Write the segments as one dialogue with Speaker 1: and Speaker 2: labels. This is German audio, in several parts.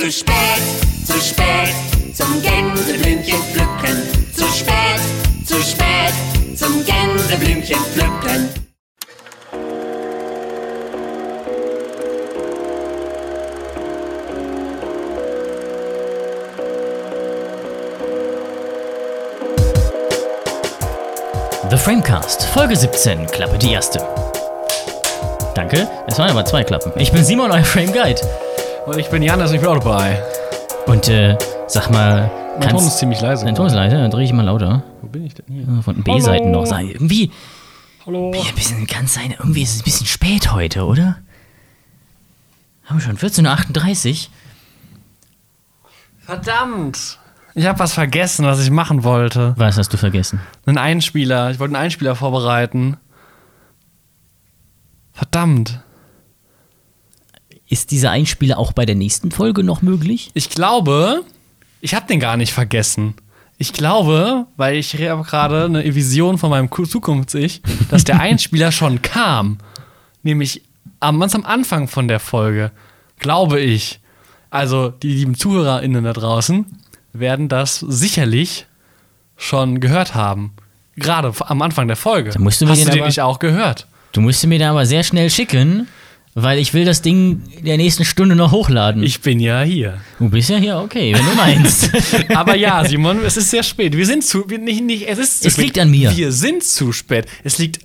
Speaker 1: Zu spät, zu spät, zum Gänseblümchen pflücken. Zu spät, zu spät, zum Gänseblümchen pflücken.
Speaker 2: The Framecast, Folge 17, Klappe die erste. Danke, es waren aber zwei Klappen. Ich bin Simon, euer Frame Guide.
Speaker 3: Und ich bin Janis, ich bin auch dabei.
Speaker 2: Und äh, sag mal,
Speaker 3: Mein Ton ist ziemlich leise.
Speaker 2: Dein Ton ist leise, dann drehe ich mal lauter.
Speaker 3: Wo bin ich denn hier?
Speaker 2: Von den B-Seiten noch. Sag, irgendwie,
Speaker 3: Hallo.
Speaker 2: ein bisschen kann sein, irgendwie ist es ein bisschen spät heute, oder? Haben wir schon 14.38 Uhr?
Speaker 3: Verdammt. Ich habe was vergessen, was ich machen wollte.
Speaker 2: Was hast du vergessen?
Speaker 3: Einen Einspieler. Ich wollte einen Einspieler vorbereiten. Verdammt.
Speaker 2: Ist dieser Einspieler auch bei der nächsten Folge noch möglich?
Speaker 3: Ich glaube, ich habe den gar nicht vergessen. Ich glaube, weil ich habe gerade eine Vision von meinem Zukunfts-Ich, dass der Einspieler schon kam. Nämlich am, ganz am Anfang von der Folge. Glaube ich. Also, die lieben ZuhörerInnen da draußen werden das sicherlich schon gehört haben. Gerade am Anfang der Folge.
Speaker 2: Da musst du mir
Speaker 3: Hast
Speaker 2: den
Speaker 3: du den
Speaker 2: aber-
Speaker 3: nicht auch gehört?
Speaker 2: Du musst mir da aber sehr schnell schicken, weil ich will das Ding in der nächsten Stunde noch hochladen.
Speaker 3: Ich bin ja hier.
Speaker 2: du bist ja hier, okay, wenn du meinst.
Speaker 3: Aber ja, Simon, es ist sehr spät. Wir sind zu. Wir, nicht, nicht, es ist zu
Speaker 2: Es
Speaker 3: spät.
Speaker 2: liegt an mir.
Speaker 3: Wir sind zu spät. Es liegt.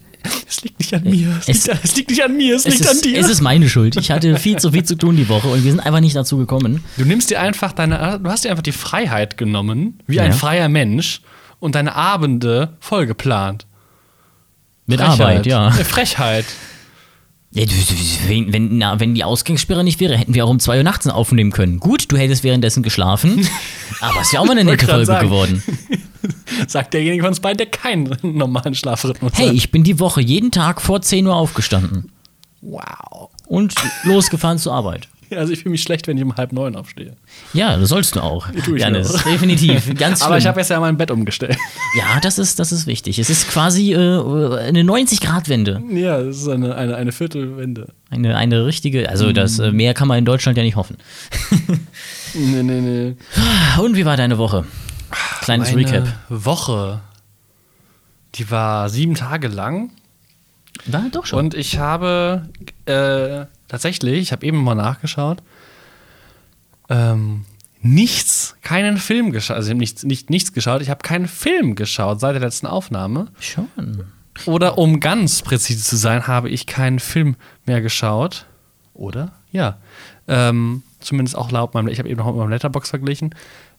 Speaker 3: Es liegt nicht an mir. Es,
Speaker 2: Es-
Speaker 3: liegt, es liegt nicht an mir. Es,
Speaker 2: es,
Speaker 3: liegt an
Speaker 2: ist,
Speaker 3: dir.
Speaker 2: es ist meine Schuld. Ich hatte viel zu viel zu tun die Woche und wir sind einfach nicht dazu gekommen.
Speaker 3: du nimmst dir einfach deine. Du hast dir einfach die Freiheit genommen, wie
Speaker 2: Ja.
Speaker 3: ein freier Mensch, und deine Abende vollgeplant.
Speaker 2: Mit
Speaker 3: Frechheit.
Speaker 2: Arbeit, ja.
Speaker 3: Äh, Frechheit.
Speaker 2: Ja wenn, wenn, na, wenn die Ausgangssperre nicht wäre, hätten wir auch um 2 Uhr nachts aufnehmen können. Gut, du hättest währenddessen geschlafen, aber es wäre auch mal eine nette Folge
Speaker 3: sagen.
Speaker 2: geworden.
Speaker 3: Sagt derjenige von uns beiden, der keinen normalen Schlafrhythmus
Speaker 2: Hey,
Speaker 3: hat.
Speaker 2: ich bin die Woche jeden Tag vor 10 Uhr aufgestanden
Speaker 3: Wow.
Speaker 2: und losgefahren zur Arbeit.
Speaker 3: Also ich fühle mich schlecht, wenn ich um halb neun aufstehe.
Speaker 2: Ja, das sollst du auch.
Speaker 3: tue ich
Speaker 2: Janis,
Speaker 3: auch.
Speaker 2: definitiv. Ganz
Speaker 3: Aber ich habe jetzt ja mein Bett umgestellt.
Speaker 2: Ja, das ist, das ist wichtig. Es ist quasi äh, eine 90-Grad-Wende.
Speaker 3: ja, das ist eine, eine, eine Viertelwende.
Speaker 2: Eine, eine richtige, also das
Speaker 3: Mhm.
Speaker 2: äh, mehr kann man in Deutschland ja nicht hoffen.
Speaker 3: Nee, nee, nee.
Speaker 2: Und wie war deine Woche? Kleines
Speaker 3: Meine
Speaker 2: Recap.
Speaker 3: Woche. Die war sieben Tage lang.
Speaker 2: War doch schon.
Speaker 3: Und ich habe äh, tatsächlich, ich habe eben mal nachgeschaut, ähm, nichts, keinen Film geschaut. Also ich habe nichts, nicht, nichts geschaut. Ich habe keinen Film geschaut seit der letzten Aufnahme.
Speaker 2: schon.
Speaker 3: Oder um ganz präzise zu sein, habe ich keinen Film mehr geschaut. Oder? Ja. Ähm, zumindest auch laut meinem, ich habe eben noch mit meinem Letterbox verglichen.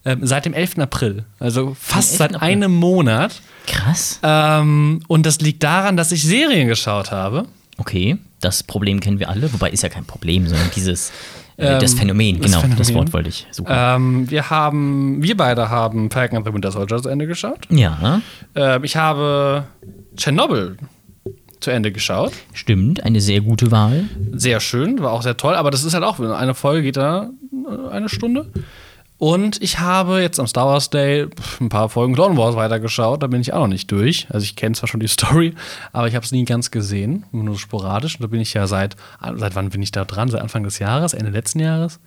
Speaker 3: Ähm, seit dem 11. April. Also fast
Speaker 2: 11.
Speaker 3: seit
Speaker 2: April.
Speaker 3: einem Monat.
Speaker 2: Krass.
Speaker 3: Ähm, und das liegt daran, dass ich Serien geschaut habe.
Speaker 2: Okay, das Problem kennen wir alle, wobei ist ja kein Problem, sondern dieses, äh,
Speaker 3: Ähm,
Speaker 2: das Phänomen,
Speaker 3: das
Speaker 2: genau, das
Speaker 3: Phänomen.
Speaker 2: Wort wollte ich suchen.
Speaker 3: Ähm, wir haben, wir beide haben Falcon and the Winter Soldier zu Ende geschaut.
Speaker 2: ja,
Speaker 3: Ähm, ich habe Chernobyl zu Ende geschaut.
Speaker 2: stimmt, eine sehr gute Wahl.
Speaker 3: Sehr schön, war auch sehr toll, aber das ist halt auch, eine Folge geht da äh, eine Stunde. Und ich habe jetzt am Star Wars Day ein paar Folgen Clone Wars weitergeschaut, da bin ich auch noch nicht durch. Also ich kenne zwar schon die Story, aber ich habe es nie ganz gesehen, nur sporadisch. Und da bin ich ja seit, seit wann bin ich da dran? Seit Anfang des Jahres, Ende letzten Jahres?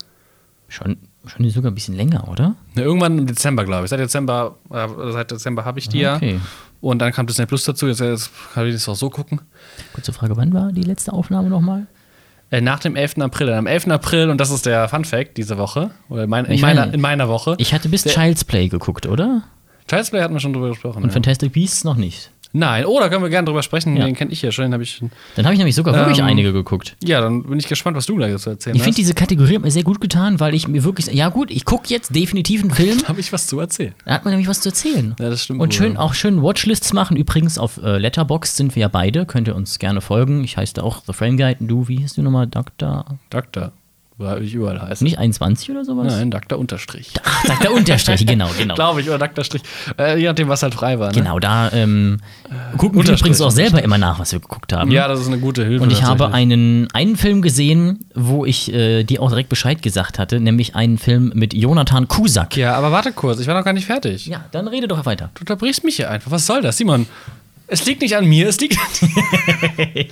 Speaker 2: Schon, schon sogar ein bisschen länger, oder?
Speaker 3: Ne, irgendwann im Dezember, glaube ich. Seit Dezember, äh, seit Dezember habe ich die ja.
Speaker 2: Okay.
Speaker 3: Und dann kam Disney Plus dazu, jetzt, jetzt kann ich das auch so gucken.
Speaker 2: Kurze Frage, wann war die letzte Aufnahme nochmal?
Speaker 3: Äh, nach dem 11. April. Am 11. April, und das ist der Fun Fact diese Woche, oder in, mein, in, meiner,
Speaker 2: meine-
Speaker 3: in meiner Woche.
Speaker 2: Ich hatte bis Child's Play geguckt, oder?
Speaker 3: Child's Play hatten wir schon drüber gesprochen.
Speaker 2: Und
Speaker 3: ja.
Speaker 2: Fantastic Beasts noch nicht.
Speaker 3: Nein, oh, da können wir gerne drüber sprechen.
Speaker 2: Ja.
Speaker 3: Den kenne ich ja schon. Den habe ich.
Speaker 2: Dann habe ich nämlich sogar wirklich
Speaker 3: Ähm,
Speaker 2: einige geguckt.
Speaker 3: Ja, dann bin ich gespannt, was du da jetzt zu erzählen
Speaker 2: Ich finde diese Kategorie hat mir sehr gut getan, weil ich mir wirklich, ja gut, ich gucke jetzt definitiv einen Film.
Speaker 3: habe ich was zu erzählen.
Speaker 2: Da hat man nämlich was zu erzählen.
Speaker 3: Ja, das stimmt
Speaker 2: Und schön, auch schön Watchlists machen. Übrigens auf äh, Letterboxd sind wir ja beide. Könnt ihr uns gerne folgen. Ich heiße da auch The Frame Guide. Du, wie hieß du nochmal? Dr.
Speaker 3: Doktor. Weil ich überall heiße.
Speaker 2: Nicht 21 oder sowas?
Speaker 3: Nein, Doktor Unterstrich.
Speaker 2: Ach, Dr. Unterstrich, genau, genau.
Speaker 3: Glaube ich, oder Doktor Strich. Äh, je nachdem, was halt frei war. Ne?
Speaker 2: Genau, da ähm, gucken wir übrigens auch selber immer nach, was wir geguckt haben.
Speaker 3: Ja, das ist eine gute Hilfe.
Speaker 2: Und ich habe einen, einen Film gesehen, wo ich äh, dir auch direkt Bescheid gesagt hatte, nämlich einen Film mit Jonathan Kusak.
Speaker 3: Ja, aber warte kurz, ich war noch gar nicht fertig.
Speaker 2: Ja, dann rede doch weiter.
Speaker 3: Du unterbrichst mich hier einfach. Was soll das, Simon? Es liegt nicht an mir, es liegt an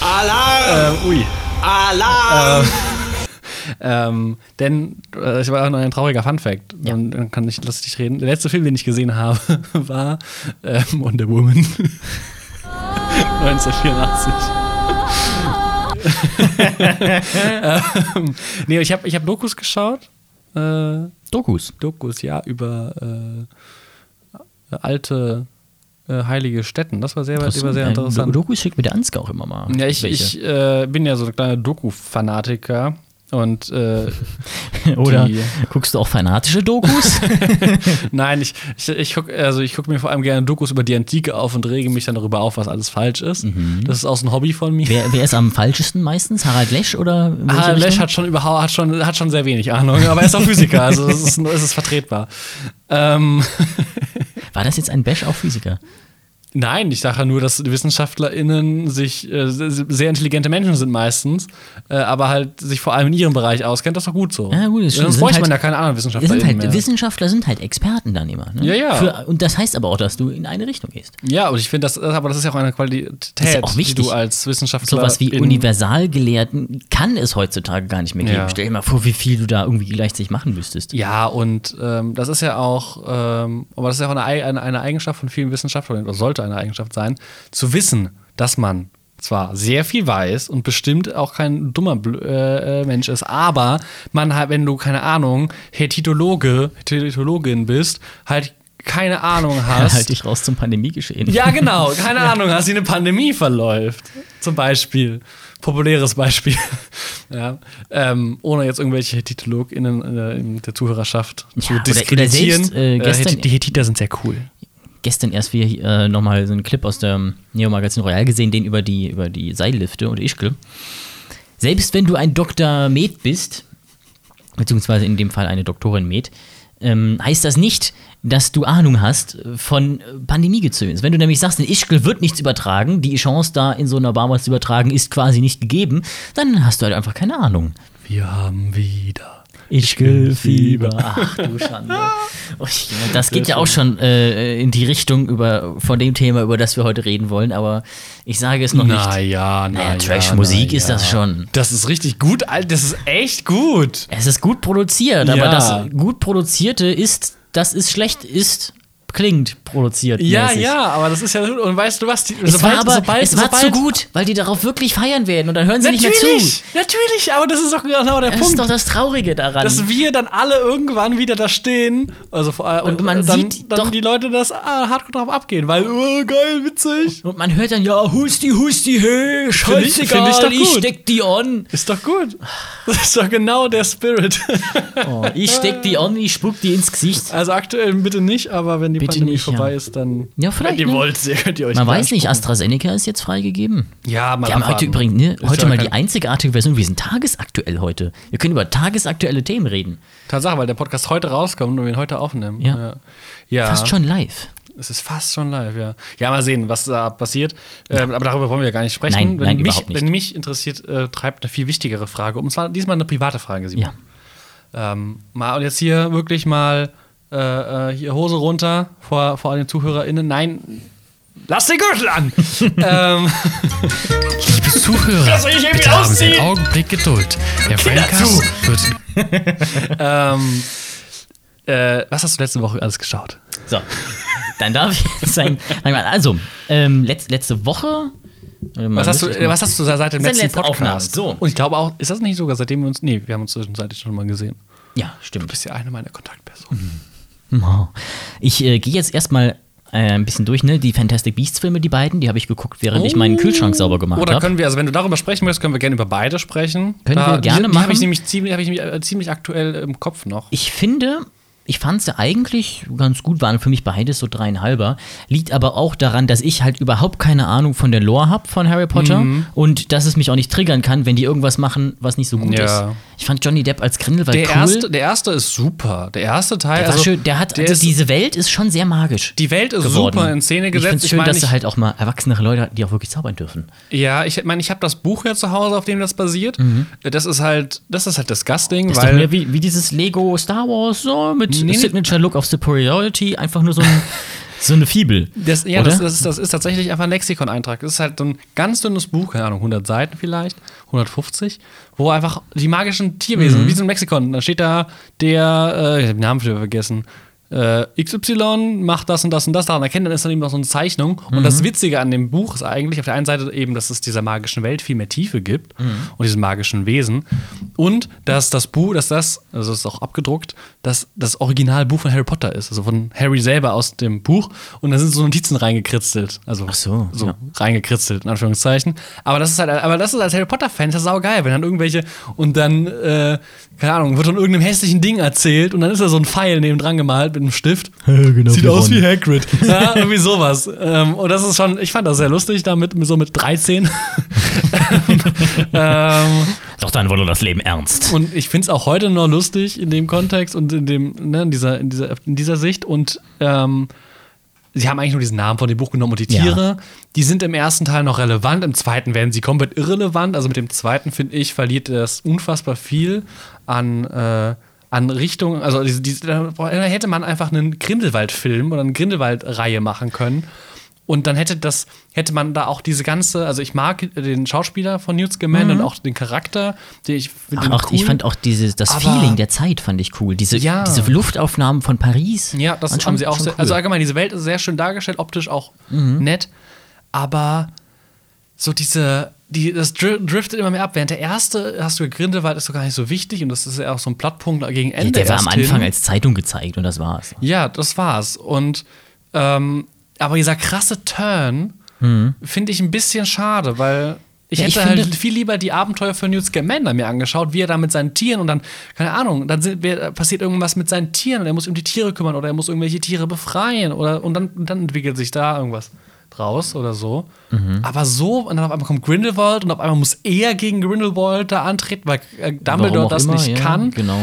Speaker 1: Alarm!
Speaker 3: äh, Ui.
Speaker 1: Alarm!
Speaker 3: Ähm, denn, äh, ich war auch noch ein trauriger Funfact.
Speaker 2: Ja.
Speaker 3: Dann, dann kann ich, dich reden. Der letzte Film, den ich gesehen habe, war ähm, Wonder Woman. 1984. ähm, nee, ich habe ich hab Dokus geschaut. Äh,
Speaker 2: Dokus.
Speaker 3: Dokus, ja, über äh, alte äh, heilige Stätten. Das war sehr, das war sehr interessant.
Speaker 2: Dokus schickt mir der Ansgar auch immer mal.
Speaker 3: Ja, ich, ich äh, bin ja so ein kleiner Doku-Fanatiker und äh,
Speaker 2: Oder
Speaker 3: die-
Speaker 2: guckst du auch fanatische Dokus?
Speaker 3: nein, ich, ich, ich gucke also ich guck mir vor allem gerne Dokus über die Antike auf und rege mich dann darüber auf, was alles falsch ist. Das ist auch so ein Hobby von mir.
Speaker 2: Mhm. wer, wer ist am falschesten meistens? Harald Lesch oder?
Speaker 3: Harald Lesch hat schon überhaupt hat schon, hat schon sehr wenig Ahnung, aber er ist auch Physiker, also es ist, es ist vertretbar. Ähm,
Speaker 2: War das jetzt ein Bash auf Physiker?
Speaker 3: Nein, ich sage ja nur, dass WissenschaftlerInnen sich äh, sehr intelligente Menschen sind meistens, äh, aber halt sich vor allem in ihrem Bereich auskennt, das ist doch gut so.
Speaker 2: Ja, gut, das.
Speaker 3: Sonst bräuchte man
Speaker 2: halt-
Speaker 3: ja keine anderen
Speaker 2: Wir sind
Speaker 3: WissenschaftlerInnen
Speaker 2: halt,
Speaker 3: mehr.
Speaker 2: Wissenschaftler sind halt Experten dann immer. Ne?
Speaker 3: Ja, ja.
Speaker 2: Für, und das heißt aber auch, dass du in eine Richtung gehst.
Speaker 3: Ja, und ich finde, das, aber das ist ja auch eine Qualität,
Speaker 2: ja auch
Speaker 3: die du als Wissenschaftler
Speaker 2: Sowas wie Universalgelehrten kann es heutzutage gar nicht mehr geben.
Speaker 3: Ja.
Speaker 2: Stell dir mal vor, wie viel du da irgendwie gleichzeitig machen müsstest.
Speaker 3: Ja, und ähm, das ist ja auch, ähm, aber das ist ja auch eine, Ei- eine, eine Eigenschaft von vielen Wissenschaftlern, oder sollte eine Eigenschaft sein, zu wissen, dass man zwar sehr viel weiß und bestimmt auch kein dummer äh, äh, Mensch ist, aber man halt, wenn du, keine Ahnung, Hethitologe, Hethitologin bist, halt keine Ahnung hast.
Speaker 2: halt dich raus zum Pandemiegeschehen.
Speaker 3: Ja, genau. Keine Ahnung, hast, wie eine Pandemie verläuft. Zum Beispiel. Populäres Beispiel. ja. Ähm, ohne jetzt irgendwelche TitologInnen äh, in der Zuhörerschaft zu
Speaker 2: oder- oder
Speaker 3: diskreditieren.
Speaker 2: selbst, äh,
Speaker 3: Äh,
Speaker 2: gestern-
Speaker 3: die Hethiter sind sehr cool.
Speaker 2: Gestern erst wieder äh, nochmal so einen Clip aus dem Neo-Magazin Royal gesehen, den über die, über die Seillifte und Ischgl. Selbst wenn du ein Dr. Med bist, beziehungsweise in dem Fall eine Doktorin Med, ähm, heißt das nicht, dass du Ahnung hast von Pandemiegezöns. Wenn du nämlich sagst, in Ischgl wird nichts übertragen, die Chance da in so einer Bar was zu übertragen ist quasi nicht gegeben, dann hast du halt einfach keine Ahnung.
Speaker 3: Wir haben wieder.
Speaker 2: Ischgl-Fieber. Ach du Schande. Oh, ich- Das geht ja auch schon äh, in die Richtung über, von dem Thema, über das wir heute reden wollen, aber ich sage es noch nicht.
Speaker 3: Naja,
Speaker 2: Naja,
Speaker 3: naja.
Speaker 2: Trash-Musik
Speaker 3: na
Speaker 2: ist das schon.
Speaker 3: Das ist richtig gut. Das ist echt gut.
Speaker 2: Es ist gut produziert, aber
Speaker 3: Ja.
Speaker 2: das gut produzierte ist, das ist schlecht ist, klingt produziert.
Speaker 3: Ja,
Speaker 2: mäßig.
Speaker 3: ja, aber das ist ja. Und weißt du was? Die,
Speaker 2: Es war aber, es war zu gut, weil die darauf wirklich feiern werden und dann hören sie nicht mehr zu.
Speaker 3: Natürlich, natürlich, aber das ist doch genau der
Speaker 2: Das
Speaker 3: Punkt.
Speaker 2: ist doch das Traurige daran.
Speaker 3: dass wir dann alle irgendwann wieder da stehen, also vor allem,
Speaker 2: Und man
Speaker 3: dann,
Speaker 2: sieht
Speaker 3: dann
Speaker 2: doch-
Speaker 3: die Leute das ah, hardcore drauf abgehen, weil oh, geil, witzig.
Speaker 2: und man hört dann, ja, husti, husti, hey,
Speaker 3: ich-
Speaker 2: scheißegal,
Speaker 3: find ich
Speaker 2: ich
Speaker 3: gut.
Speaker 2: steck die on.
Speaker 3: Ist doch gut. Das ist doch genau der Spirit.
Speaker 2: Oh, ich steck die on, ich spuck die ins Gesicht.
Speaker 3: Also aktuell bitte nicht, aber wenn die
Speaker 2: Bitte
Speaker 3: Pandemie
Speaker 2: nicht,
Speaker 3: vorbei
Speaker 2: ja.
Speaker 3: ist, dann
Speaker 2: Ja, vielleicht,
Speaker 3: wenn ihr
Speaker 2: ne?
Speaker 3: wollt, könnt ihr euch
Speaker 2: Man
Speaker 3: die
Speaker 2: weiß nicht. AstraZeneca ist jetzt freigegeben.
Speaker 3: Ja, mal
Speaker 2: Wir haben heute übrigens, ne, heute
Speaker 3: ja
Speaker 2: mal die einzigartige Version. Wir sind tagesaktuell heute. Wir können über tagesaktuelle Themen reden.
Speaker 3: Tatsache, weil der Podcast heute rauskommt und wir ihn heute aufnehmen.
Speaker 2: Ja.
Speaker 3: ja.
Speaker 2: Fast schon live.
Speaker 3: Es ist fast schon live, ja. Ja, mal sehen, was da passiert. Ähm, aber darüber wollen wir gar nicht sprechen.
Speaker 2: Nein,
Speaker 3: wenn,
Speaker 2: nein,
Speaker 3: mich,
Speaker 2: überhaupt nicht.
Speaker 3: wenn mich interessiert, äh, treibt eine viel wichtigere Frage. um. Und zwar diesmal eine private Frage, Simon.
Speaker 2: Ja.
Speaker 3: Ähm, mal und jetzt hier wirklich mal äh, äh, hier Hose runter vor, vor allen ZuhörerInnen. Nein, lass den Gürtel an! ähm,
Speaker 4: Liebe Zuhörer, bitte haben Sie einen Augenblick Geduld. Der Framecast wird
Speaker 3: ähm, äh, was hast du letzte Woche alles geschaut?
Speaker 2: So. Dann darf ich jetzt sagen, also, ähm, letz, letzte Woche.
Speaker 3: Was hast, du, was hast du seit dem letzten
Speaker 2: letzte
Speaker 3: Podcast?
Speaker 2: Aufnahme, so.
Speaker 3: Und ich glaube auch, ist das nicht sogar seitdem wir uns. Nee, wir haben uns zwischenzeitlich schon mal gesehen.
Speaker 2: Ja, stimmt.
Speaker 3: Du bist ja eine meiner Kontaktpersonen.
Speaker 2: Oh. Ich äh, gehe jetzt erstmal äh, ein bisschen durch, ne? Die Fantastic Beasts Filme, die beiden, die habe ich geguckt, während ich meinen Kühlschrank sauber gemacht
Speaker 3: Oder
Speaker 2: habe.
Speaker 3: können wir, also wenn du darüber sprechen möchtest, können wir gerne über beide sprechen.
Speaker 2: Können wir gerne
Speaker 3: die, die habe
Speaker 2: machen.
Speaker 3: ich nämlich ziemlich, hab ich nämlich, äh, ziemlich aktuell im Kopf noch.
Speaker 2: Ich finde, ich fand sie eigentlich ganz gut, waren für mich beides so dreieinhalber. Liegt aber auch daran, dass ich halt überhaupt keine Ahnung von der Lore habe von Harry Potter
Speaker 3: Mhm.
Speaker 2: und dass es mich auch nicht triggern kann, wenn die irgendwas machen, was nicht so gut
Speaker 3: Ja.
Speaker 2: ist. Ich fand Johnny Depp als Grindelwald
Speaker 3: Der,
Speaker 2: cool.
Speaker 3: erste, der erste ist super. Der erste Teil,
Speaker 2: der, war
Speaker 3: also,
Speaker 2: schön, der hat,
Speaker 3: der
Speaker 2: also
Speaker 3: ist,
Speaker 2: diese Welt ist schon sehr magisch.
Speaker 3: die Welt ist
Speaker 2: geworden.
Speaker 3: super in Szene
Speaker 2: Ich
Speaker 3: gesetzt.
Speaker 2: finde es schön,
Speaker 3: meine,
Speaker 2: dass
Speaker 3: ich-
Speaker 2: sie halt auch mal erwachsenere Leute hatten, die auch wirklich zaubern dürfen.
Speaker 3: Ja, ich meine, ich habe das Buch ja zu Hause, auf dem das basiert. Das ist halt, das ist halt disgusting,
Speaker 2: Mhm. Das ist doch
Speaker 3: weil
Speaker 2: mehr wie, wie dieses Lego Star Wars, so mit
Speaker 3: nee.
Speaker 2: Signature Look of Superiority, einfach nur so ein So eine Fibel.
Speaker 3: Das, ja, das, das, ist, das ist tatsächlich einfach ein Lexikon-Eintrag. Das ist halt so ein ganz dünnes Buch, keine Ahnung, 100 Seiten vielleicht, 150, wo einfach die magischen Tierwesen, wie so ein Lexikon, da steht da der, äh, ich habe den Namen wieder vergessen, äh, XY macht das und das und das daran erkennen, dann ist dann eben noch so eine Zeichnung. Und das Witzige an dem Buch ist eigentlich auf der einen Seite eben, dass es dieser magischen Welt viel mehr Tiefe gibt und diesen magischen Wesen. Und dass das Buch, dass das, also es ist auch abgedruckt, dass das Originalbuch von Harry Potter ist, also von Harry selber aus dem Buch. Und da sind so Notizen reingekritzelt. Also
Speaker 2: Ach so,
Speaker 3: so
Speaker 2: ja.
Speaker 3: reingekritzelt, in Anführungszeichen. Aber das ist halt, aber das ist als Harry Potter-Fan, das ist saugeil, wenn dann irgendwelche und dann, äh, keine Ahnung, wird von irgendeinem hässlichen Ding erzählt und dann ist da so ein Pfeil neben dran gemalt mit einem Stift.
Speaker 2: genau
Speaker 3: Sieht
Speaker 2: wie
Speaker 3: aus
Speaker 2: Ron.
Speaker 3: wie Hagrid. ja, irgendwie sowas. Ähm, und das ist schon, ich fand das sehr lustig damit, so mit 13. ähm,
Speaker 2: Doch dann wurde das Leben ernst.
Speaker 3: und ich finde es auch heute noch lustig in dem Kontext und in dem, ne, in dieser, in dieser, in dieser Sicht. Und ähm, sie haben eigentlich nur diesen Namen von dem Buch genommen und die
Speaker 2: Ja.
Speaker 3: Tiere, die sind im ersten Teil noch relevant, im zweiten werden sie komplett irrelevant. Also mit dem zweiten, finde ich, verliert das unfassbar viel an, äh, an Richtung. Also diese, diese, da hätte man einfach einen Grindelwald-Film oder eine Grindelwald-Reihe machen können. Und dann hätte das, hätte man da auch diese ganze, also ich mag den Schauspieler von Newt Scamander und auch den Charakter, den ich finde
Speaker 2: Mhm. Auch, Ich fand auch dieses, das
Speaker 3: Aber-
Speaker 2: Feeling der Zeit fand ich cool. Diese,
Speaker 3: Ja.
Speaker 2: diese Luftaufnahmen von Paris.
Speaker 3: Ja, das haben sie auch
Speaker 2: schon
Speaker 3: sehr,
Speaker 2: cool. Mhm.
Speaker 3: also allgemein, diese Welt ist sehr schön dargestellt, optisch auch nett, aber so diese, die, das dri- driftet immer mehr ab. Während der erste, hast du Grindelwald, ist so gar nicht so wichtig und das ist ja auch so ein Plattpunkt gegen
Speaker 2: Ja,
Speaker 3: Ende.
Speaker 2: der war am Anfang
Speaker 3: hin.
Speaker 2: als Zeitung gezeigt und das war's.
Speaker 3: Ja, das war's. Und ähm, aber dieser krasse Turn finde ich ein bisschen schade, weil ich
Speaker 2: Mhm. Ja,
Speaker 3: hätte
Speaker 2: ich
Speaker 3: halt viel lieber die Abenteuer von Newt Scamander mir angeschaut, wie er da mit seinen Tieren und dann, keine Ahnung, dann sind, passiert irgendwas mit seinen Tieren und er muss um die Tiere kümmern oder er muss irgendwelche Tiere befreien oder und dann, und dann entwickelt sich da irgendwas draus oder so.
Speaker 2: Mhm.
Speaker 3: Aber so, und dann auf einmal kommt Grindelwald und auf einmal muss er gegen Grindelwald da antreten, weil äh, Dumbledore das
Speaker 2: immer,
Speaker 3: nicht
Speaker 2: ja,
Speaker 3: kann.
Speaker 2: Genau.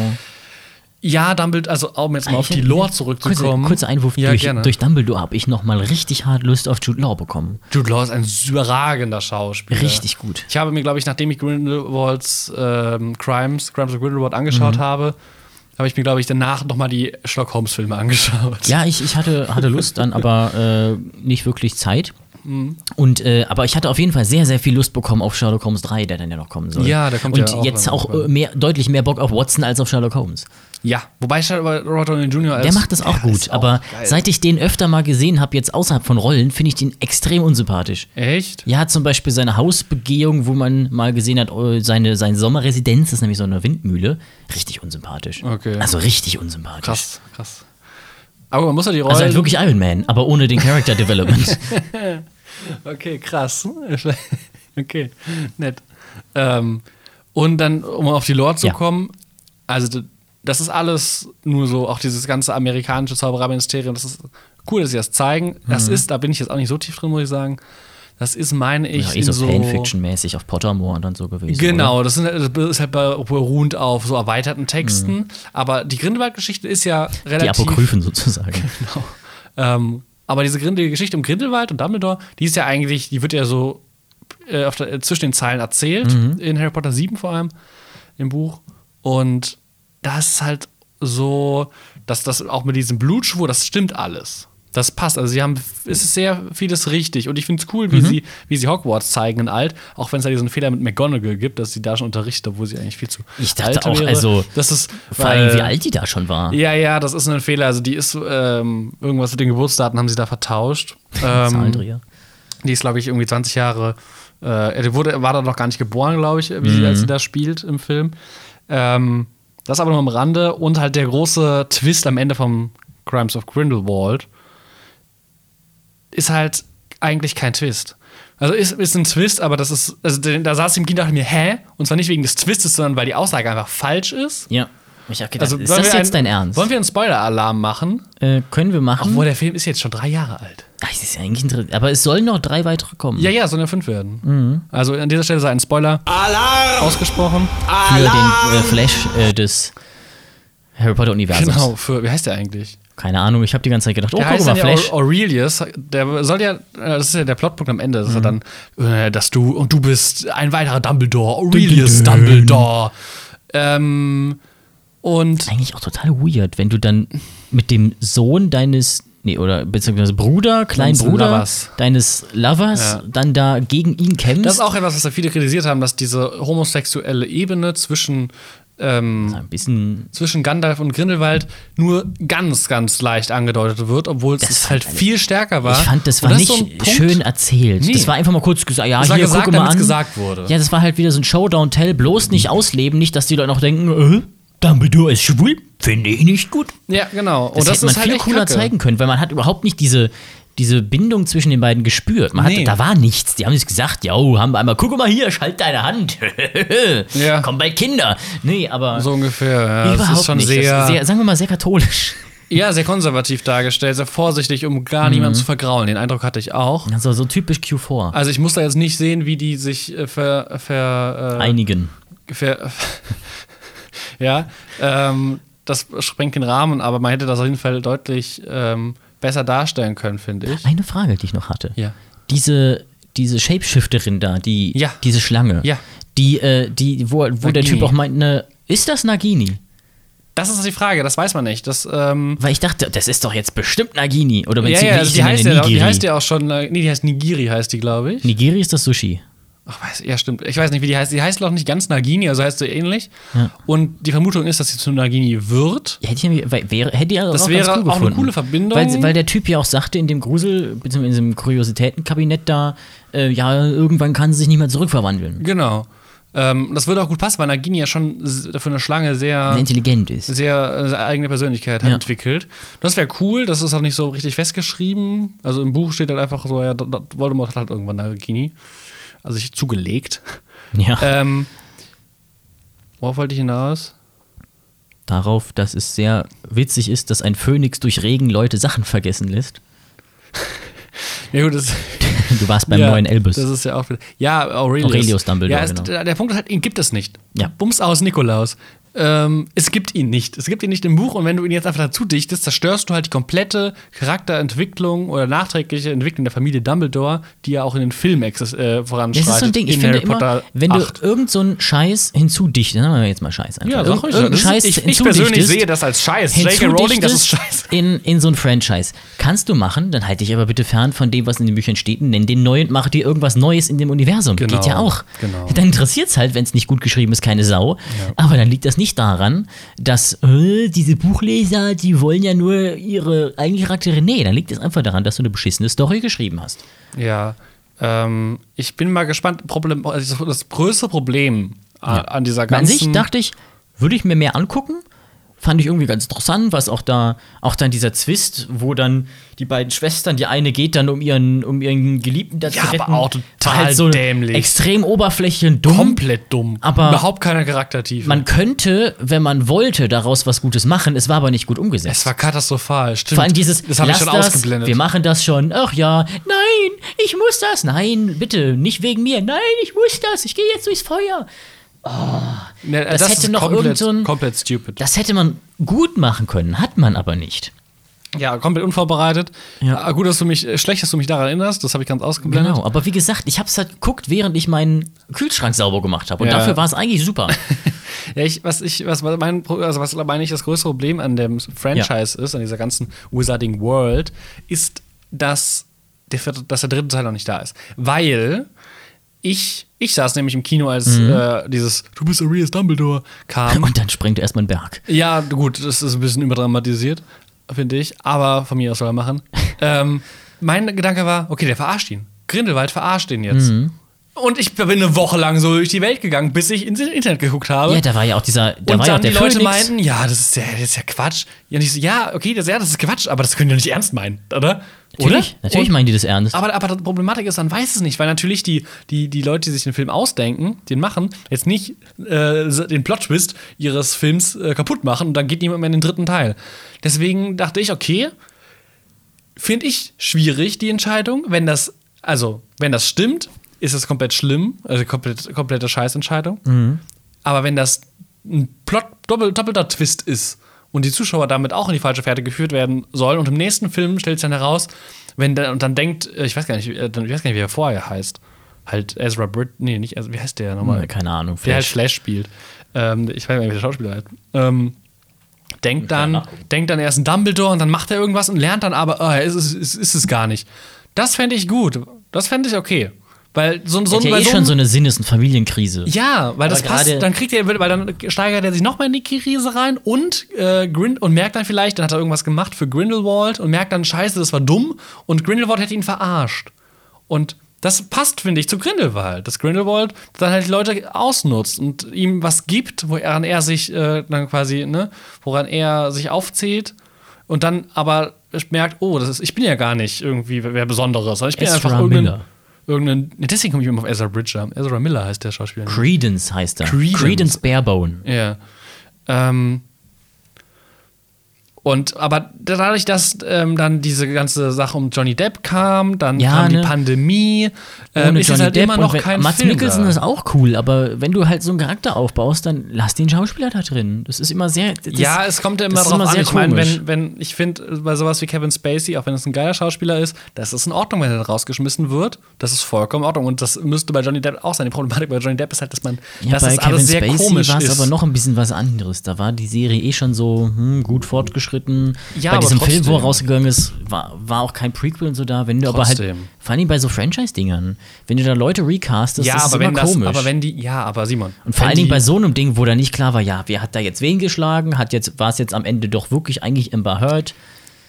Speaker 3: Ja, Dumbledore, also um jetzt mal auf die Lore zurückzukommen.
Speaker 2: Kurzer, kurzer Einwurf.
Speaker 3: Ja,
Speaker 2: durch,
Speaker 3: gerne.
Speaker 2: durch Dumbledore habe ich noch mal richtig hart Lust auf Jude Law bekommen.
Speaker 3: Jude Law ist ein überragender Schauspieler.
Speaker 2: Richtig gut.
Speaker 3: Ich habe mir, glaube ich, nachdem ich Grindelwalds ähm, Crimes, Crimes of Grindelwald angeschaut habe, habe ich mir, glaube ich, danach noch mal die Sherlock Holmes-Filme angeschaut.
Speaker 2: Ja, ich, ich hatte, hatte Lust dann, aber äh, nicht wirklich Zeit.
Speaker 3: Mhm.
Speaker 2: Und, äh, aber ich hatte auf jeden Fall sehr, sehr viel Lust bekommen auf Sherlock Holmes 3, der dann ja noch kommen soll.
Speaker 3: Ja, der kommt
Speaker 2: Und
Speaker 3: ja auch
Speaker 2: jetzt auch äh, mehr, deutlich mehr Bock auf Watson als auf Sherlock Holmes.
Speaker 3: Ja, wobei Robert Downey Jr.
Speaker 2: Der macht das auch gut,
Speaker 3: auch
Speaker 2: aber
Speaker 3: geil.
Speaker 2: seit ich den öfter mal gesehen habe, jetzt außerhalb von Rollen, finde ich den extrem unsympathisch.
Speaker 3: Echt?
Speaker 2: Ja, zum Beispiel seine Hausbegehung, wo man mal gesehen hat, oh, seine, seine Sommerresidenz ist nämlich so eine Windmühle. Richtig unsympathisch.
Speaker 3: Okay.
Speaker 2: Also richtig unsympathisch.
Speaker 3: Krass, krass. Aber man muss ja die Rollen.
Speaker 2: Also halt wirklich Iron Man, aber ohne den Character Development.
Speaker 3: Okay, krass. Okay, nett. Ähm, und dann, um auf die Lore zu
Speaker 2: Ja.
Speaker 3: kommen, also das ist alles nur so, auch dieses ganze amerikanische Zaubereiministerium, das ist cool, dass sie das zeigen. Das ist, da bin ich jetzt auch nicht so tief drin, muss ich sagen. Das ist, meine ich,
Speaker 2: ja, eh so,
Speaker 3: so
Speaker 2: Fanfiction-mäßig auf Pottermore und dann so gewesen.
Speaker 3: Genau, das, sind, das ist halt beruhend auf so erweiterten Texten. Aber die Grindelwald-Geschichte ist ja
Speaker 2: Die
Speaker 3: relativ.
Speaker 2: Apokryphen sozusagen.
Speaker 3: Genau. Ähm, aber diese Grinde- die Geschichte um Grindelwald und Dumbledore, die ist ja eigentlich, die wird ja so äh, der, zwischen den Zeilen erzählt, in Harry Potter 7 vor allem, im Buch. Und das ist halt so, dass das auch mit diesem Blutschwur, das stimmt alles. Das passt. Also sie haben, es ist sehr vieles richtig. Und ich finde es cool, wie, sie, wie sie Hogwarts zeigen in alt, auch wenn es da diesen Fehler mit McGonagall gibt, dass sie da schon unterrichtet, obwohl sie eigentlich viel zu
Speaker 2: Ich dachte
Speaker 3: alt
Speaker 2: auch,
Speaker 3: wäre.
Speaker 2: also,
Speaker 3: das ist,
Speaker 2: Vor allem, wie
Speaker 3: weil-
Speaker 2: alt die da schon war.
Speaker 3: ja, ja, das ist ein Fehler. Also die ist ähm, irgendwas mit den Geburtsdaten haben sie da vertauscht. Ähm, die ist, glaube ich, irgendwie 20 Jahre. Äh, die wurde, war da noch gar nicht geboren, glaube ich, wie sie, als sie da spielt im Film. Ähm, das aber nur am Rande und halt der große Twist am Ende vom Crimes of Grindelwald ist halt eigentlich kein Twist. Also ist, ist ein Twist, aber das ist, also da saß ich im Kino und dachte mir, hä? Und zwar nicht wegen des Twistes, sondern weil die Aussage einfach falsch ist.
Speaker 2: Ja. Ich hab gedacht,
Speaker 3: Also,
Speaker 2: ist das jetzt
Speaker 3: ein-
Speaker 2: dein Ernst?
Speaker 3: Wollen wir einen Spoiler-Alarm machen?
Speaker 2: äh, können wir machen.
Speaker 3: Obwohl der Film ist jetzt schon drei Jahre alt.
Speaker 2: Ach, das ist ja eigentlich interessant. Aber es sollen noch drei weitere kommen.
Speaker 3: Ja, ja, sollen ja fünf werden.
Speaker 2: Mhm.
Speaker 3: Also an dieser Stelle sei ein Spoiler ausgesprochen.
Speaker 2: Für den äh, Flash äh, des Harry Potter-Universums.
Speaker 3: Genau, für, wie heißt der eigentlich?
Speaker 2: Keine Ahnung, ich habe die ganze Zeit gedacht, oh,
Speaker 3: der
Speaker 2: guck mal,
Speaker 3: ja
Speaker 2: Flash.
Speaker 3: Aure- Aurelius. Der soll ja, das ist ja der Plotpunkt am Ende, dass
Speaker 2: Mhm.
Speaker 3: er dann, äh, dass du, und du bist ein weiterer Dumbledore, Aurelius Dumbledore. Ähm, und
Speaker 2: Eigentlich auch total weird, wenn du dann mit dem Sohn deines nee, oder beziehungsweise Bruder, kleinen
Speaker 3: Deines
Speaker 2: Bruder
Speaker 3: Lovers.
Speaker 2: deines Lovers
Speaker 3: Ja.
Speaker 2: dann da gegen ihn kämpft.
Speaker 3: Das ist auch etwas, was da viele kritisiert haben, dass diese homosexuelle Ebene zwischen, ähm,
Speaker 2: ein bisschen
Speaker 3: zwischen Gandalf und Grindelwald nur ganz, ganz leicht angedeutet wird, obwohl es
Speaker 2: Das
Speaker 3: halt viel stärker war.
Speaker 2: Ich fand, das
Speaker 3: Und
Speaker 2: war
Speaker 3: ist
Speaker 2: nicht
Speaker 3: so
Speaker 2: schön erzählt.
Speaker 3: Nee.
Speaker 2: Das war einfach mal kurz gesagt, ja,
Speaker 3: Das war
Speaker 2: hier,
Speaker 3: gesagt,
Speaker 2: guck mal an.
Speaker 3: gesagt wurde.
Speaker 2: Ja, das war halt wieder so ein Showdown-Tell, bloß nicht ausleben, nicht, dass die Leute noch denken, äh, Dumbledore ist schwul, finde ich nicht gut.
Speaker 3: Ja, genau.
Speaker 2: Das, hätte man viel
Speaker 3: echt
Speaker 2: cooler
Speaker 3: kacke.
Speaker 2: zeigen können, weil man hat überhaupt nicht diese, diese Bindung zwischen den beiden gespürt. Man
Speaker 3: Nee.
Speaker 2: hat, da war nichts. Die haben nicht gesagt, ja, haben wir einmal, guck mal hier, schalt deine Hand.
Speaker 3: Ja.
Speaker 2: Kommen bald Kinder. Nee, aber
Speaker 3: So ungefähr. Ja.
Speaker 2: überhaupt
Speaker 3: das ist schon
Speaker 2: nicht.
Speaker 3: sehr,
Speaker 2: sehr, sagen wir mal, sehr katholisch.
Speaker 3: ja, sehr konservativ dargestellt, sehr vorsichtig, um gar
Speaker 2: Mhm.
Speaker 3: niemanden zu vergraulen. Den Eindruck hatte ich auch.
Speaker 2: Also so typisch Q4.
Speaker 3: Also ich muss da jetzt nicht sehen, wie die sich äh, ver, ver, äh,
Speaker 2: Einigen.
Speaker 3: ver ja, ähm, das sprengt den Rahmen, aber man hätte das auf jeden Fall deutlich ähm, besser darstellen können, finde ich.
Speaker 2: Eine Frage, die ich noch hatte.
Speaker 3: Ja.
Speaker 2: Diese, diese Shapeshifterin da, die,
Speaker 3: Ja.
Speaker 2: diese Schlange,
Speaker 3: Ja.
Speaker 2: die, äh, die, wo, wo der. Typ auch meint, ne, ist das Nagini?
Speaker 3: Das ist die Frage, das weiß man nicht. Das, ähm,
Speaker 2: Weil ich dachte, das ist doch jetzt bestimmt Nagini. Oder wenn
Speaker 3: ja,
Speaker 2: sie
Speaker 3: ja, also die heißt, ja, auch- die heißt ja auch schon, äh, nee, die heißt Nigiri, heißt die, glaube ich.
Speaker 2: Nigiri ist das Sushi.
Speaker 3: Ach, weiß, ja, stimmt. Ich weiß nicht, wie die heißt. Die heißt noch nicht ganz Nagini, also heißt sie ähnlich.
Speaker 2: Ja.
Speaker 3: Und die Vermutung ist, dass sie zu Nagini wird.
Speaker 2: Ja, hätte ich weil- wäre, hätte ja
Speaker 3: Das
Speaker 2: auch
Speaker 3: wäre
Speaker 2: ganz cool
Speaker 3: auch eine
Speaker 2: gefunden.
Speaker 3: coole Verbindung.
Speaker 2: Weil, weil der Typ ja auch sagte in dem Grusel, beziehungsweise in diesem Kuriositätenkabinett da, äh, ja, irgendwann kann sie sich nicht mehr zurückverwandeln.
Speaker 3: Genau. Ähm, das würde auch gut passen, weil Nagini ja schon für eine Schlange sehr,
Speaker 2: Sehr intelligent ist.
Speaker 3: sehr äh, eigene Persönlichkeit hat
Speaker 2: Ja.
Speaker 3: entwickelt. Das wäre cool, das ist auch nicht so richtig festgeschrieben. Also im Buch steht halt einfach so, ja, Voldemort hat halt irgendwann Nagini. Also sich zugelegt.
Speaker 2: Ja.
Speaker 3: Ähm, worauf wollte ich hinaus?
Speaker 2: Darauf, dass es sehr witzig ist, dass ein Phönix durch Regen Leute Sachen vergessen lässt.
Speaker 3: Ja, gut, das,
Speaker 2: Du warst beim
Speaker 3: ja,
Speaker 2: neuen Elbus.
Speaker 3: Das ist ja auch. Ja, Aurelius.
Speaker 2: Aurelius Dumbledore,
Speaker 3: Ja, es,
Speaker 2: genau.
Speaker 3: der, der Punkt ist halt, ihn gibt es nicht.
Speaker 2: Ja.
Speaker 3: Bums aus Nikolaus. Ähm, es gibt ihn nicht. Es gibt ihn nicht im Buch und wenn du ihn jetzt einfach dazu dichtest, zerstörst du halt die komplette Charakterentwicklung oder nachträgliche Entwicklung der Familie Dumbledore, die ja auch in den Film exis- äh, voranschreitet.
Speaker 2: Das ist so ein Ding, ich
Speaker 3: in
Speaker 2: finde immer, wenn
Speaker 3: 8.
Speaker 2: du irgend so einen Scheiß hinzudichtest, sagen wir jetzt mal Scheiß einfach.
Speaker 3: Ja,
Speaker 2: Irgend-
Speaker 3: sag ich
Speaker 2: irgendeinen.
Speaker 3: Das
Speaker 2: Scheiß
Speaker 3: ist- ich, ich persönlich sehe das als Scheiß. J.K. Rowling, das ist Scheiß.
Speaker 2: In, in so ein Franchise. Kannst du machen, dann halte dich aber bitte fern von dem, was in den Büchern steht und nenn den neuen, mach dir irgendwas Neues in dem Universum.
Speaker 3: Genau,
Speaker 2: Geht ja auch.
Speaker 3: genau.
Speaker 2: Dann interessiert es halt, wenn es nicht gut geschrieben ist, keine Sau. Aber dann liegt das nicht daran, dass äh, diese Buchleser, die wollen ja nur ihre eigenen Charaktere. Nee, dann liegt es einfach daran, dass du eine beschissene Story geschrieben hast.
Speaker 3: Ja, ähm, ich bin mal gespannt. Problem, also das, größte Problem a- an dieser
Speaker 2: An
Speaker 3: ganzen.
Speaker 2: sich dachte ich, würde ich mir mehr angucken. Fand ich irgendwie ganz interessant, was auch da, auch dann dieser Zwist, wo dann die beiden Schwestern, die eine geht dann um ihren, um ihren Geliebten da
Speaker 3: Ja,
Speaker 2: zu retten.
Speaker 3: aber auch total
Speaker 2: halt so
Speaker 3: dämlich.
Speaker 2: Extrem oberflächlich und dumm.
Speaker 3: komplett dumm.
Speaker 2: Aber-
Speaker 3: überhaupt keine Charaktertiefe.
Speaker 2: Man könnte, wenn man wollte, daraus was Gutes machen. Es war aber nicht gut umgesetzt.
Speaker 3: es war katastrophal, stimmt.
Speaker 2: Vor allem dieses,
Speaker 3: das habe ich schon
Speaker 2: das,
Speaker 3: ausgeblendet.
Speaker 2: wir machen das schon. Ach ja, nein, ich muss das. Nein, bitte, nicht wegen mir. Nein, ich muss das. Ich gehe jetzt durchs Feuer.
Speaker 3: Ne,
Speaker 2: das hätte
Speaker 3: ist
Speaker 2: noch
Speaker 3: komplett,
Speaker 2: irgend so ein-
Speaker 3: komplett stupid.
Speaker 2: Das hätte man gut machen können, hat man aber nicht.
Speaker 3: Ja, komplett unvorbereitet.
Speaker 2: Ja.
Speaker 3: Ah, gut, dass du mich, äh, schlecht, dass du mich daran erinnerst. Das habe ich ganz ausgeblendet.
Speaker 2: Genau, aber wie gesagt, ich habe es halt geguckt, während ich meinen Kühlschrank sauber gemacht habe. Und
Speaker 3: Ja.
Speaker 2: dafür war es eigentlich super.
Speaker 3: Ja, ich, was ich, was mein, also was meine ich das größte Problem an dem Franchise ist, an dieser ganzen Wizarding World, ist, dass der, vierte, dass der dritte Teil noch nicht da ist. Weil ich, ich saß nämlich im Kino, als
Speaker 2: Mhm.
Speaker 3: äh, dieses Du bist Arias Dumbledore kam.
Speaker 2: Und dann springt erstmal ein Berg.
Speaker 3: Ja, gut, das ist ein bisschen überdramatisiert, finde ich. Aber von mir aus soll er machen. ähm, mein Gedanke war, okay, der verarscht ihn. Grindelwald verarscht ihn jetzt.
Speaker 2: Mhm.
Speaker 3: Und ich bin eine Woche lang so durch die Welt gegangen, bis ich ins Internet geguckt habe.
Speaker 2: Ja, da war ja auch dieser, da
Speaker 3: und
Speaker 2: war ja auch
Speaker 3: dann
Speaker 2: der
Speaker 3: die Leute meinten, ja, das ist ja, das ist ja Quatsch. Ja, und ich so, ja, okay, das, ja, das ist Quatsch, aber das können die nicht ernst meinen, oder?
Speaker 2: Natürlich,
Speaker 3: oder?
Speaker 2: natürlich
Speaker 3: Und-
Speaker 2: meinen die das ernst.
Speaker 3: aber, aber die Problematik ist, man weiß es nicht, weil natürlich die, die, die Leute, die sich den Film ausdenken, den machen, jetzt nicht äh, den Plot-Twist ihres Films äh, kaputt machen und dann geht niemand mehr in den dritten Teil. Deswegen dachte ich, okay, finde ich schwierig, die Entscheidung. Wenn das, also, wenn das stimmt, ist es komplett schlimm, also komplett, komplette Scheißentscheidung.
Speaker 2: Mhm.
Speaker 3: Aber wenn das ein Plot, doppel, doppelter Twist ist und die Zuschauer damit auch in die falsche Fährte geführt werden sollen und im nächsten Film stellt sich dann heraus, wenn der, und dann denkt, äh, ich weiß gar nicht, äh, ich weiß gar nicht, wie er vorher heißt. Halt Ezra Britt, nee, nicht, Ezra, wie heißt der nochmal?
Speaker 2: Keine Ahnung.
Speaker 3: der halt
Speaker 2: Flash.
Speaker 3: Flash spielt. Ähm, ich weiß gar nicht, wie der Schauspieler heißt. Ähm, denkt dann, denkt dann, er ist ein Dumbledore und dann macht er irgendwas und lernt dann aber, oh, ist, es- ist, ist es gar nicht. Das fände ich gut. Das fände ich okay. Weil so, so,
Speaker 2: Hat ja eh
Speaker 3: so
Speaker 2: schon so eine Sinnes- und Familienkrise.
Speaker 3: ja, weil das
Speaker 2: Aber
Speaker 3: passt,
Speaker 2: gerade-
Speaker 3: dann kriegt er, weil dann steigert er sich noch mal in die Krise rein und, äh, Grind und merkt dann vielleicht, dann hat er irgendwas gemacht für Grindelwald und merkt dann, scheiße, das war dumm und Grindelwald hätte ihn verarscht. Und das passt, finde ich, zu Grindelwald, dass Grindelwald dann halt die Leute ausnutzt und ihm was gibt, woran er sich äh, dann quasi, ne, woran er sich aufzählt und dann aber merkt, oh, das ist, ich bin ja gar nicht irgendwie wer Besonderes, ich bin
Speaker 2: Ezra
Speaker 3: einfach irgendein,
Speaker 2: Miller.
Speaker 3: Irgendein, deswegen komme ich immer auf Ezra Bridger. Ezra Miller heißt der Schauspieler.
Speaker 2: Credence heißt er.
Speaker 3: Credence.
Speaker 2: Credence Barebone.
Speaker 3: Ja. Ähm, und aber dadurch, dass ähm, dann diese ganze Sache um Johnny Depp kam, dann
Speaker 2: Ja,
Speaker 3: kam die
Speaker 2: ne?
Speaker 3: Pandemie, ähm, ist
Speaker 2: Johnny
Speaker 3: halt
Speaker 2: Depp
Speaker 3: immer noch kein
Speaker 2: Mats
Speaker 3: Film
Speaker 2: Mikkelsen
Speaker 3: da.
Speaker 2: ist auch cool, aber wenn du halt so einen Charakter aufbaust, dann lass den Schauspieler da drin. Das ist immer sehr. Das,
Speaker 3: ja, es kommt ja immer
Speaker 2: ist
Speaker 3: drauf
Speaker 2: immer
Speaker 3: an.
Speaker 2: sehr
Speaker 3: Ich meine, wenn, wenn ich finde, bei sowas wie Kevin Spacey, auch wenn es ein geiler Schauspieler ist, das ist in Ordnung, wenn er rausgeschmissen wird. Das ist vollkommen in Ordnung. Und das müsste bei Johnny Depp auch sein. Die Problematik bei Johnny Depp ist halt, dass man,
Speaker 2: Ja, bei
Speaker 3: das
Speaker 2: Kevin
Speaker 3: alles sehr
Speaker 2: Spacey
Speaker 3: komisch
Speaker 2: war es
Speaker 3: ist.
Speaker 2: aber noch ein bisschen was anderes. Da war die Serie eh schon so hm, gut fortgeschritten.
Speaker 3: Ja,
Speaker 2: bei diesem Film, wo er
Speaker 3: trotzdem.
Speaker 2: rausgegangen ist, war, war auch kein Prequel und so da. Wenn du aber halt,
Speaker 3: Trotzdem.
Speaker 2: vor allem bei so Franchise-Dingern, wenn du da Leute recastest,
Speaker 3: ja,
Speaker 2: das ist
Speaker 3: aber
Speaker 2: immer
Speaker 3: wenn das,
Speaker 2: komisch.
Speaker 3: aber wenn die, ja, aber Simon.
Speaker 2: und vor allen Dingen bei so einem Ding, wo da nicht klar war, ja, wer hat da jetzt wen geschlagen, hat jetzt, war es jetzt am Ende doch wirklich eigentlich Amber Heard.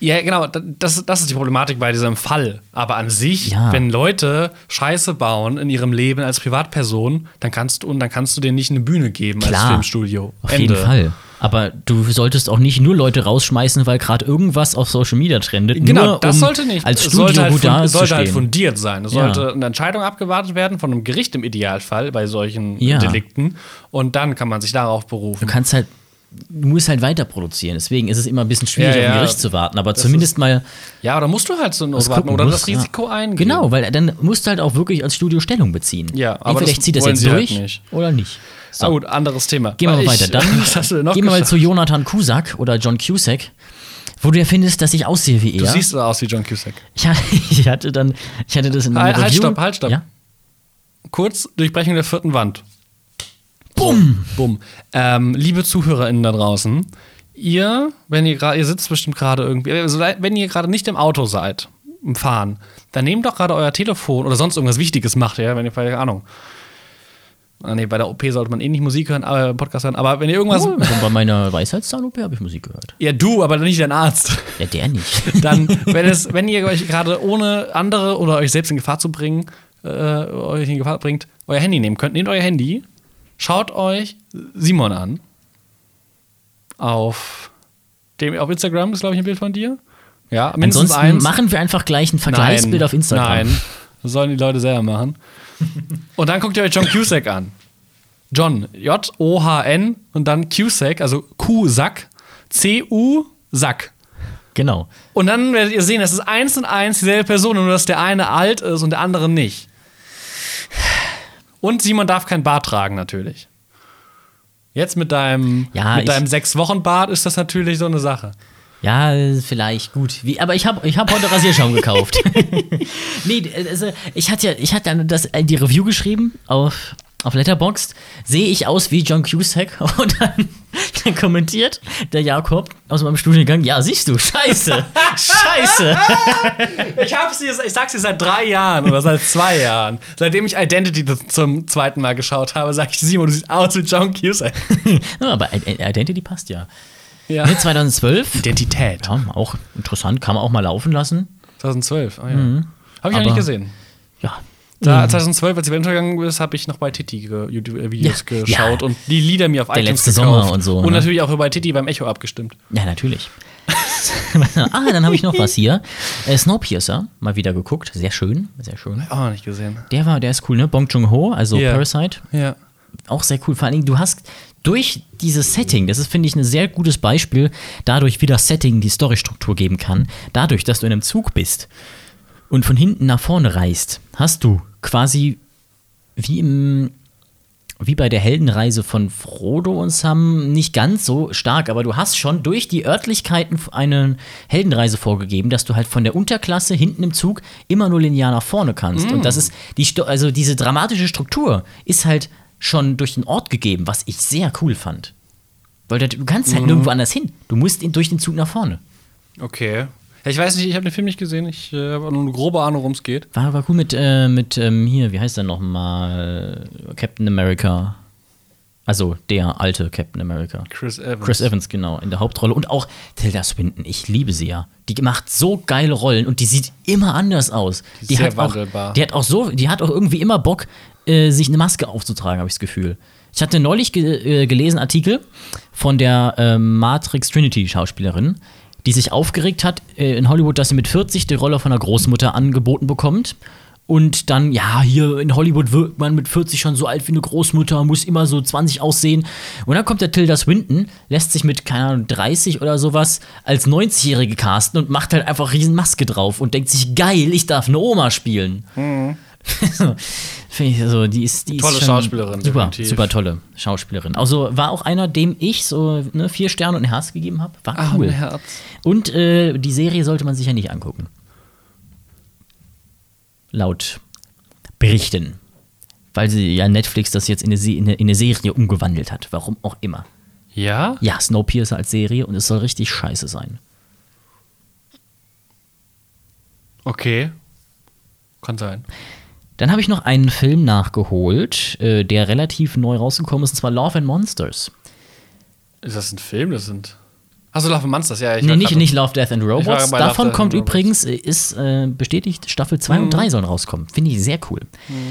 Speaker 3: Ja, genau, da- das, das ist die Problematik bei diesem Fall. Aber an sich,
Speaker 2: Ja.
Speaker 3: wenn Leute Scheiße bauen in ihrem Leben als Privatperson, dann kannst du und dann kannst du denen nicht eine Bühne geben als
Speaker 2: Klar,
Speaker 3: Filmstudio.
Speaker 2: Auf jeden Fall. Aber du solltest auch nicht nur Leute rausschmeißen, weil gerade irgendwas auf Social Media trendet.
Speaker 3: Genau,
Speaker 2: nur,
Speaker 3: das
Speaker 2: um
Speaker 3: sollte nicht.
Speaker 2: Als Studio
Speaker 3: sollte halt,
Speaker 2: gut
Speaker 3: fun- es sollte halt fundiert sein. Es
Speaker 2: Ja.
Speaker 3: sollte eine Entscheidung abgewartet werden von einem Gericht im Idealfall bei solchen
Speaker 2: Ja.
Speaker 3: Delikten. Und dann kann man sich darauf berufen.
Speaker 2: Du kannst halt, du musst halt weiter produzieren. Deswegen ist es immer ein bisschen schwierig,
Speaker 3: Ja, ja.
Speaker 2: auf ein Gericht zu warten. Aber zumindest mal
Speaker 3: Ja, oder musst du halt so
Speaker 2: was
Speaker 3: warten
Speaker 2: gucken.
Speaker 3: oder
Speaker 2: musst,
Speaker 3: das Risiko
Speaker 2: ja.
Speaker 3: eingehen.
Speaker 2: Genau, weil dann musst du halt auch wirklich als Studio Stellung beziehen.
Speaker 3: Ja, aber das
Speaker 2: ich ziehe das jetzt
Speaker 3: sie halt
Speaker 2: durch
Speaker 3: nicht.
Speaker 2: oder nicht.
Speaker 3: So. gut, anderes Thema.
Speaker 2: Gehen wir mal weiter. Dann
Speaker 3: was hast du denn noch
Speaker 2: gehen wir mal zu Jonathan Cusack oder John Cusack, wo du ja findest, dass ich aussehe wie er.
Speaker 3: Du siehst aus wie John Cusack.
Speaker 2: ich, hatte, ich hatte dann, ich hatte das in einem
Speaker 3: Halt, halt,
Speaker 2: Review.
Speaker 3: stopp, halt, stopp.
Speaker 2: Ja?
Speaker 3: Kurz Durchbrechung der vierten Wand. Bumm. Bumm. Ähm, liebe ZuhörerInnen da draußen, ihr, wenn ihr gerade, ihr sitzt bestimmt gerade irgendwie, also wenn ihr gerade nicht im Auto seid, im Fahren, dann nehmt doch gerade euer Telefon oder sonst irgendwas Wichtiges macht, ja, wenn ihr, keine Ahnung. Ah, nee, bei der OP sollte man eh nicht Musik hören, aber Podcast hören, aber wenn ihr irgendwas.
Speaker 2: Oh, bei meiner Weisheitszahn-OP habe ich Musik gehört.
Speaker 3: Ja, du, aber nicht dein Arzt.
Speaker 2: Ja, der nicht.
Speaker 3: dann, wenn, es, wenn ihr euch gerade ohne andere oder euch selbst in Gefahr zu bringen, äh, euch in Gefahr bringt, euer Handy nehmen könnt, nehmt euer Handy, schaut euch Simon an. Auf dem auf Instagram ist, glaube ich, ein Bild von dir. Ja, mindestens
Speaker 2: Ansonsten
Speaker 3: eins.
Speaker 2: machen wir einfach gleich ein Vergleichsbild auf Instagram.
Speaker 3: Nein, das sollen die Leute selber machen. und dann guckt ihr euch John Cusack an. John, J-O-H-N und dann Cusack, also Q-Sack, C-U-Sack.
Speaker 2: Genau.
Speaker 3: Und dann werdet ihr sehen, es ist eins und eins dieselbe Person, nur dass der eine alt ist und der andere nicht. Und Simon darf kein Bart tragen, natürlich. Jetzt mit deinem,
Speaker 2: Ja,
Speaker 3: mit deinem sechs Wochen Bart ist das natürlich so eine Sache.
Speaker 2: Ja, vielleicht gut. Wie, aber ich habe ich hab heute Rasierschaum gekauft. nee, also ich hatte ja, ich hatte das, äh, die Review geschrieben auf, auf Letterboxd. Sehe ich aus wie John Cusack? Und dann, dann kommentiert der Jakob aus meinem Studiengang, ja, siehst du, scheiße, scheiße.
Speaker 3: Ich hab's dir, ich sag's dir seit drei Jahren oder seit zwei Jahren. Seitdem ich Identity zum zweiten Mal geschaut habe, sag ich Simon, du siehst aus wie John Cusack.
Speaker 2: Ja, aber Identity passt ja.
Speaker 3: Ja.
Speaker 2: Nee, 2012,
Speaker 3: Identität.
Speaker 2: ja, auch interessant, kann man auch mal laufen lassen.
Speaker 3: 2012, oh ja. Habe ich
Speaker 2: Mhm. Aber-
Speaker 3: noch nicht gesehen.
Speaker 2: Ja,
Speaker 3: Da, 2012, als die Welt untergegangen ist, habe ich noch bei Titi ge- YouTube-Videos
Speaker 2: Ja,
Speaker 3: geschaut
Speaker 2: ja.
Speaker 3: und die Lieder mir auf
Speaker 2: Der
Speaker 3: iTunes
Speaker 2: letzte
Speaker 3: gekauft.
Speaker 2: Sommer und so,
Speaker 3: Und
Speaker 2: ne?
Speaker 3: natürlich auch bei Titi beim Echo abgestimmt.
Speaker 2: Ja, natürlich. ah, dann habe ich noch was hier. Äh, Snowpiercer, mal wieder geguckt. Sehr schön, sehr schön.
Speaker 3: Oh, nicht gesehen.
Speaker 2: Der war, der ist cool, ne? Bong Joon-ho, also
Speaker 3: Ja.
Speaker 2: Parasite.
Speaker 3: Ja.
Speaker 2: Auch sehr cool. Vor allen Dingen, du hast durch dieses Setting, das ist, finde ich, ein sehr gutes Beispiel, dadurch, wie das Setting die Storystruktur geben kann, dadurch, dass du in einem Zug bist und von hinten nach vorne reist, hast du quasi wie im wie bei der Heldenreise von Frodo und Sam nicht ganz so stark, aber du hast schon durch die Örtlichkeiten eine Heldenreise vorgegeben, dass du halt von der Unterklasse hinten im Zug immer nur linear nach vorne kannst. Und das ist die also diese dramatische Struktur ist halt schon durch den Ort gegeben, was ich sehr cool fand. Weil du, kannst halt nirgendwo anders hin. Du musst ihn durch den Zug nach vorne.
Speaker 3: Okay. Ich weiß nicht, ich habe den Film nicht gesehen. Ich äh, habe nur eine grobe Ahnung, worum es geht.
Speaker 2: War, war cool mit, äh, mit ähm, hier, wie heißt der nochmal? Captain America. Also der alte Captain America.
Speaker 3: Chris Evans.
Speaker 2: Chris Evans, genau, in der Hauptrolle. Und auch Tilda Swinton, ich liebe sie ja. Die macht so geile Rollen und die sieht immer anders aus. Die,
Speaker 3: sehr
Speaker 2: hat auch,
Speaker 3: wandelbar.
Speaker 2: die hat auch so, die hat auch irgendwie immer Bock, äh, sich eine Maske aufzutragen, habe ich das Gefühl. Ich hatte neulich ge äh, gelesen Artikel von der äh, Matrix Trinity Schauspielerin, die sich aufgeregt hat äh, in Hollywood, dass sie mit 40 die Rolle von einer Großmutter angeboten bekommt. Und dann, ja, hier in Hollywood wirkt man mit 40 schon so alt wie eine Großmutter, muss immer so 20 aussehen. Und dann kommt der Tilda Swinton, lässt sich mit, keine Ahnung, 30 oder sowas als 90-Jährige casten und macht halt einfach riesen Maske drauf und denkt sich, geil, ich darf eine Oma spielen. Finde ich so, die ist, die.
Speaker 3: Tolle
Speaker 2: ist
Speaker 3: Schauspielerin,
Speaker 2: Super,
Speaker 3: definitiv.
Speaker 2: super tolle Schauspielerin. Also war auch einer, dem ich so ne, vier Sterne und ein Herz gegeben habe. War
Speaker 3: Ah,
Speaker 2: cool.
Speaker 3: Herz.
Speaker 2: Und äh, die Serie sollte man sich ja nicht angucken. Laut Berichten. Weil sie ja Netflix das jetzt in eine, in eine, in eine Serie umgewandelt hat. Warum auch immer.
Speaker 3: Ja?
Speaker 2: Ja, Snowpiercer als Serie und es soll richtig scheiße sein.
Speaker 3: Okay. Kann sein.
Speaker 2: Dann habe ich noch einen Film nachgeholt, äh, der relativ neu rausgekommen ist, und zwar Love and Monsters.
Speaker 3: Ist das ein Film? Das sind. Achso, Love and Monsters, ja. Ich
Speaker 2: Nee, nicht, nicht Love, Death and Robots.
Speaker 3: Love,
Speaker 2: Davon
Speaker 3: Death
Speaker 2: kommt
Speaker 3: Robots.
Speaker 2: übrigens, äh, ist äh, bestätigt, Staffel 2
Speaker 3: Mhm.
Speaker 2: und 3 sollen rauskommen. Finde ich sehr cool.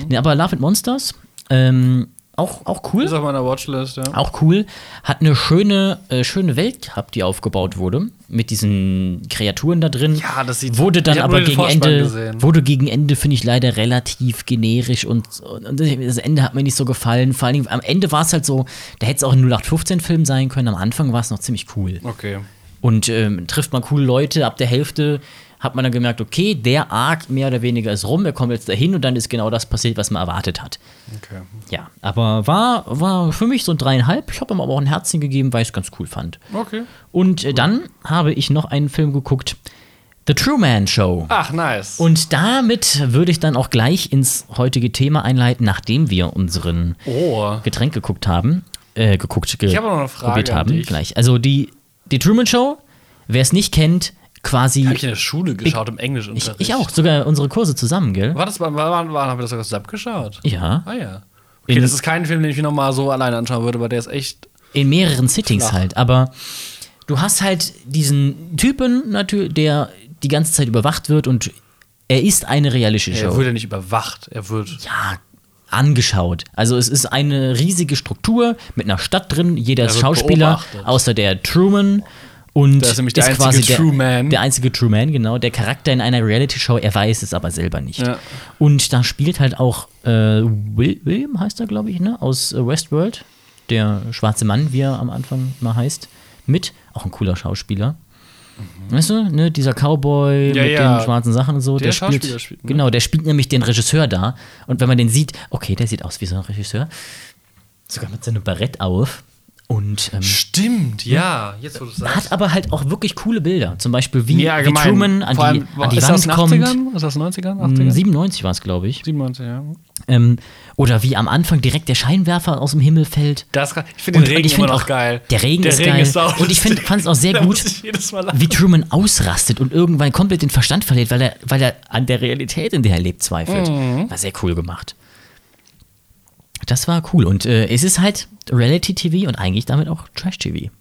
Speaker 2: Nee, aber Love and Monsters, ähm, auch, auch cool.
Speaker 3: Ist auf meiner Watchlist, ja.
Speaker 2: Auch cool. Hat eine schöne, äh, schöne Welt gehabt, die aufgebaut wurde. Mit diesen Kreaturen da drin.
Speaker 3: Ja, das sieht-
Speaker 2: Wurde dann aber gegen Ende.
Speaker 3: gesehen.
Speaker 2: Wurde gegen Ende, finde ich, leider relativ generisch und, und das Ende hat mir nicht so gefallen. Vor allen Dingen am Ende war es halt so, da hätte es auch ein 0815-Film sein können. Am Anfang war es noch ziemlich cool.
Speaker 3: Okay.
Speaker 2: Und ähm, trifft man coole Leute, ab der Hälfte hat man dann gemerkt, okay, der Arc mehr oder weniger ist rum, er kommt jetzt dahin und dann ist genau das passiert, was man erwartet hat.
Speaker 3: Okay.
Speaker 2: Ja, aber war, war für mich so ein dreieinhalb. Ich habe ihm aber auch ein Herzchen gegeben, weil ich es ganz cool fand.
Speaker 3: Okay.
Speaker 2: Und äh, dann habe ich noch einen Film geguckt, The Truman Show.
Speaker 3: Ach, nice.
Speaker 2: Und damit würde ich dann auch gleich ins heutige Thema einleiten, nachdem wir unseren
Speaker 3: oh.
Speaker 2: Getränk geguckt haben. Äh, geguckt, ge
Speaker 3: Ich habe noch eine Frage
Speaker 2: probiert haben. Gleich. Also die, die Truman Show, wer es nicht kennt, quasi.
Speaker 3: Habe ich in der Schule geschaut, im
Speaker 2: ich,
Speaker 3: Englischunterricht.
Speaker 2: ich auch, sogar unsere Kurse zusammen, gell?
Speaker 3: War das, war, war, war, haben wir das sogar zusammen geschaut?
Speaker 2: Ja.
Speaker 3: Ah ja. Okay,
Speaker 2: In-
Speaker 3: das ist kein Film, den ich mir nochmal so alleine anschauen würde, aber der ist echt.
Speaker 2: in mehreren Sittings
Speaker 3: Flach.
Speaker 2: halt. Aber du hast halt diesen Typen natürlich, der die ganze Zeit überwacht wird und er ist eine realistische
Speaker 3: Er
Speaker 2: Show.
Speaker 3: wird ja nicht überwacht. Er wird.
Speaker 2: ja, angeschaut. Also es ist eine riesige Struktur mit einer Stadt drin, jeder
Speaker 3: Er
Speaker 2: Schauspieler,
Speaker 3: beobachtet.
Speaker 2: außer der Truman. Und
Speaker 3: Der ist nämlich der einzige True Man.
Speaker 2: Der einzige True Man, genau. Der Charakter in einer Reality-Show, er weiß es aber selber nicht.
Speaker 3: Ja.
Speaker 2: Und da spielt halt auch äh, Will, William, heißt er, glaube ich, ne? aus äh, Westworld. Der schwarze Mann, wie er am Anfang mal heißt, mit. Auch ein cooler Schauspieler. Weißt du, ne, dieser Cowboy
Speaker 3: Mhm. Ja,
Speaker 2: mit
Speaker 3: ja.
Speaker 2: den schwarzen Sachen und so,
Speaker 3: Der
Speaker 2: der, spielt,
Speaker 3: Schauspieler spielt, ne?
Speaker 2: genau, der spielt nämlich den Regisseur da. Und wenn man den sieht, okay, der sieht aus wie so ein Regisseur, sogar mit seinem Barett auf. Und ähm,
Speaker 3: Stimmt, ja. Jetzt, wo du sagst.
Speaker 2: hat aber halt auch wirklich coole Bilder. Zum Beispiel, wie,
Speaker 3: Nee,
Speaker 2: wie. Truman an
Speaker 3: Vor
Speaker 2: die,
Speaker 3: allem,
Speaker 2: an die
Speaker 3: ist
Speaker 2: Wand
Speaker 3: das in den
Speaker 2: kommt.
Speaker 3: 80ern? Ist das 90ern? 80ern?
Speaker 2: Ähm, 97 war es, glaube ich.
Speaker 3: 97, ja.
Speaker 2: Ähm, oder wie am Anfang direkt der Scheinwerfer aus dem Himmel fällt.
Speaker 3: Das, ich finde den
Speaker 2: Und- und
Speaker 3: Regen
Speaker 2: ich find
Speaker 3: immer noch
Speaker 2: auch,
Speaker 3: geil.
Speaker 2: der Regen ist geil.
Speaker 3: auch
Speaker 2: Und ich
Speaker 3: lustig.
Speaker 2: fand's auch sehr gut. Wie Truman ausrastet und irgendwann komplett den Verstand verliert, weil er, weil er an der Realität, in der er lebt, zweifelt.
Speaker 3: Mhm.
Speaker 2: War sehr cool gemacht. Das war cool. Und äh, es ist halt Reality-TV und eigentlich damit auch Trash-TV.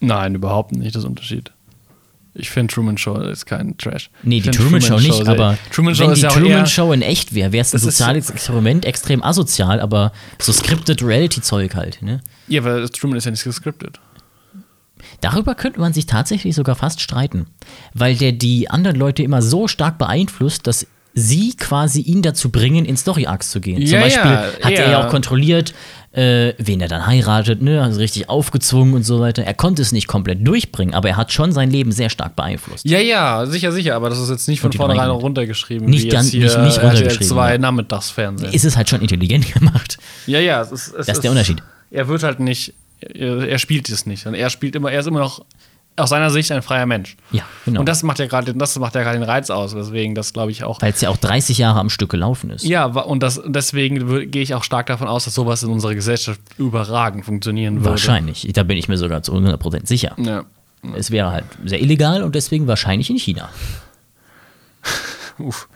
Speaker 3: Nein, überhaupt nicht, das Unterschied. Ich finde Truman Show ist kein Trash.
Speaker 2: Nee, die
Speaker 3: find
Speaker 2: Truman, Show nicht,
Speaker 3: sehr-
Speaker 2: aber
Speaker 3: Truman Show
Speaker 2: wenn die
Speaker 3: ja
Speaker 2: Truman Show in echt wäre, wäre es ein soziales Experiment, extrem asozial, aber so scripted Reality-Zeug halt. Ne?
Speaker 3: Ja, weil Truman ist ja nicht gescriptet.
Speaker 2: Darüber könnte man sich tatsächlich sogar fast streiten, weil der die anderen Leute immer so stark beeinflusst, dass sie quasi ihn dazu bringen, in Story-Arcs zu gehen. Zum
Speaker 3: Ja,
Speaker 2: Beispiel
Speaker 3: ja,
Speaker 2: hat er ja
Speaker 3: ja.
Speaker 2: auch kontrolliert, äh, wen er dann heiratet, ne? also richtig aufgezwungen und so weiter. Er konnte es nicht komplett durchbringen, aber er hat schon sein Leben sehr stark beeinflusst.
Speaker 3: Ja, ja, sicher, sicher, aber das ist jetzt nicht von vornherein runtergeschrieben.
Speaker 2: Nicht ganz-
Speaker 3: hier
Speaker 2: nicht- nicht runtergeschrieben,
Speaker 3: 2
Speaker 2: ja.
Speaker 3: Nachmittagsfernsehen.
Speaker 2: Ist es halt schon intelligent gemacht.
Speaker 3: Ja, ja, es ist, es
Speaker 2: Das ist der Unterschied.
Speaker 3: Er wird halt nicht, er, spielt es nicht, er spielt immer, er ist immer noch aus seiner Sicht ein freier Mensch.
Speaker 2: Ja, genau.
Speaker 3: Und das macht ja gerade, das macht ja gerade den Reiz aus, weswegen das glaube ich auch.
Speaker 2: Weil es ja auch 30 Jahre am Stück gelaufen ist.
Speaker 3: Ja, und das, deswegen gehe ich auch stark davon aus, dass sowas in unserer Gesellschaft überragend funktionieren würde.
Speaker 2: Wahrscheinlich. Da bin ich mir sogar zu 100% sicher.
Speaker 3: Ja.
Speaker 2: Es wäre halt sehr illegal und deswegen wahrscheinlich in China.
Speaker 3: Uff.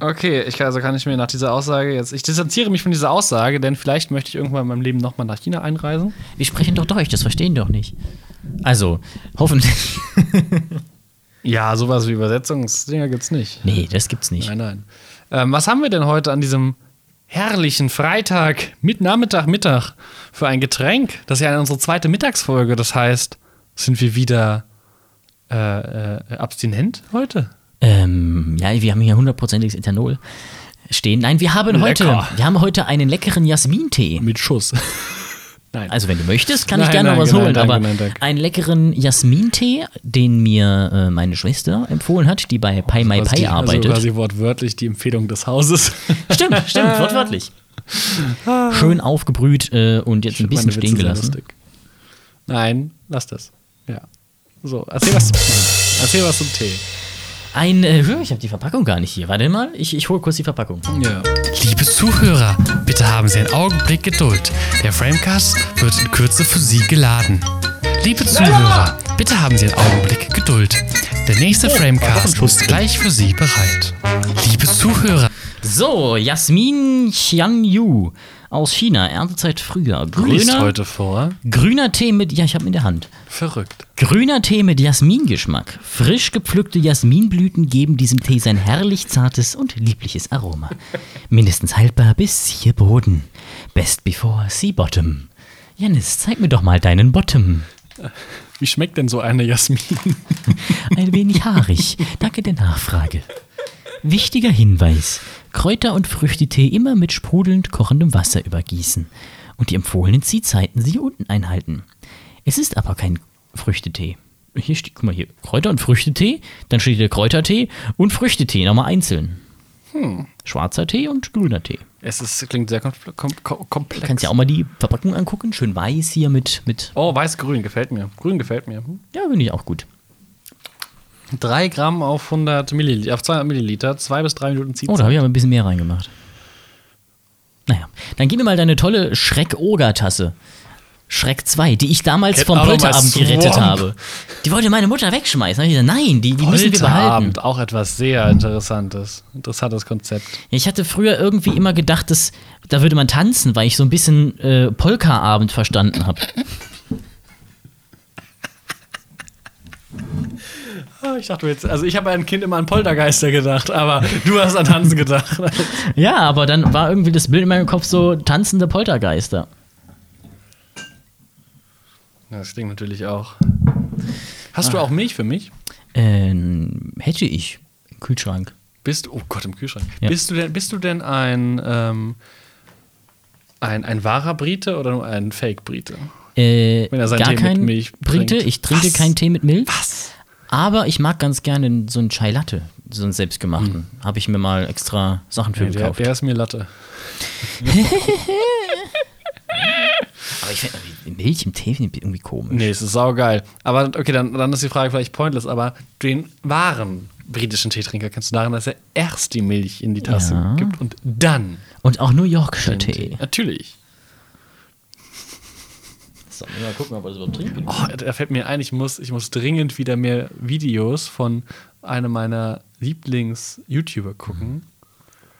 Speaker 3: Okay, ich, also kann ich mir nach dieser Aussage jetzt. Ich distanziere mich von dieser Aussage, denn vielleicht möchte ich irgendwann in meinem Leben nochmal nach China einreisen.
Speaker 2: Wir sprechen doch Deutsch, das verstehen doch nicht. Also, hoffentlich.
Speaker 3: Ja, sowas wie Übersetzungsdinger gibt's nicht.
Speaker 2: Nee, das gibt's nicht.
Speaker 3: Nein, nein. Ähm, was haben wir denn heute an diesem herrlichen Freitag, mit Nachmittag, Mittag für ein Getränk? Das ist ja unsere zweite Mittagsfolge. Das heißt, sind wir wieder äh, äh, abstinent heute?
Speaker 2: Ähm, ja, wir haben hier hundertprozentiges Ethanol stehen. Nein, wir haben heute, wir haben heute einen leckeren Jasmintee.
Speaker 3: Mit Schuss. Nein.
Speaker 2: Also wenn du möchtest, kann ich
Speaker 3: Nein,
Speaker 2: gerne
Speaker 3: nein,
Speaker 2: noch was
Speaker 3: nein,
Speaker 2: holen.
Speaker 3: danke,
Speaker 2: aber
Speaker 3: nein,
Speaker 2: einen leckeren Jasmintee, den mir äh, meine Schwester empfohlen hat, die bei Pai Mai
Speaker 3: Quasi-
Speaker 2: Pai arbeitet.
Speaker 3: Also quasi wortwörtlich die Empfehlung des Hauses.
Speaker 2: Stimmt, stimmt, wortwörtlich. Schön aufgebrüht äh, und jetzt ein bisschen stehen gelassen.
Speaker 3: lustig. Nein, lass das. Ja. So, erzähl was, erzähl was zum Tee.
Speaker 2: Ein, äh, ich habe die Verpackung gar nicht hier. Warte mal, ich, ich hole kurz die Verpackung.
Speaker 3: Ja.
Speaker 4: Liebe Zuhörer, bitte haben Sie einen Augenblick Geduld. Der Framecast wird in Kürze für Sie geladen. Liebe Zuhörer, bitte haben Sie einen Augenblick Geduld. Der nächste Framecast ist gleich für Sie bereit. Liebe Zuhörer,
Speaker 2: So, Jasmin Xiang-Yu aus China, Erntezeit früher. Grüner,
Speaker 3: heute vor.
Speaker 2: grüner Tee mit, ja, ich habe in der Hand.
Speaker 3: Verrückt.
Speaker 2: Grüner Tee mit Jasmingeschmack. Frisch gepflückte Jasminblüten geben diesem Tee sein herrlich zartes und liebliches Aroma. Mindestens haltbar bis hier Boden. Best before sea bottom. Janis, zeig mir doch mal deinen Bottom.
Speaker 3: Wie schmeckt denn so eine Jasmin?
Speaker 2: Ein wenig haarig. Danke der Nachfrage. Wichtiger Hinweis: Kräuter- und Früchtetee immer mit sprudelnd kochendem Wasser übergießen und die empfohlenen Ziehzeiten Sie unten einhalten. Es ist aber kein Früchtetee. Hier steht, guck mal hier, Kräuter- und Früchtetee, dann steht hier Kräutertee und Früchtetee, nochmal einzeln. Schwarzer Tee und grüner Tee.
Speaker 3: Es ist, klingt sehr kom kom komplex.
Speaker 2: Du kannst ja auch mal die Verpackung angucken, schön weiß hier mit, mit
Speaker 3: oh, weiß-grün gefällt mir. Grün gefällt mir. Hm.
Speaker 2: ja, finde ich auch gut.
Speaker 3: 3 Gramm auf 100 Milliliter, auf 200 Milliliter, 2 bis 3 Minuten Ziehzeit.
Speaker 2: Oh, da habe ich aber ein bisschen mehr reingemacht. Naja, dann gib mir mal deine tolle Schreck-Oger-Tasse. Schreck 2, die ich damals
Speaker 3: Get
Speaker 2: vom Polterabend gerettet habe. Die wollte meine Mutter wegschmeißen. Da ich gesagt, nein, die, die müssen wir behalten.
Speaker 3: Auch etwas sehr interessantes. Interessantes Konzept.
Speaker 2: Ich hatte früher irgendwie immer gedacht, dass da würde man tanzen, weil ich so ein bisschen äh, Polka-Abend verstanden habe.
Speaker 3: Ah, Ich dachte jetzt, also ich habe ein Kind immer an Poltergeister gedacht, aber du hast an Tanzen gedacht.
Speaker 2: Ja, aber dann war irgendwie das Bild in meinem Kopf so tanzende Poltergeister.
Speaker 3: Das klingt natürlich auch. Hast du auch Milch für mich?
Speaker 2: Ähm, hätte ich im Kühlschrank.
Speaker 3: Bist oh Gott, im Kühlschrank.
Speaker 2: Ja.
Speaker 3: Bist, du denn, bist du denn ein, ähm, ein, ein wahrer Brite oder nur ein Fake-Brite?
Speaker 2: Äh,
Speaker 3: Wenn er seinen
Speaker 2: gar
Speaker 3: Tee mit
Speaker 2: kein
Speaker 3: Milch
Speaker 2: Brite.
Speaker 3: trinkt.
Speaker 2: Ich trinke
Speaker 3: Was?
Speaker 2: keinen Tee mit Milch.
Speaker 3: Was?
Speaker 2: Aber ich mag ganz gerne so einen Chai Latte, so einen selbstgemachten. Habe ich mir mal extra Sachen für
Speaker 3: Hm. der,
Speaker 2: gekauft.
Speaker 3: der ist mir Latte.
Speaker 2: Aber ich finde Milch im Tee finde ich irgendwie komisch.
Speaker 3: Nee, es ist saugeil. Aber okay, dann, dann ist die Frage vielleicht pointless, aber den wahren britischen Teetrinker kennst du daran, dass er erst die Milch in die Tasse
Speaker 2: Ja.
Speaker 3: gibt und dann
Speaker 2: Und auch nur Yorkshire Tee.
Speaker 3: Natürlich.
Speaker 2: So, mal gucken, ob wir das überhaupt trinken.
Speaker 3: Oh, da fällt mir ein, ich muss, ich muss dringend wieder mehr Videos von einem meiner Lieblings-YouTuber gucken.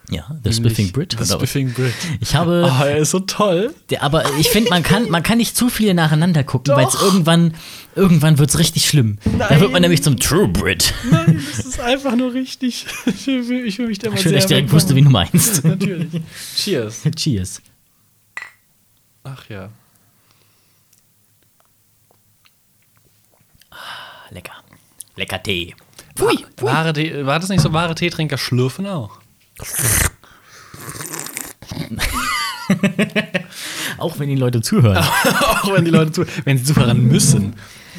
Speaker 2: Ja, The Spiffing Brit.
Speaker 3: The? Spiffing Brit.
Speaker 2: Ich habe,
Speaker 3: Oh, er ist so toll.
Speaker 2: der, aber ich finde, man kann, man kann nicht zu viele nacheinander gucken, weil es irgendwann, irgendwann wird es richtig schlimm. Da wird man nämlich zum True Brit.
Speaker 3: Nein, das ist einfach nur richtig. Ich will, ich will mich da mal
Speaker 2: Schön, dass ich direkt wusste, wie du meinst.
Speaker 3: Natürlich. Cheers.
Speaker 2: Cheers.
Speaker 3: Ach ja.
Speaker 2: Lecker. Lecker Tee.
Speaker 3: Pfui, wahre Tee, war das nicht so, wahre Teetrinker schlürfen auch?
Speaker 2: Auch wenn die Leute zuhören.
Speaker 3: auch wenn die Leute zu, wenn sie zuhören müssen.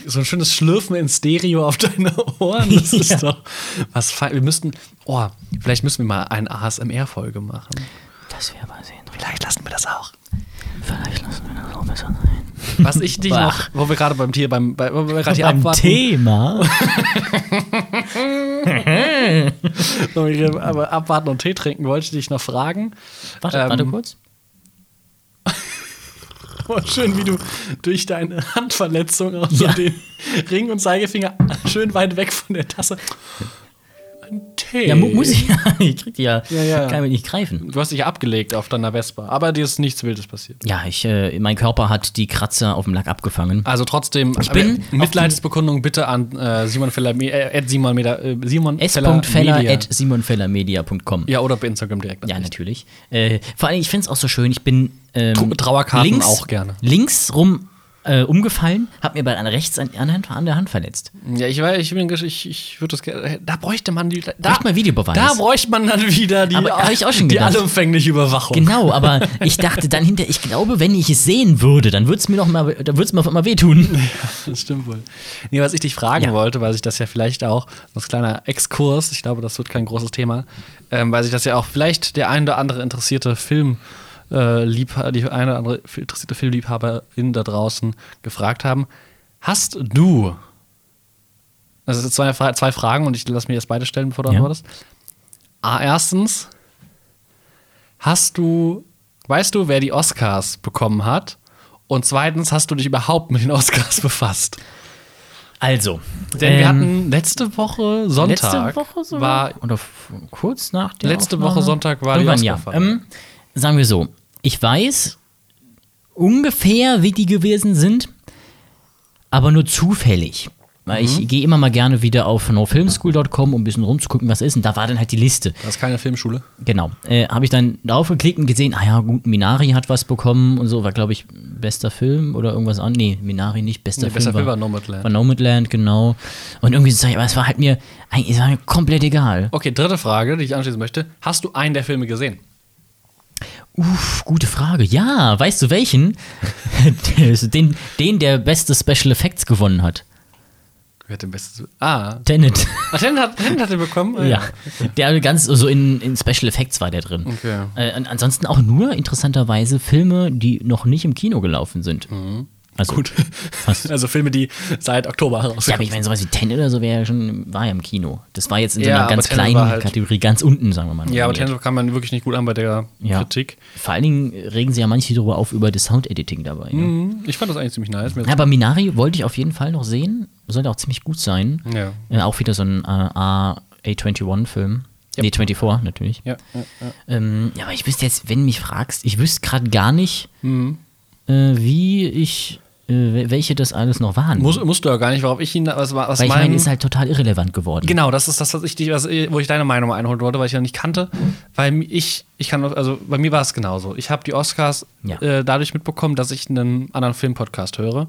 Speaker 3: So ein schönes Schlürfen in Stereo auf deine Ohren, das ist
Speaker 2: Ja.
Speaker 3: doch was fein. Wir müssten, oh, vielleicht müssen wir mal eine ASMR-Folge machen.
Speaker 2: Das wäre aber sehen.
Speaker 3: Vielleicht lassen wir das auch.
Speaker 2: Vielleicht lassen wir das auch besser sein.
Speaker 3: Was ich dich noch, wo wir gerade beim Tier, beim, bei, wo wir gerade hier
Speaker 2: Beim
Speaker 3: abwarten,
Speaker 2: Thema.
Speaker 3: wo wir hier aber abwarten und Tee trinken, wollte ich dich noch fragen.
Speaker 2: Warte,
Speaker 3: Ähm,
Speaker 2: warte kurz.
Speaker 3: Aber schön, wie du durch deine Handverletzung auch so
Speaker 2: Ja.
Speaker 3: den Ring und Zeigefinger schön weit weg von der Tasse. Ein Tee.
Speaker 2: Ja, mu muss ich ja. Ich krieg die ja,
Speaker 3: Ja, ja.
Speaker 2: kann mich nicht greifen.
Speaker 3: Du hast dich abgelegt auf deiner Vespa, aber dir ist nichts Wildes passiert.
Speaker 2: Ja, ich, äh, mein Körper hat die Kratzer auf dem Lack abgefangen.
Speaker 3: Also trotzdem,
Speaker 2: Ich bin
Speaker 3: äh, Mitleidsbekundung bitte an äh, Simon Feller, äh, at Simon, Meda, äh, Simon
Speaker 2: s.feller
Speaker 3: Media.
Speaker 2: at simonfellermedia.com.
Speaker 3: Ja, oder bei Instagram direkt.
Speaker 2: Ja, natürlich. Äh, vor allem, ich finde es auch so schön, ich bin ähm,
Speaker 3: Trauerkarten
Speaker 2: links,
Speaker 3: auch gerne.
Speaker 2: links rum äh, umgefallen, hab mir bei einer rechts an, an, an der Hand verletzt.
Speaker 3: Ja, ich weiß, ich, bin, ich, ich würde das gerne. Da bräuchte man die. Da,
Speaker 2: Bräuchte man Videobeweis.
Speaker 3: Da bräuchte man dann wieder die,
Speaker 2: Aber ich auch schon
Speaker 3: die
Speaker 2: gedacht.
Speaker 3: allumfängliche Überwachung.
Speaker 2: Genau, aber ich dachte dann hinter, ich glaube, wenn ich es sehen würde, dann würde es mir noch mal, dann würde es mir auf einmal wehtun.
Speaker 3: Das stimmt wohl. Nee, was ich dich fragen
Speaker 2: Ja.
Speaker 3: wollte, weil sich das ja vielleicht auch, das kleiner Exkurs, ich glaube, das wird kein großes Thema, ähm, weil sich das ja auch vielleicht der ein oder andere interessierte Film. Äh, Liebha die eine oder andere interessierte Filmliebhaberin da draußen gefragt haben. Hast du, also zwei, zwei Fragen und ich lasse mir jetzt beide stellen, bevor du
Speaker 2: Ja.
Speaker 3: antwortest. A, erstens, hast du, weißt du, wer die Oscars bekommen hat? Und zweitens, hast du dich überhaupt mit den Oscars befasst?
Speaker 2: Also,
Speaker 3: Denn wir
Speaker 2: ähm,
Speaker 3: hatten letzte Woche Sonntag
Speaker 2: letzte Woche sogar?
Speaker 3: war
Speaker 2: oder kurz nach der
Speaker 3: Letzte
Speaker 2: Aufnahme?
Speaker 3: Woche Sonntag war die
Speaker 2: Irgendwann, ja. Ähm, Sagen wir so, ich weiß ungefähr, wie die gewesen sind, aber nur zufällig. Weil
Speaker 3: Mhm.
Speaker 2: ich gehe immer mal gerne wieder auf nofilmschool.com, um ein bisschen rumzugucken, was ist. Und da war dann halt die Liste.
Speaker 3: das ist keine Filmschule.
Speaker 2: Genau. Äh, Habe ich dann drauf geklickt und gesehen, ah ja, gut, Minari hat was bekommen und so, war, glaube ich, bester Film oder irgendwas an. Nee, Minari nicht, bester
Speaker 3: Nee,
Speaker 2: Film.
Speaker 3: besser Film war Nomadland.
Speaker 2: War Nomadland, genau. Und irgendwie so, aber es war halt mir, eigentlich, es war mir komplett egal.
Speaker 3: Okay, dritte Frage, die ich anschließen möchte. Hast du einen der Filme gesehen?
Speaker 2: Uff, gute Frage. Ja, weißt du welchen? den, den, der beste Special Effects gewonnen hat.
Speaker 3: Wer hat den besten? Ah,
Speaker 2: Tenet.
Speaker 3: Ach, Tenet hat, Tenet hat den bekommen? Ah,
Speaker 2: ja. Der ganz so in, in Special Effects war der drin.
Speaker 3: Okay.
Speaker 2: Äh, an- ansonsten auch nur interessanterweise Filme, die noch nicht im Kino gelaufen sind. Also,
Speaker 3: Gut.
Speaker 2: Fast.
Speaker 3: Also Filme, die seit Oktober herauskommen.
Speaker 2: Ja, aber ich meine, sowas wie Tenet oder so wäre ja schon, war ja im Kino. Das war jetzt in so
Speaker 3: Ja,
Speaker 2: einer
Speaker 3: aber
Speaker 2: ganz kleinen
Speaker 3: halt-
Speaker 2: Kategorie, ganz unten, sagen wir mal.
Speaker 3: Ja, aber. Tenet kam man wirklich nicht gut an bei der
Speaker 2: Ja.
Speaker 3: Kritik.
Speaker 2: Vor allen Dingen regen sie ja manche darüber auf, über das Sound-Editing dabei. Ne?
Speaker 3: Mhm. Ich fand das eigentlich ziemlich nice.
Speaker 2: Ja, aber Minari wollte ich auf jeden Fall noch sehen. Sollte auch ziemlich gut sein.
Speaker 3: Ja.
Speaker 2: Äh, auch wieder so ein äh, A21-Film.
Speaker 3: Ja.
Speaker 2: Nee, 24 natürlich.
Speaker 3: ja, ja, ja.
Speaker 2: Ähm, ja, aber ich wüsste jetzt, wenn du mich fragst, ich wüsste gerade gar nicht,
Speaker 3: Mhm.
Speaker 2: äh, wie ich, welche das alles noch waren.
Speaker 3: Muss, musst du ja gar nicht, worauf ich ihn, was, was
Speaker 2: Weil ich
Speaker 3: mein-
Speaker 2: meine, ist halt total irrelevant geworden.
Speaker 3: Genau, das ist das, was ich, dich- was, wo ich deine Meinung einholen wollte, weil ich ja nicht kannte. Weil ich, ich kann, also bei mir war es genauso. Ich habe die Oscars
Speaker 2: Ja.
Speaker 3: äh, dadurch mitbekommen, dass ich einen anderen Filmpodcast höre.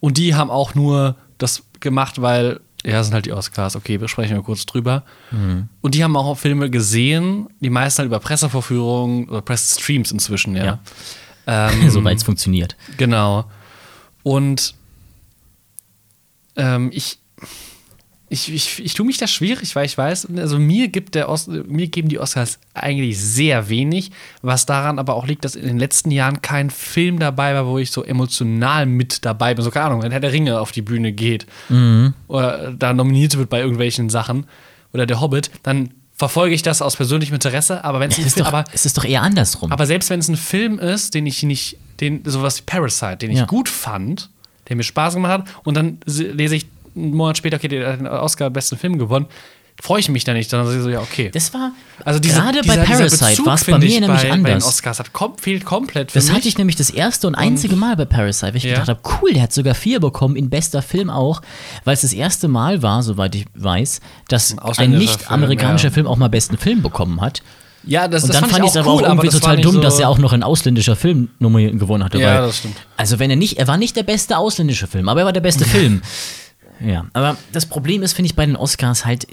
Speaker 3: Und die haben auch nur das gemacht, weil, ja, sind halt die Oscars, okay, wir sprechen mal kurz drüber.
Speaker 2: Mhm.
Speaker 3: Und die haben auch Filme gesehen, die meisten halt über Pressevorführungen oder Pressestreams inzwischen, ja.
Speaker 2: Ja.
Speaker 3: Ähm,
Speaker 2: Soweit es funktioniert.
Speaker 3: Genau. Und ähm, ich, ich, ich, ich tue mich da schwierig, weil ich weiß, also mir gibt der Os mir geben die Oscars eigentlich sehr wenig, was daran aber auch liegt, dass in den letzten Jahren kein Film dabei war, wo ich so emotional mit dabei bin. So keine Ahnung, wenn Herr der Ringe auf die Bühne geht oder da nominiert wird bei irgendwelchen Sachen oder der Hobbit, dann verfolge ich das aus persönlichem Interesse, aber wenn es
Speaker 2: ist, doch,
Speaker 3: aber
Speaker 2: es ist doch eher andersrum.
Speaker 3: aber selbst wenn es ein Film ist, den ich nicht, den, sowas wie Parasite, den ich
Speaker 2: Ja.
Speaker 3: gut fand, der mir Spaß gemacht hat, und dann se- lese ich einen Monat später, okay, der hat den Oscar besten Film gewonnen, freue ich mich da nicht, sondern so, ja, okay.
Speaker 2: das war,
Speaker 3: also diese,
Speaker 2: gerade bei Parasite
Speaker 3: dieser
Speaker 2: war es bei mir
Speaker 3: ich,
Speaker 2: nämlich
Speaker 3: bei, Bei
Speaker 2: anders.
Speaker 3: Oscars hat kom fehlt komplett für
Speaker 2: Das
Speaker 3: mich.
Speaker 2: hatte ich nämlich das erste und einzige Mal bei Parasite, weil ich
Speaker 3: Ja.
Speaker 2: gedacht habe, cool, der hat sogar vier bekommen, in bester Film auch, weil es das erste Mal war, soweit ich weiß, dass
Speaker 3: Ein
Speaker 2: ein,
Speaker 3: ausländischer
Speaker 2: nicht-amerikanischer
Speaker 3: Film, ja.
Speaker 2: Film auch mal besten Film bekommen hat.
Speaker 3: ja, das,
Speaker 2: Und
Speaker 3: das
Speaker 2: dann fand ich es
Speaker 3: auch
Speaker 2: aber auch
Speaker 3: cool,
Speaker 2: irgendwie
Speaker 3: das war
Speaker 2: total
Speaker 3: nicht
Speaker 2: dumm,
Speaker 3: so,
Speaker 2: dass er auch noch ein ausländischer Film nominiert gewonnen hatte.
Speaker 3: Ja, das stimmt.
Speaker 2: Also wenn er nicht, er war nicht der beste ausländische Film, aber er war der beste Film. Ja, aber das Problem ist, finde ich, bei den Oscars halt,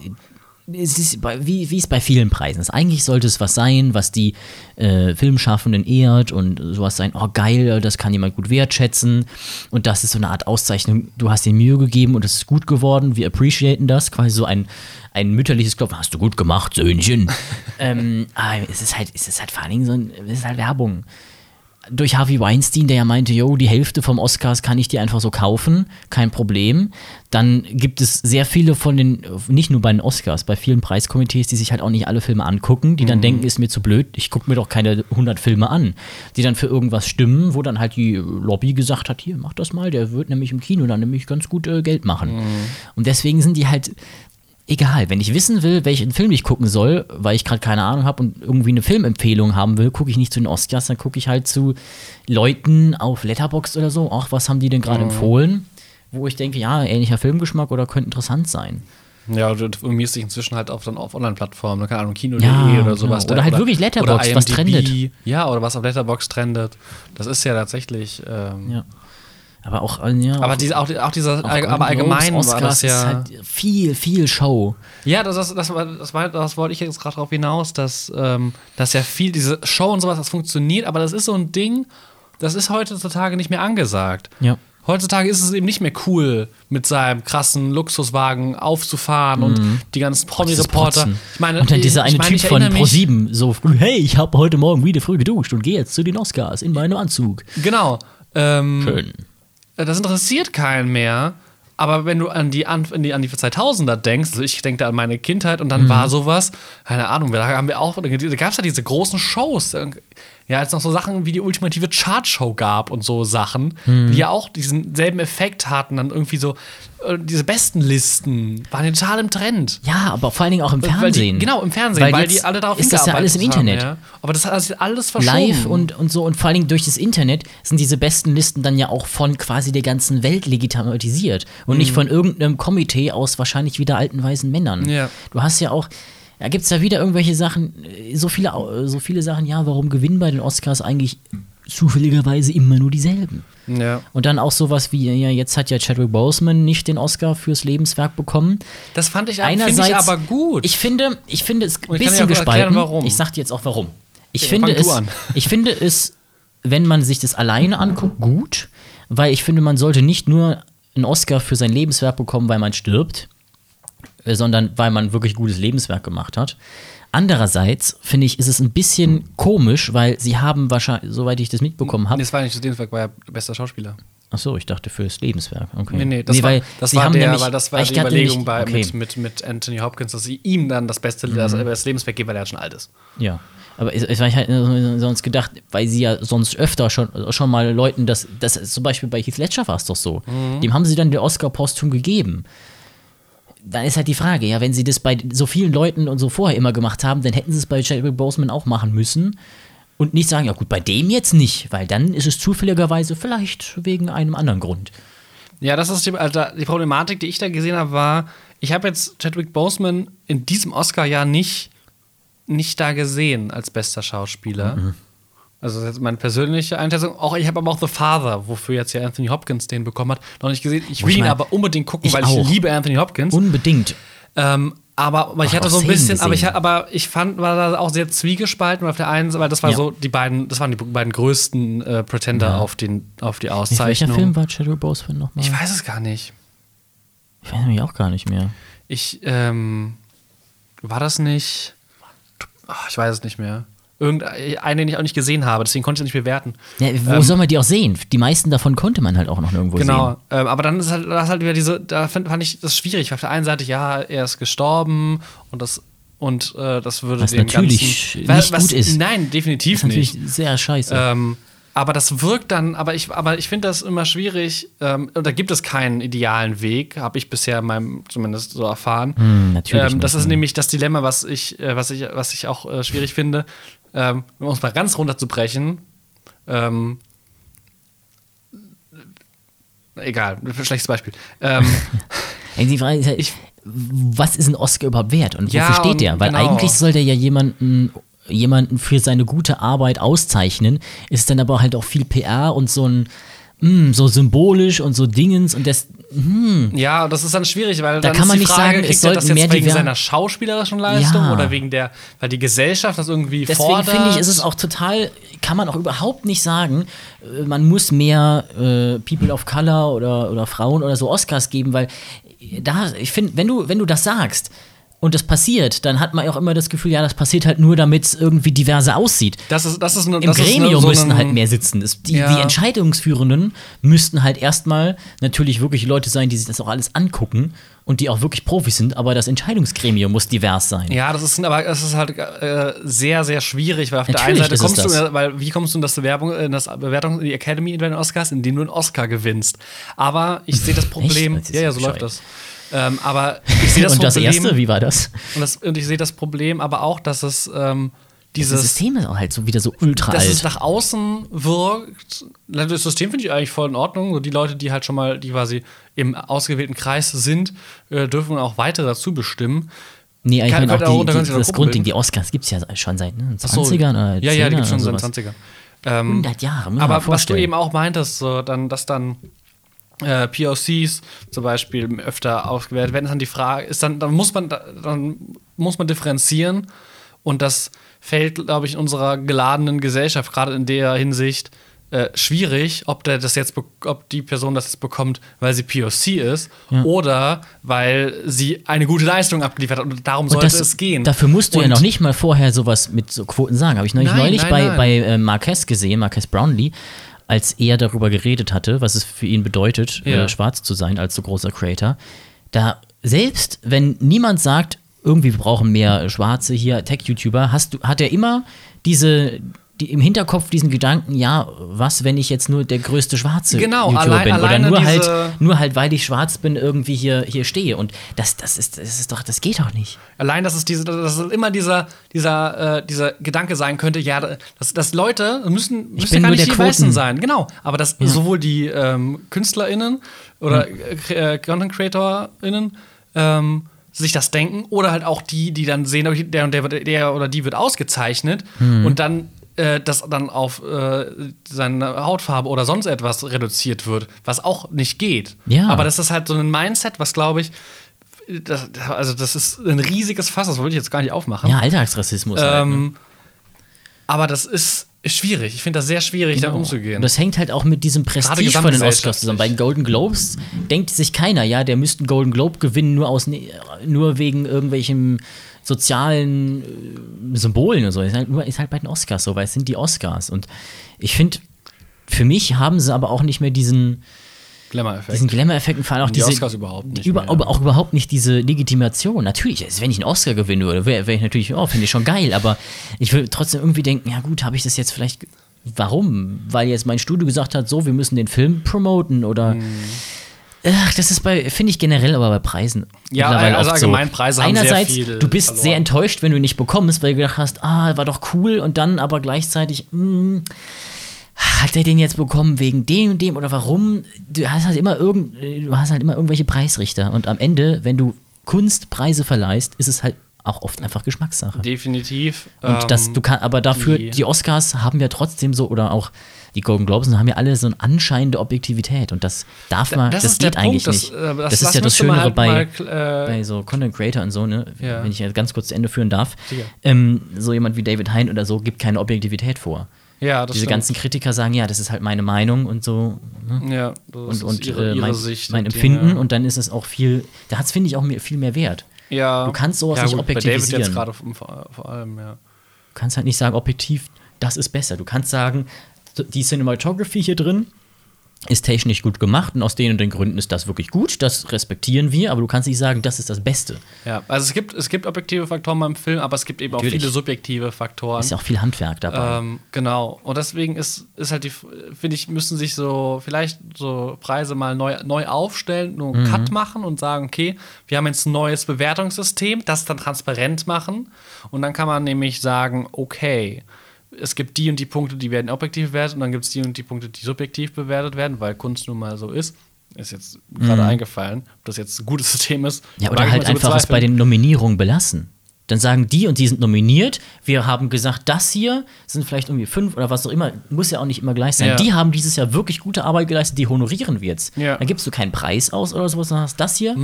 Speaker 2: es ist bei, wie, wie es bei vielen Preisen ist. Eigentlich sollte es was sein, was die äh, Filmschaffenden ehrt und sowas sein, oh geil, das kann jemand gut wertschätzen. Und das ist so eine Art Auszeichnung, du hast dir Mühe gegeben und es ist gut geworden, wir appreciaten das, quasi so ein, ein mütterliches Klopfen, hast du gut gemacht, Söhnchen. ähm, aber es ist halt, es ist halt vor allen Dingen so ein, es ist halt Werbung. Durch Harvey Weinstein, der ja meinte, yo, die Hälfte vom Oscars kann ich dir einfach so kaufen, kein Problem. Dann gibt es sehr viele von den, nicht nur bei den Oscars, bei vielen Preiskomitees, die sich halt auch nicht alle Filme angucken, die dann denken, ist mir zu blöd, ich gucke mir doch keine 100 Filme an, die dann für irgendwas stimmen, wo dann halt die Lobby gesagt hat, hier, mach das mal, der wird nämlich im Kino dann nämlich ganz gut äh, Geld machen. Und deswegen sind die halt egal, wenn ich wissen will, welchen Film ich gucken soll, weil ich gerade keine Ahnung habe und irgendwie eine Filmempfehlung haben will, gucke ich nicht zu den Oscars, dann gucke ich halt zu Leuten auf Letterboxd oder so. Ach, was haben die denn gerade empfohlen? Wo ich denke, ja, ähnlicher Filmgeschmack oder könnte interessant sein.
Speaker 3: Ja, du informierst dich inzwischen halt auf, dann auf Online-Plattformen, keine Ahnung, Kino.de
Speaker 2: Ja,
Speaker 3: oder sowas.
Speaker 2: genau. Oder halt wirklich Letterboxd, was trendet.
Speaker 3: Ja, oder was auf Letterbox trendet. Das ist ja tatsächlich. Ähm,
Speaker 2: Ja. Aber auch, äh, ja,
Speaker 3: Aber
Speaker 2: auch-
Speaker 3: diese, auch, auch dieser,
Speaker 2: auch
Speaker 3: all, aber
Speaker 2: Golden Globes,
Speaker 3: allgemein war das ja.
Speaker 2: ist halt viel, viel Show.
Speaker 3: Ja, das, das, das, war, das, war, das wollte ich jetzt gerade darauf hinaus, dass, ähm, dass ja viel, diese Show und sowas, das funktioniert, aber das ist so ein Ding, das ist heutzutage nicht mehr angesagt.
Speaker 2: Ja.
Speaker 3: Heutzutage ist es eben nicht mehr cool, mit seinem krassen Luxuswagen aufzufahren und die ganzen Promi-Reporter. Ich meine,
Speaker 2: und dann dieser
Speaker 3: ich
Speaker 2: eine
Speaker 3: meine,
Speaker 2: Typ
Speaker 3: ich
Speaker 2: von
Speaker 3: erinnere mich-
Speaker 2: Pro7, so früh, hey, ich habe heute Morgen wieder früh geduscht und gehe jetzt zu den Oscars in meinem Anzug.
Speaker 3: Genau. Ähm,
Speaker 2: Schön.
Speaker 3: Das interessiert keinen mehr. Aber wenn du an die, an, an die, an die 2000er denkst, also ich denke da an meine Kindheit und dann
Speaker 2: Mhm.
Speaker 3: war sowas, keine Ahnung, da haben wir auch, da gab es ja diese großen Shows. Ja, als noch so Sachen wie die ultimative Chartshow gab und so Sachen,
Speaker 2: Mhm.
Speaker 3: die ja auch diesen selben Effekt hatten, dann irgendwie so, äh, diese besten Listen waren ja total im Trend.
Speaker 2: Ja, aber vor allen Dingen auch im
Speaker 3: Weil
Speaker 2: Fernsehen.
Speaker 3: Die, genau, im Fernsehen, weil,
Speaker 2: jetzt
Speaker 3: die alle darauf
Speaker 2: ist das ja alles im
Speaker 3: hingearbeitet
Speaker 2: Internet.
Speaker 3: Haben, ja. Aber das hat ist alles verschoben.
Speaker 2: Live und, und so. Und vor allen Dingen durch das Internet sind diese besten Listen dann ja auch von quasi der ganzen Welt legitimisiert. Und nicht von irgendeinem Komitee aus wahrscheinlich wieder alten weißen Männern.
Speaker 3: Mhm. Ja.
Speaker 2: Du hast ja auch. Da gibt es ja wieder irgendwelche Sachen, äh, so viele, so viele Sachen, ja, warum gewinnen bei den Oscars eigentlich zufälligerweise immer nur dieselben?
Speaker 3: Ja.
Speaker 2: Und dann auch sowas wie, ja, jetzt hat ja Chadwick Boseman nicht den Oscar fürs Lebenswerk bekommen.
Speaker 3: Das fand ich,
Speaker 2: Einerseits,
Speaker 3: ich aber gut.
Speaker 2: Ich finde, ich finde es ein bisschen gespalten.
Speaker 3: erklären.
Speaker 2: Ich sag dir jetzt auch warum. Ich
Speaker 3: Ja,
Speaker 2: finde es, ich finde es, wenn man sich das alleine anguckt, gut, weil ich finde, man sollte nicht nur einen Oscar für sein Lebenswerk bekommen, weil man stirbt, sondern weil man wirklich gutes Lebenswerk gemacht hat. Andererseits finde ich, ist es ein bisschen komisch, weil sie haben wahrscheinlich, soweit ich das mitbekommen habe,
Speaker 3: Nee, das war nicht das Lebenswerk, war ja bester Schauspieler.
Speaker 2: Ach so, ich dachte fürs Lebenswerk. Okay.
Speaker 3: Nee, nee, das war,
Speaker 2: weil
Speaker 3: das
Speaker 2: sie
Speaker 3: war, der,
Speaker 2: nämlich-
Speaker 3: weil das war die Überlegung
Speaker 2: nämlich-
Speaker 3: bei,
Speaker 2: okay. Mhm.
Speaker 3: mit, mit, mit Anthony Hopkins, dass sie ihm dann das beste das, das Lebenswerk geben, weil er schon alt ist.
Speaker 2: Ja. Aber ich, ich, ich halt sonst gedacht, weil sie ja sonst öfter schon, schon mal Leuten das, das zum Beispiel bei Heath Ledger war es doch so. Dem haben sie dann den Oscar posthum gegeben. Dann ist halt die Frage, ja, wenn sie das bei so vielen Leuten und so vorher immer gemacht haben, dann hätten sie es bei Chadwick Boseman auch machen müssen. Und nicht sagen, ja gut, bei dem jetzt nicht, weil dann ist es zufälligerweise vielleicht wegen einem anderen Grund.
Speaker 3: Ja, das ist die, also die Problematik, die ich da gesehen habe, war, ich habe jetzt Chadwick Boseman in diesem Oscar-Jahr nicht, nicht da gesehen als bester Schauspieler.
Speaker 2: Mhm.
Speaker 3: Also das ist meine persönliche Einschätzung. Auch ich habe aber auch The Father, wofür jetzt ja Anthony Hopkins den bekommen hat, noch nicht gesehen. Ich will
Speaker 2: ich
Speaker 3: ihn
Speaker 2: mein-
Speaker 3: aber unbedingt gucken,
Speaker 2: ich
Speaker 3: weil
Speaker 2: auch.
Speaker 3: ich liebe Anthony Hopkins.
Speaker 2: Unbedingt.
Speaker 3: Ähm, aber, aber ich hatte so ein bisschen, aber ich, aber ich fand, war da auch sehr zwiegespalten, weil auf der einen Seite, weil das war
Speaker 2: Ja.
Speaker 3: so die beiden, das waren die beiden größten äh, Pretender
Speaker 2: Ja.
Speaker 3: auf, den, auf die
Speaker 2: Welcher
Speaker 3: Auszeichnung.
Speaker 2: Film war Chadwick Boseman nochmal?
Speaker 3: Ich weiß es gar nicht.
Speaker 2: Ich weiß nämlich auch gar nicht mehr.
Speaker 3: Ich, ähm, war das nicht? Ach, ich weiß es nicht mehr. Irgendeinen, den ich auch nicht gesehen habe, deswegen konnte ich es nicht bewerten.
Speaker 2: Ja, wo
Speaker 3: Ähm,
Speaker 2: soll man die auch sehen? Die meisten davon konnte man halt auch noch nirgendwo sehen.
Speaker 3: Genau, ähm, aber dann ist halt, das ist halt wieder diese, da fand, fand ich das schwierig. Auf der einen Seite, ja, er ist gestorben und das und äh, das würde
Speaker 2: Was
Speaker 3: dem
Speaker 2: natürlich
Speaker 3: Ganzen,
Speaker 2: nicht gut ist.
Speaker 3: Nein, definitiv
Speaker 2: ist natürlich
Speaker 3: nicht.
Speaker 2: sehr scheiße.
Speaker 3: Ähm, aber das wirkt dann, aber ich, aber ich finde das immer schwierig. Ähm, und da gibt es keinen idealen Weg, habe ich bisher in meinem zumindest so erfahren.
Speaker 2: Hm, natürlich
Speaker 3: Ähm, das
Speaker 2: nicht,
Speaker 3: ist nämlich das Dilemma, was ich, äh, was ich, was ich auch äh, schwierig finde. Ähm, um es mal ganz runterzubrechen. Ähm, egal, schlechtes Beispiel. Ähm,
Speaker 2: die Frage ist halt, was ist ein Oscar überhaupt wert und
Speaker 3: Ja,
Speaker 2: wofür steht der? Weil
Speaker 3: genau.
Speaker 2: eigentlich soll der ja jemanden, jemanden für seine gute Arbeit auszeichnen, ist dann aber halt auch viel PR und so ein mm, so symbolisch und so Dingens und das
Speaker 3: Ja, das ist dann schwierig, weil
Speaker 2: Da
Speaker 3: dann
Speaker 2: kann man nicht
Speaker 3: Frage,
Speaker 2: sagen, es
Speaker 3: er das
Speaker 2: sollten mehr
Speaker 3: jetzt wegen seiner schauspielerischen Leistung
Speaker 2: Ja.
Speaker 3: oder wegen der, weil die Gesellschaft das irgendwie
Speaker 2: Deswegen
Speaker 3: fordert?
Speaker 2: finde ich, ist es auch total, kann man auch überhaupt nicht sagen, äh, man muss mehr äh, People of Color oder, oder Frauen oder so Oscars geben, weil da, ich finde, wenn du, wenn du das sagst, und das passiert, dann hat man auch immer das Gefühl, ja, das passiert halt nur, damit es irgendwie diverser aussieht.
Speaker 3: Das ist, das ist eine,
Speaker 2: Im
Speaker 3: das ist eine-
Speaker 2: Gremium
Speaker 3: so
Speaker 2: müssen halt mehr sitzen. Das, die,
Speaker 3: Ja.
Speaker 2: die Entscheidungsführenden müssten halt erstmal natürlich wirklich Leute sein, die sich das auch alles angucken und die auch wirklich Profis sind, aber das Entscheidungsgremium muss divers sein.
Speaker 3: Ja, das ist aber es ist halt äh, sehr sehr schwierig, weil auf der einen
Speaker 2: Natürlich
Speaker 3: Seite
Speaker 2: es
Speaker 3: kommst du, weil wie kommst du in das Bewerbung, in das Bewertung in die Academy bei den Oscars, indem du einen Oscar gewinnst. Aber ich sehe das Problem.
Speaker 2: Ist
Speaker 3: ja, ja, so läuft das. Ähm, aber ich sehe das
Speaker 2: und das
Speaker 3: Problem.
Speaker 2: erste, wie war das?
Speaker 3: und, das, und ich sehe das Problem, aber auch, dass es ähm,
Speaker 2: Das
Speaker 3: dieses
Speaker 2: System ist auch halt so wieder so ultra
Speaker 3: dass es
Speaker 2: alt.
Speaker 3: nach außen wirkt. Das System finde ich eigentlich voll in Ordnung. So die Leute, die halt schon mal, die quasi im ausgewählten Kreis sind, äh, dürfen auch weitere dazu bestimmen.
Speaker 2: Nee, ich
Speaker 3: Kann- kann
Speaker 2: auch die, die,
Speaker 3: noch
Speaker 2: das Grundding, die Oscars gibt es ja schon seit ne,
Speaker 3: Ach so.
Speaker 2: 20ern oder 10ern
Speaker 3: Ja, ja, die gibt schon
Speaker 2: oder
Speaker 3: seit
Speaker 2: sowas.
Speaker 3: 20er. Ähm,
Speaker 2: 100 Jahre, muss
Speaker 3: aber was du eben auch meintest, so, dann, dass dann äh, POCs zum Beispiel öfter ausgewählt werden, ist dann die Frage, ist dann, dann muss man dann muss man differenzieren und das fällt, glaube ich, in unserer geladenen Gesellschaft gerade in der Hinsicht äh, schwierig, ob der das jetzt, ob die Person das jetzt bekommt, weil sie POC ist oder weil sie eine gute Leistung abgeliefert hat und darum
Speaker 2: Und
Speaker 3: sollte
Speaker 2: das,
Speaker 3: es gehen.
Speaker 2: Dafür musst du ja
Speaker 3: Und-
Speaker 2: noch nicht mal vorher sowas mit so Quoten sagen. Habe ich neulich,
Speaker 3: Nein,
Speaker 2: neulich
Speaker 3: nein,
Speaker 2: bei,
Speaker 3: nein.
Speaker 2: bei äh, Marquez gesehen, Marquez Brownlee, als er darüber geredet hatte, was es für ihn bedeutet,
Speaker 3: Ja.
Speaker 2: äh, schwarz zu sein als so großer Creator. Da selbst, wenn niemand sagt, irgendwie wir brauchen mehr Schwarze hier, Tech-YouTuber, hast du, hat er immer diese die, im Hinterkopf diesen Gedanken, ja, was, wenn ich jetzt nur der größte schwarze
Speaker 3: Genau,
Speaker 2: YouTuber
Speaker 3: allein-
Speaker 2: bin oder nur halt, nur halt, weil ich schwarz bin, irgendwie hier, hier stehe. Und das, das ist, das ist doch, das geht doch nicht.
Speaker 3: Allein, dass es diese, dass es immer dieser, dieser, äh, dieser Gedanke sein könnte, ja, dass, dass Leute müssen, müssen ja
Speaker 2: bin
Speaker 3: gar nicht die Weißen sein. Genau. Aber dass sowohl die ähm, KünstlerInnen oder äh, Content CreatorInnen ähm, sich das denken oder halt auch die, die dann sehen, der und der, der oder die wird ausgezeichnet
Speaker 2: Hm.
Speaker 3: und dann äh, das dann auf äh, seine Hautfarbe oder sonst etwas reduziert wird, was auch nicht geht.
Speaker 2: Ja.
Speaker 3: Aber das ist halt so ein Mindset, was glaube ich, das, also das ist ein riesiges Fass, das wollte ich jetzt gar nicht aufmachen.
Speaker 2: Ja, Alltagsrassismus. halt, ne?
Speaker 3: ähm, aber das ist schwierig. Ich finde das sehr schwierig, damit umzugehen.
Speaker 2: Und das hängt halt auch mit diesem Prestige von den Oscars zusammen. Bei den Golden Globes denkt sich keiner, ja, der müsste einen Golden Globe gewinnen, nur, aus, ne, nur wegen irgendwelchen sozialen äh, Symbolen und so. Ist halt, nur, ist halt bei den Oscars so, weil es sind die Oscars. Und ich finde, für mich haben sie aber auch nicht mehr diesen,
Speaker 3: Glamour-Effekt.
Speaker 2: diesen Glamour-Effekt und vor allem auch
Speaker 3: Die
Speaker 2: diese.
Speaker 3: Oscars überhaupt nicht
Speaker 2: Über,
Speaker 3: mehr.
Speaker 2: aber auch überhaupt nicht diese Legitimation. Natürlich, also wenn ich einen Oscar gewinnen würde, wäre wär ich natürlich, oh, finde ich schon geil, aber ich würde trotzdem irgendwie denken, ja gut, habe ich das jetzt vielleicht. Warum? Weil jetzt mein Studio gesagt hat, so, wir müssen den Film promoten oder.
Speaker 3: Hm.
Speaker 2: Ach, das ist bei, finde ich generell aber bei Preisen.
Speaker 3: Ja, also
Speaker 2: so.
Speaker 3: allgemein Preise haben sehr
Speaker 2: Einerseits,
Speaker 3: viel
Speaker 2: du bist
Speaker 3: verloren.
Speaker 2: sehr enttäuscht, wenn du ihn nicht bekommst, weil du gedacht hast, ah, war doch cool und dann aber gleichzeitig, mh, hat er den jetzt bekommen wegen dem und dem oder warum? Du hast halt immer irgend, du hast halt immer irgendwelche Preisrichter und am Ende, wenn du Kunstpreise verleihst, ist es halt auch oft einfach Geschmackssache.
Speaker 3: Definitiv.
Speaker 2: Und das, du kann, aber dafür,
Speaker 3: die-
Speaker 2: die, Oscars haben ja trotzdem so, oder auch die Golden Globes haben ja alle so eine anscheinende Objektivität und das darf man, das,
Speaker 3: ist
Speaker 2: geht eigentlich
Speaker 3: Punkt,
Speaker 2: nicht.
Speaker 3: das, äh,
Speaker 2: Das,
Speaker 3: das-
Speaker 2: ist
Speaker 3: das
Speaker 2: ja das Schönere
Speaker 3: halt
Speaker 2: bei,
Speaker 3: mal, äh,
Speaker 2: bei so Content Creator und so, ne?
Speaker 3: Ja.
Speaker 2: Wenn ich jetzt ganz kurz zu Ende führen darf. Ähm, so jemand wie David Hein oder so gibt keine Objektivität vor.
Speaker 3: Ja,
Speaker 2: Diese
Speaker 3: stimmt.
Speaker 2: ganzen Kritiker sagen, ja, das ist halt meine Meinung und so ne?
Speaker 3: ja, das
Speaker 2: und,
Speaker 3: ist
Speaker 2: und
Speaker 3: ihre,
Speaker 2: äh,
Speaker 3: ihre
Speaker 2: mein,
Speaker 3: Sicht
Speaker 2: mein Empfinden
Speaker 3: Dinge.
Speaker 2: und dann ist es auch viel, da hat es, finde ich, auch mehr, viel mehr Wert.
Speaker 3: ja.
Speaker 2: du kannst sowas
Speaker 3: ja,
Speaker 2: nicht
Speaker 3: gut, Bei David
Speaker 2: objektivisieren.
Speaker 3: jetzt gerade vor, allem, ja.
Speaker 2: Du kannst halt nicht sagen, objektiv, das ist besser. Du kannst sagen, die Cinematography hier drin ist technisch gut gemacht und aus den und den Gründen ist das wirklich gut, das respektieren wir, aber du kannst nicht sagen, das ist das Beste.
Speaker 3: Ja, also es gibt, es gibt objektive Faktoren beim Film, aber es gibt eben auch
Speaker 2: Natürlich.
Speaker 3: viele subjektive Faktoren.
Speaker 2: Ist ja auch viel Handwerk dabei.
Speaker 3: Ähm, genau. Und deswegen ist, ist halt die, finde ich, müssen sich so vielleicht so Preise mal neu, neu aufstellen, nur einen Cut machen und sagen, okay, wir haben jetzt ein neues Bewertungssystem, das dann transparent machen. Und dann kann man nämlich sagen, okay, es gibt die und die Punkte, die werden objektiv bewertet und dann gibt es die und die Punkte, die subjektiv bewertet werden, weil Kunst nun mal so ist. Ist jetzt gerade eingefallen, ob das jetzt ein gutes System ist.
Speaker 2: ja, oder halt einfach es bei den Nominierungen belassen. Dann sagen die und die sind nominiert. Wir haben gesagt, das hier sind vielleicht irgendwie fünf oder was auch immer. Muss ja auch nicht immer gleich sein.
Speaker 3: Ja.
Speaker 2: Die haben dieses Jahr wirklich gute Arbeit geleistet, die honorieren wir jetzt.
Speaker 3: Ja. Mhm.
Speaker 2: Dann gibst du keinen Preis aus oder sowas, sondern hast das hier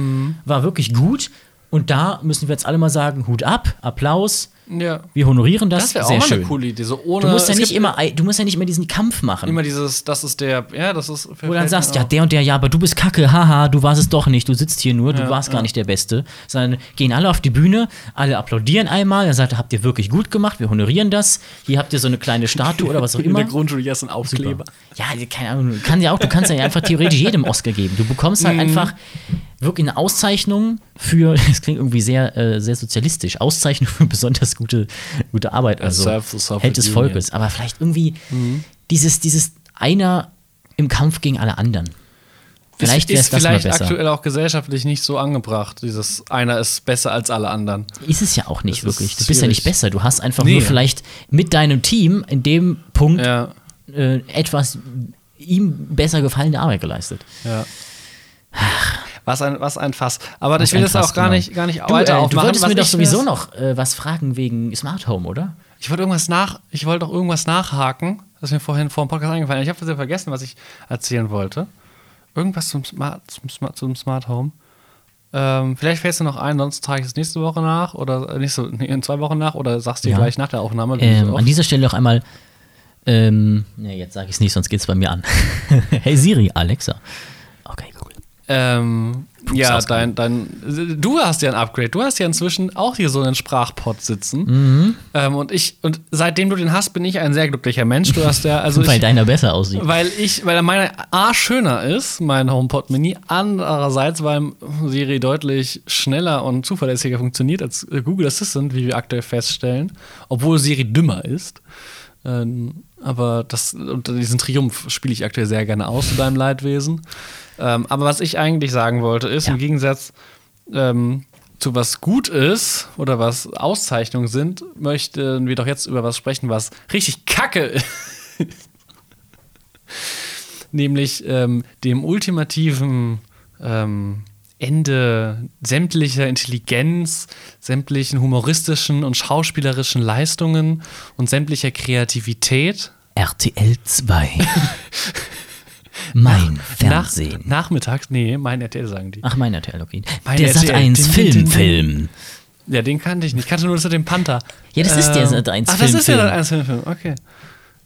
Speaker 2: war wirklich gut. Und da müssen wir jetzt alle mal sagen: Hut ab, Applaus.
Speaker 3: Ja.
Speaker 2: Wir honorieren das,
Speaker 3: Das wäre auch
Speaker 2: sehr
Speaker 3: mal
Speaker 2: schön.
Speaker 3: eine coole Idee. So ohne,
Speaker 2: Du musst ja nicht immer, du musst ja nicht immer diesen Kampf machen.
Speaker 3: immer dieses, das ist der, ja, das ist.
Speaker 2: wo du dann sagst, ja, der und der, ja, aber du bist kacke, haha, du warst es doch nicht, du sitzt hier nur, du
Speaker 3: Ja,
Speaker 2: warst gar
Speaker 3: ja.
Speaker 2: nicht der Beste. Sondern gehen alle auf die Bühne, alle applaudieren einmal, dann sagt habt ihr wirklich gut gemacht, wir honorieren das. Hier habt ihr so eine kleine Statue oder was auch
Speaker 3: in
Speaker 2: immer.
Speaker 3: der Grundschule jetzt ein Aufkleber.
Speaker 2: Ja, keine Ahnung, du kannst ja auch, du kannst ja einfach theoretisch jedem Oscar geben. Du bekommst
Speaker 3: Mhm.
Speaker 2: halt einfach wirklich eine Auszeichnung für, das klingt irgendwie sehr, äh, sehr sozialistisch, Auszeichnung für besonders gute, gute Arbeit, also Held des. Volkes. Aber vielleicht irgendwie
Speaker 3: Mhm.
Speaker 2: dieses, dieses einer im Kampf gegen alle anderen. Vielleicht wäre es
Speaker 3: ist
Speaker 2: das mal
Speaker 3: vielleicht
Speaker 2: besser.
Speaker 3: aktuell auch gesellschaftlich nicht so angebracht. Dieses einer ist besser als alle anderen.
Speaker 2: Ist es ja auch nicht
Speaker 3: Das ist
Speaker 2: wirklich. Du bist ja nicht besser. Du hast einfach
Speaker 3: Nee.
Speaker 2: nur vielleicht mit deinem Team in dem Punkt
Speaker 3: Ja,
Speaker 2: äh, etwas ihm besser gefallene Arbeit geleistet.
Speaker 3: ja. Was ein, was ein Fass. Aber
Speaker 2: Was
Speaker 3: ich will das auch
Speaker 2: Fass,
Speaker 3: gar
Speaker 2: genau.
Speaker 3: nicht, gar nicht
Speaker 2: Du,
Speaker 3: weiter
Speaker 2: äh, du
Speaker 3: aufmachen.
Speaker 2: wolltest
Speaker 3: Was
Speaker 2: mir doch sowieso noch äh, was fragen wegen Smart Home, oder?
Speaker 3: Ich wollte irgendwas nach, ich wollte auch irgendwas nachhaken, das mir vorhin vor dem Podcast eingefallen ist. Ich habe sehr vergessen, was ich erzählen wollte. Irgendwas zum Smart, zum Smart, zum Smart Home. Ähm, vielleicht fällst du noch ein, sonst trage ich es nächste Woche nach oder äh, nächste, nee, in zwei Wochen nach oder sagst du dir
Speaker 2: Ja.
Speaker 3: gleich nach der Aufnahme.
Speaker 2: Ähm, an dieser Stelle noch einmal. Ähm, nee, jetzt sage ich es nicht, sonst geht es bei mir an. hey Siri, Alexa.
Speaker 3: Ähm, ja,
Speaker 2: ausgegangen.
Speaker 3: dein, dein, du hast ja ein Upgrade. Du hast ja inzwischen auch hier so einen Sprachpod sitzen.
Speaker 2: Mhm.
Speaker 3: Ähm, und ich, und seitdem du den hast, bin ich ein sehr glücklicher Mensch. Du hast ja, also
Speaker 2: Weil
Speaker 3: ich,
Speaker 2: deiner besser aussieht.
Speaker 3: weil ich, weil meine A schöner ist, mein HomePod Mini. Andererseits, weil Siri deutlich schneller und zuverlässiger funktioniert als Google Assistant, wie wir aktuell feststellen. Obwohl Siri dümmer ist. Ähm, aber das, diesen Triumph spiele ich aktuell sehr gerne aus zu deinem Leidwesen. Ähm, aber was ich eigentlich sagen wollte, ist,
Speaker 2: Ja.
Speaker 3: im Gegensatz ähm, zu was gut ist oder was Auszeichnungen sind, möchten wir doch jetzt über was sprechen, was richtig kacke ist. Nämlich ähm, dem ultimativen ähm, Ende sämtlicher Intelligenz, sämtlichen humoristischen und schauspielerischen Leistungen und sämtlicher Kreativität.
Speaker 2: RTL 2. mein
Speaker 3: Nach,
Speaker 2: Fernsehen.
Speaker 3: nachmittags, nee, mein RTL sagen die.
Speaker 2: Ach, mein RTL, okay.
Speaker 3: Mein
Speaker 2: der
Speaker 3: RTL.
Speaker 2: Sat 1
Speaker 3: Din, din,
Speaker 2: Film. Film.
Speaker 3: Ja, den kannte ich nicht. Ich kannte nur das mit dem Panther.
Speaker 2: Ja, das ist der
Speaker 3: Ähm,
Speaker 2: Sat 1
Speaker 3: Ach, das
Speaker 2: Film,
Speaker 3: ist der
Speaker 2: Film.
Speaker 3: Sat 1 Film, Film. Okay.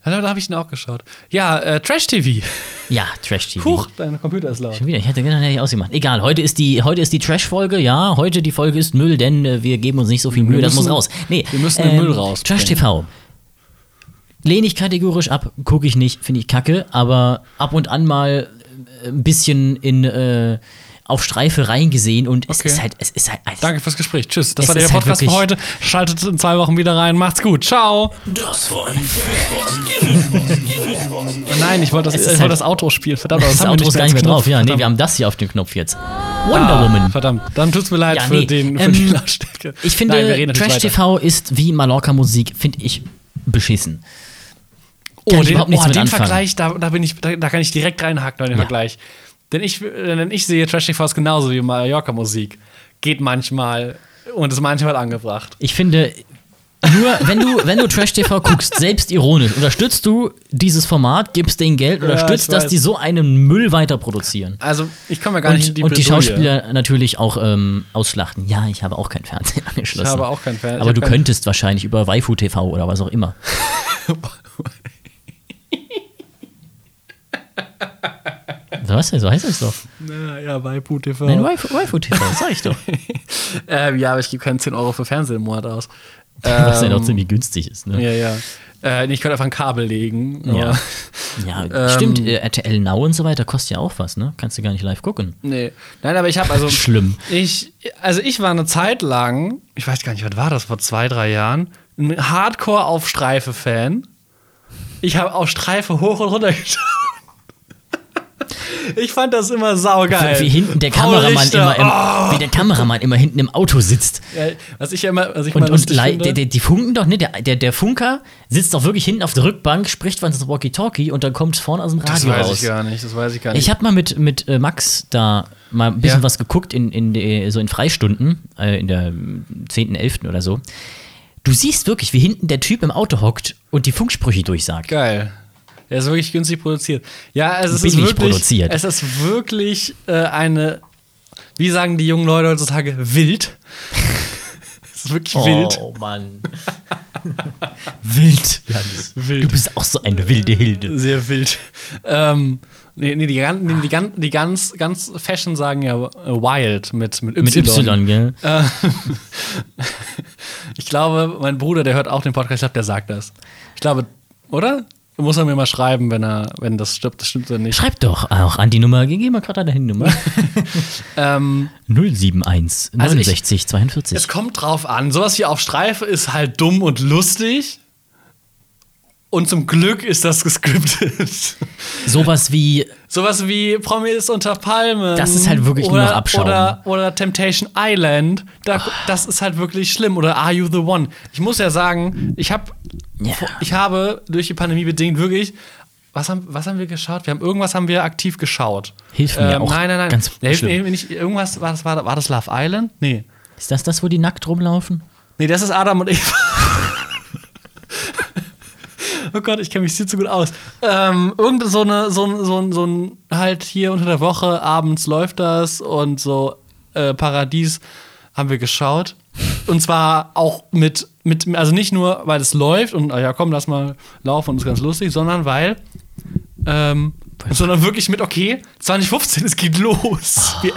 Speaker 3: Ja, da habe ich ihn auch geschaut. Ja, äh, Trash TV.
Speaker 2: Ja, Trash TV.
Speaker 3: Huch, dein Computer ist laut.
Speaker 2: Schon wieder, ich hätte hätte ich ausgemacht. Egal, heute ist die, heute ist die Trash-Folge, ja. Heute die Folge ist Müll, denn äh, wir geben uns nicht so viel Mühe, das
Speaker 3: müssen-
Speaker 2: muss raus. Nee, ähm,
Speaker 3: wir müssen den Müll rausbringen.
Speaker 2: Trash TV. Lehne ich kategorisch ab, gucke ich nicht, finde ich kacke, aber ab und an mal äh, ein bisschen in äh, auf Streife reingesehen und es
Speaker 3: Okay.
Speaker 2: ist halt, es ist halt. Es
Speaker 3: Danke fürs Gespräch. Tschüss. Das war der
Speaker 2: halt
Speaker 3: Podcast für
Speaker 2: wirklich-
Speaker 3: heute. Schaltet in zwei Wochen wieder rein. Macht's gut. Ciao.
Speaker 1: Das war ein
Speaker 3: Nein, ich wollte das, ich wollte
Speaker 2: halt-
Speaker 3: das Outro spielen. Verdammt,
Speaker 2: Das
Speaker 3: haben wir
Speaker 2: Auto ist gar nicht mehr
Speaker 3: als
Speaker 2: drauf.
Speaker 3: Knopf.
Speaker 2: Ja, nee,
Speaker 3: Verdammt.
Speaker 2: wir haben das hier auf dem Knopf jetzt. Wonder
Speaker 3: Ah,
Speaker 2: Woman.
Speaker 3: Verdammt. Dann tut's mir leid
Speaker 2: Ja,
Speaker 3: für,
Speaker 2: nee,
Speaker 3: den, für
Speaker 2: ähm,
Speaker 3: die Lautstärke.
Speaker 2: Ich finde,
Speaker 3: Nein,
Speaker 2: Trash. TV ist wie Mallorca-Musik, finde ich beschissen.
Speaker 3: Oh,
Speaker 2: ich
Speaker 3: den,
Speaker 2: überhaupt nichts
Speaker 3: oh,
Speaker 2: mit
Speaker 3: den
Speaker 2: anfangen.
Speaker 3: Vergleich, da, da, bin ich, da, da kann ich direkt reinhaken bei den
Speaker 2: Ja.
Speaker 3: Vergleich. Denn ich, denn ich sehe Trash TV genauso wie Mallorca-Musik. Geht manchmal und ist manchmal angebracht.
Speaker 2: Ich finde, nur wenn du, wenn du Trash TV guckst, selbstironisch, unterstützt du dieses Format, gibst denen Geld,
Speaker 3: Ja,
Speaker 2: unterstützt,
Speaker 3: ich
Speaker 2: dass die so einen Müll weiter produzieren.
Speaker 3: Also, ich komme ja gar nicht in
Speaker 2: Und,
Speaker 3: die
Speaker 2: und die
Speaker 3: Bredouille.
Speaker 2: Schauspieler natürlich auch ähm, ausschlachten. Ja, ich habe auch kein Fernsehen angeschlossen.
Speaker 3: Ich habe auch kein Fernsehen.
Speaker 2: Aber du könntest wahrscheinlich über Waifu TV oder was auch immer. Was? So heißt es doch.
Speaker 3: Ja, ja, bei PuTV.
Speaker 2: Nein, Waifu, Waifu TV, sag ich doch.
Speaker 3: Ähm, ja, aber ich gebe keine 10 Euro für Fernsehen im Monat aus.
Speaker 2: Was ja
Speaker 3: Ähm,
Speaker 2: doch ziemlich günstig ist. Ne?
Speaker 3: Ja, ja. Äh, ich könnte einfach ein Kabel legen.
Speaker 2: Ja. Ja,
Speaker 3: Ähm,
Speaker 2: stimmt. Äh, RTL Now und so weiter kostet ja auch was, ne? Kannst du gar nicht live gucken.
Speaker 3: Nee. Nein, aber ich habe also.
Speaker 2: Schlimm.
Speaker 3: Ich, also ich war eine Zeit lang, ich weiß gar nicht, was war das, vor zwei, drei Jahren, ein Hardcore auf Streife-Fan. Ich habe auf Streife hoch und runter geschaut. Ich fand das immer saugeil.
Speaker 2: Wie hinten der Kameramann immer im,
Speaker 3: oh!
Speaker 2: wie der Kameramann immer hinten im Auto sitzt.
Speaker 3: Ja, was ich ja immer, was ich
Speaker 2: Und, und
Speaker 3: finde,
Speaker 2: der, die funken doch, ne? Der, der, der Funker sitzt doch wirklich hinten auf der Rückbank, spricht was ins Walkie-Talkie und dann kommt vorne aus dem
Speaker 3: das
Speaker 2: Radio
Speaker 3: weiß
Speaker 2: raus.
Speaker 3: ich gar nicht, das weiß ich gar nicht.
Speaker 2: Ich habe mal mit, mit äh, Max da mal ein bisschen
Speaker 3: Ja.
Speaker 2: was geguckt, in, in de, so in Freistunden, äh, in der ähm, 10.11. oder so. Du siehst wirklich, wie hinten der Typ im Auto hockt und die Funksprüche durchsagt.
Speaker 3: Geil. Er ist wirklich günstig produziert. Ja, es ist
Speaker 2: Billig
Speaker 3: wirklich,
Speaker 2: produziert.
Speaker 3: Es ist wirklich äh, eine, wie sagen die jungen Leute heutzutage, wild. es ist wirklich wild.
Speaker 2: Oh Mann. wild. Janis.
Speaker 3: Wild.
Speaker 2: Du bist auch so eine wilde Hilde.
Speaker 3: Sehr wild. Ähm, nee, nee, die, die, gan- die ganz, ganz Fashion sagen ja äh, wild mit, mit Y.
Speaker 2: Mit Y, gell?
Speaker 3: Ich glaube, mein Bruder, der hört auch den Podcast, ich glaube, der sagt das. Ich glaube, oder? Muss er mir mal schreiben, wenn er, wenn das stimmt, das stimmt oder nicht.
Speaker 2: Schreib doch auch an die Nummer. Geh mal gerade an deine Nummer.
Speaker 3: Ähm,
Speaker 2: 071
Speaker 3: Also ich-
Speaker 2: 69 42.
Speaker 3: es kommt drauf an. Sowas wie auf Streife ist halt dumm und lustig. Und zum Glück ist das gescriptet.
Speaker 2: Sowas wie
Speaker 3: Sowas wie Promis unter Palmen.
Speaker 2: Das ist halt wirklich nur
Speaker 3: oder,
Speaker 2: noch Abschaum.
Speaker 3: Oder, oder Temptation Island. Da, Das ist halt wirklich schlimm. Oder Are You the One? Ich muss ja sagen, ich, hab,
Speaker 2: Ja.
Speaker 3: ich habe durch die Pandemie bedingt wirklich. Was haben, was haben wir geschaut? Wir haben irgendwas haben wir aktiv geschaut.
Speaker 2: Hilf mir auch
Speaker 3: Nein, nein, nein.
Speaker 2: ganz
Speaker 3: hilf
Speaker 2: schlimm.
Speaker 3: hilf mir nicht. Irgendwas war das, war, war das Love Island? Nee.
Speaker 2: Ist das das, wo die nackt rumlaufen?
Speaker 3: Nee, das ist Adam und Eva. oh Gott, ich kenne mich viel zu gut aus. Ähm, irgend so eine, so ein, so ein, so halt hier unter der Woche, abends läuft das und so äh, Paradies haben wir geschaut. Und zwar auch mit, mit, also nicht nur, weil es läuft und, ah ja, komm, lass mal laufen und ist ganz lustig, sondern weil, ähm, sondern wirklich mit, okay, 2015, es geht los. Wir,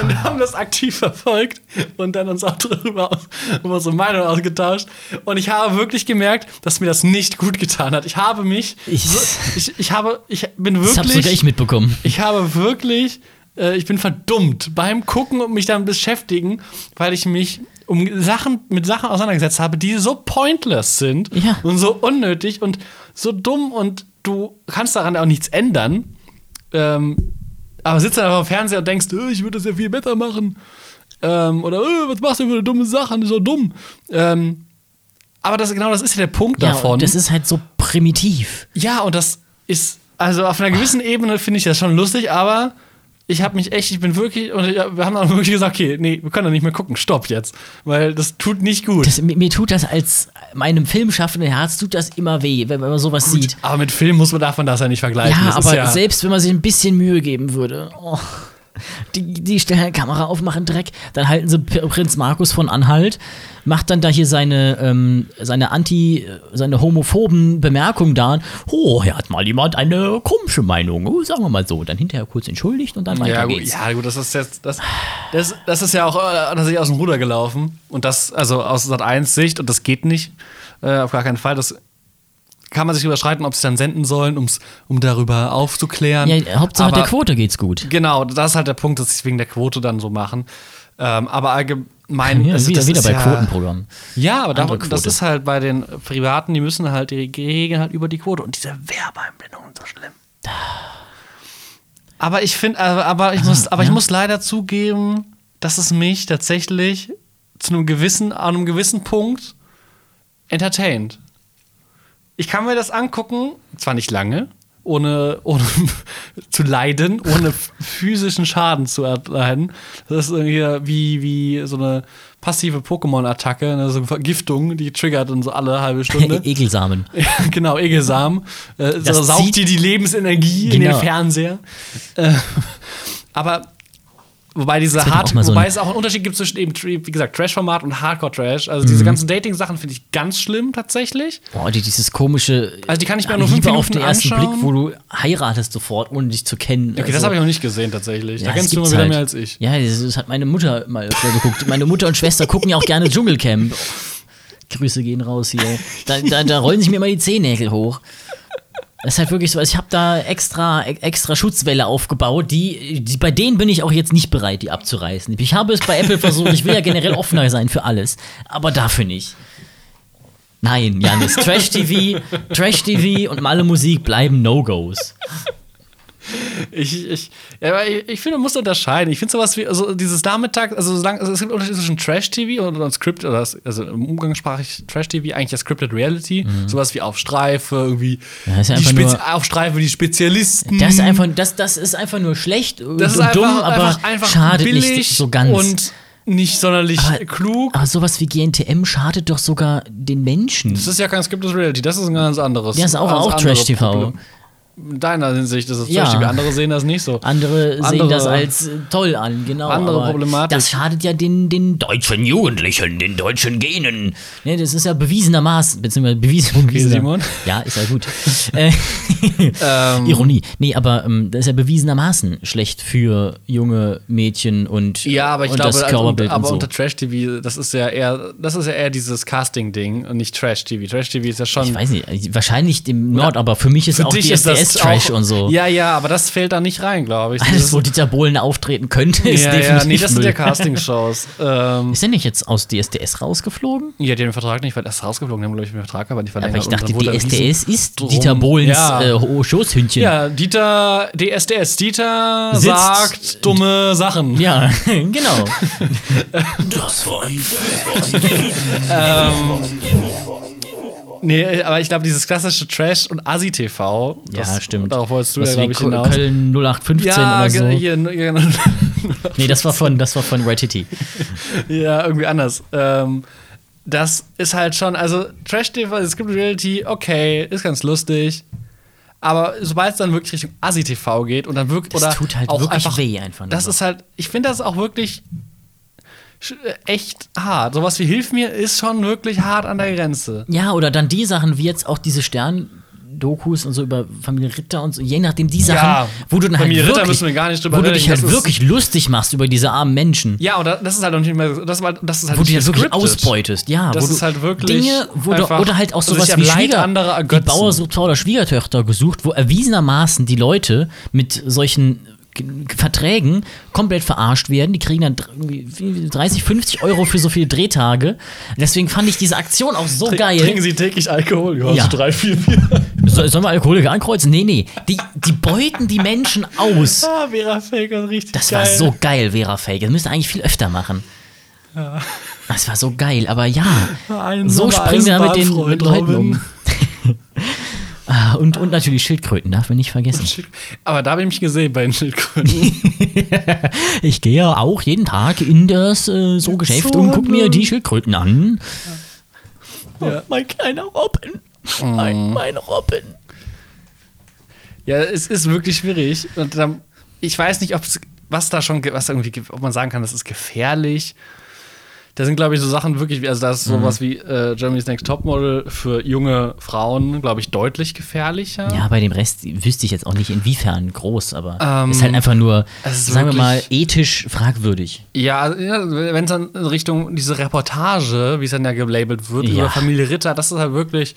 Speaker 3: und wir haben das aktiv verfolgt und dann uns auch darüber aus, unsere Meinung ausgetauscht. Und ich habe wirklich gemerkt, dass mir das nicht gut getan hat. Ich habe mich,
Speaker 2: Ich-
Speaker 3: so, ich, ich habe, ich bin
Speaker 2: Das hab sogar
Speaker 3: wirklich,
Speaker 2: ich mitbekommen.
Speaker 3: ich habe wirklich, äh, ich bin verdummt beim Gucken und mich dann beschäftigen, weil ich mich um Sachen mit Sachen auseinandergesetzt habe, die so pointless sind
Speaker 2: Ja.
Speaker 3: und so unnötig und so dumm und du kannst daran auch nichts ändern. Ähm, aber sitzt dann einfach am Fernseher und denkst, äh, ich würde das ja viel besser machen. Ähm, oder äh, was machst du für eine dumme Sache? Das ist so dumm. Ähm, aber das, genau das ist ja der Punkt
Speaker 2: Ja,
Speaker 3: davon.
Speaker 2: das ist halt so primitiv.
Speaker 3: Ja, und das ist, also auf einer gewissen Ebene finde ich das schon lustig, aber ich habe mich echt, ich bin wirklich, und wir haben dann wirklich gesagt, okay, nee, wir können da nicht mehr gucken, stopp jetzt. Weil das tut nicht gut.
Speaker 2: Das, mir, mir tut das als meinem filmschaffenden Herz tut das immer weh, wenn man sowas sieht.
Speaker 3: aber mit Film muss man davon das ja nicht vergleichen.
Speaker 2: Ja,
Speaker 3: das
Speaker 2: aber
Speaker 3: ist
Speaker 2: selbst wenn man sich ein bisschen Mühe geben würde. Oh. Die, die stellen Kamera auf, machen Dreck, dann halten sie Prinz Markus von Anhalt, macht dann da hier seine, ähm, seine anti, seine homophoben Bemerkungen da. Oh, hier hat mal jemand eine komische Meinung, oh, sagen wir mal so. Dann hinterher kurz entschuldigt und dann weiter
Speaker 3: ja, gut,
Speaker 2: geht's.
Speaker 3: ja, gut, das ist jetzt, das, das, das ist ja auch äh, tatsächlich aus dem Ruder gelaufen. Und das, also aus Sat 1 Sicht, und das geht nicht, äh, auf gar keinen Fall. Das kann man sich überschreiten, ob sie dann senden sollen, um's, um darüber aufzuklären.
Speaker 2: Ja, Hauptsache
Speaker 3: Aber-
Speaker 2: der Quote geht's gut.
Speaker 3: Genau, das ist halt der Punkt, dass sie es wegen der Quote dann so machen. Ähm, aber allgemein.
Speaker 2: Ja,
Speaker 3: es-
Speaker 2: wieder, wieder bei
Speaker 3: ja,
Speaker 2: Quotenprogrammen.
Speaker 3: Ja, aber
Speaker 2: Andere
Speaker 3: da, das ist halt bei den Privaten, die müssen halt, die regeln halt über die Quote. Und diese Werbeeinblendungen so schlimm. Aber ich finde, aber, ich muss, aber ich
Speaker 2: ja.
Speaker 3: muss leider zugeben, dass es mich tatsächlich zu einem gewissen, an einem gewissen Punkt entertaint. Ich kann mir das angucken, zwar nicht lange, ohne, ohne zu leiden, ohne physischen Schaden zu erleiden. Das ist irgendwie wie, wie so eine passive Pokémon-Attacke, eine so Vergiftung, die triggert dann so alle halbe Stunde.
Speaker 2: Ekelsamen.
Speaker 3: Ja, genau, Egelsamen. Äh, so
Speaker 2: Das
Speaker 3: saugt dir die Lebensenergie in
Speaker 2: Genau.
Speaker 3: den Fernseher. Äh, aber wobei diese Hard,
Speaker 2: mal so
Speaker 3: wobei es auch einen Unterschied gibt zwischen eben, wie gesagt, Trash-Format und Hardcore-Trash. Also
Speaker 2: Mhm.
Speaker 3: diese ganzen Dating-Sachen finde ich ganz schlimm tatsächlich.
Speaker 2: Boah, die, dieses komische.
Speaker 3: Also die kann ich mir nur fünf
Speaker 2: Liebe auf
Speaker 3: Minuten
Speaker 2: den ersten
Speaker 3: anschauen.
Speaker 2: Blick, wo du heiratest sofort, ohne dich zu kennen.
Speaker 3: Okay, das habe ich noch nicht gesehen tatsächlich. da
Speaker 2: Ja,
Speaker 3: kennst
Speaker 2: das
Speaker 3: du immer wieder
Speaker 2: halt.
Speaker 3: mehr als ich.
Speaker 2: Ja, das, das hat meine Mutter mal öfter geguckt. Meine Mutter und Schwester gucken ja auch gerne Dschungelcamp. Grüße gehen raus hier. Da, da, da rollen sich mir immer die Zehennägel hoch. Das ist halt wirklich so, also ich habe da extra, extra Schutzwelle aufgebaut, die, die, bei denen bin ich auch jetzt nicht bereit, die abzureißen. Ich habe es bei Apple versucht, ich will ja generell offener sein für alles, aber dafür nicht. Nein, Janis, Trash-TV, Trash-TV und Malle Musik bleiben No-Gos.
Speaker 3: Ich, ich, ja, ich, ich finde, man muss unterscheiden. Ich finde sowas wie, also dieses Nachmittag, also, solange, also es gibt Unterschiede zwischen Trash-TV und, und Script, oder das, also im Umgangssprachlich Trash-TV, eigentlich ja Scripted Reality, sowas wie auf Streife, irgendwie
Speaker 2: Mhm. Ja, ist
Speaker 3: die
Speaker 2: nur-
Speaker 3: auf Streife, die Spezialisten.
Speaker 2: Das ist einfach, das, das ist einfach nur schlecht und
Speaker 3: Das ist einfach,
Speaker 2: dumm, aber
Speaker 3: einfach, einfach
Speaker 2: schadet nicht so ganz.
Speaker 3: und nicht sonderlich
Speaker 2: Aber-
Speaker 3: klug.
Speaker 2: aber sowas wie GNTM schadet doch sogar den Menschen.
Speaker 3: Das ist ja kein Scripted Reality, das ist ein ganz anderes.
Speaker 2: Ja, ist auch, auch Trash-TV.
Speaker 3: Deiner Hinsicht ist es
Speaker 2: Ja.
Speaker 3: Trash-TV. Andere sehen das nicht so.
Speaker 2: Andere, sehen
Speaker 3: Andere-
Speaker 2: das als äh, toll an, genau.
Speaker 3: Andere
Speaker 2: aber
Speaker 3: Problematik.
Speaker 2: Das schadet ja den, den deutschen Jugendlichen, den deutschen Genen. Ne, das ist ja bewiesenermaßen, beziehungsweise bewiesen. bewiesener-
Speaker 3: Simon?
Speaker 2: Ja, ist ja gut. äh,
Speaker 3: Ähm,
Speaker 2: Ironie. Nee, aber ähm, das ist ja bewiesenermaßen schlecht für junge Mädchen und,
Speaker 3: Ja, aber ich glaube,
Speaker 2: das
Speaker 3: also, aber
Speaker 2: und so.
Speaker 3: unter Trash-TV, das ist ja eher, das ist ja eher dieses Casting-Ding und nicht Trash-TV. Trash-TV ist ja schon.
Speaker 2: ich weiß nicht, wahrscheinlich im Nord, aber für mich ist
Speaker 3: für
Speaker 2: auch die
Speaker 3: ist das
Speaker 2: SDS-Trash
Speaker 3: auch-
Speaker 2: und so.
Speaker 3: Ja, ja, aber das fällt da nicht rein, glaube ich.
Speaker 2: Alles, wo Dieter Bohlen auftreten könnte, ist
Speaker 3: ja,
Speaker 2: definitiv
Speaker 3: ja, nee, das sind ja. Casting-Shows. ähm,
Speaker 2: Ist der nicht jetzt aus DSDS rausgeflogen?
Speaker 3: ja, die haben den Vertrag nicht, weil erst rausgeflogen, die haben, glaube ich, den Vertrag aber nicht verlängert.
Speaker 2: Aber ich dachte, DSDS ist
Speaker 3: drum-
Speaker 2: Dieter Bohlens
Speaker 3: Ja.
Speaker 2: äh, Ho- Schoßhündchen.
Speaker 3: Ja, Dieter, DSDS. Dieter
Speaker 2: Sitzt-
Speaker 3: sagt dumme Sachen.
Speaker 2: Ja, genau.
Speaker 1: Das war ein
Speaker 3: Nee, aber ich glaube, dieses klassische Trash- und Asi-TV.
Speaker 2: Ja,
Speaker 3: das-
Speaker 2: stimmt.
Speaker 3: Darauf wolltest du
Speaker 2: Was
Speaker 3: ja, glaube ich, hinaus.
Speaker 2: Köln 0815
Speaker 3: ja,
Speaker 2: oder so.
Speaker 3: hier, hier,
Speaker 2: Nee, das war von, das war von Waititi.
Speaker 3: ja, irgendwie anders. Ähm, das ist halt schon, also Trash-TV, es gibt Reality, okay, ist ganz lustig. Aber sobald es dann wirklich Richtung Asi-TV geht und dann wirklich.
Speaker 2: Das
Speaker 3: oder
Speaker 2: tut halt
Speaker 3: auch
Speaker 2: wirklich
Speaker 3: einfach,
Speaker 2: weh einfach
Speaker 3: Das ist halt, ich finde das auch wirklich echt hart. Sowas wie Hilf mir ist schon wirklich hart an der Grenze.
Speaker 2: Ja, oder dann die Sachen, wie jetzt auch diese Stern-Dokus und so über Familie Ritter und so, je nachdem die Sachen,
Speaker 3: Ja,
Speaker 2: wo du dann halt
Speaker 3: Familie Ritter
Speaker 2: wirklich,
Speaker 3: wir
Speaker 2: wo du dich halt wirklich lustig machst über diese armen Menschen.
Speaker 3: Ja, oder das ist halt auch nicht mehr. Das, ist halt- das ist halt
Speaker 2: wo du ja wirklich ausbeutest, ja.
Speaker 3: Das
Speaker 2: wo du
Speaker 3: ist halt wirklich
Speaker 2: Dinge, wo du, oder halt auch sowas wie Schwieger, die. Bauersucht oder Schwiegertöchter gesucht, wo erwiesenermaßen die Leute mit solchen Verträgen komplett verarscht werden. Die kriegen dann dr- irgendwie 30, 50 Euro für so viele Drehtage. Deswegen fand ich diese Aktion auch so geil.
Speaker 3: Trinken Sie täglich Alkohol? Ja,
Speaker 2: Ja.
Speaker 3: drei, vier Bier.
Speaker 2: So, sollen wir Alkoholiker ankreuzen? Nee, nee. Die, die beuten die Menschen aus.
Speaker 3: Ah, Vera Faker, richtig
Speaker 2: Das
Speaker 3: geil.
Speaker 2: war so geil, Vera Fake. Das müsste eigentlich viel öfter machen. Das war so geil, aber ja.
Speaker 3: Ein
Speaker 2: so springen wir mit den, mit Leuten um. Ah, und, und natürlich Schildkröten, darf man nicht vergessen.
Speaker 3: Aber da habe ich mich gesehen bei den Schildkröten.
Speaker 2: Ich gehe ja auch jeden Tag in das äh, so Geschäft und gucke mir die Schildkröten an.
Speaker 3: Ja.
Speaker 2: Mein kleiner Robin. Mein, mein Robin.
Speaker 3: ja, es ist wirklich schwierig. Und dann, ich weiß nicht, ob's, was da schon, was irgendwie, ge- ob man sagen kann, das ist gefährlich. Da sind, glaube ich, so Sachen wirklich, also da ist sowas wie äh, Germany's Next Topmodel für junge Frauen, glaube ich, deutlich gefährlicher.
Speaker 2: Ja, bei dem Rest wüsste ich jetzt auch nicht, inwiefern groß, aber
Speaker 3: Ähm,
Speaker 2: ist halt einfach nur, sagen wir mal, ethisch fragwürdig.
Speaker 3: Ja, ja wenn es dann in Richtung diese Reportage, wie es dann ja gelabelt wird,
Speaker 2: Ja.
Speaker 3: über Familie Ritter, das ist halt wirklich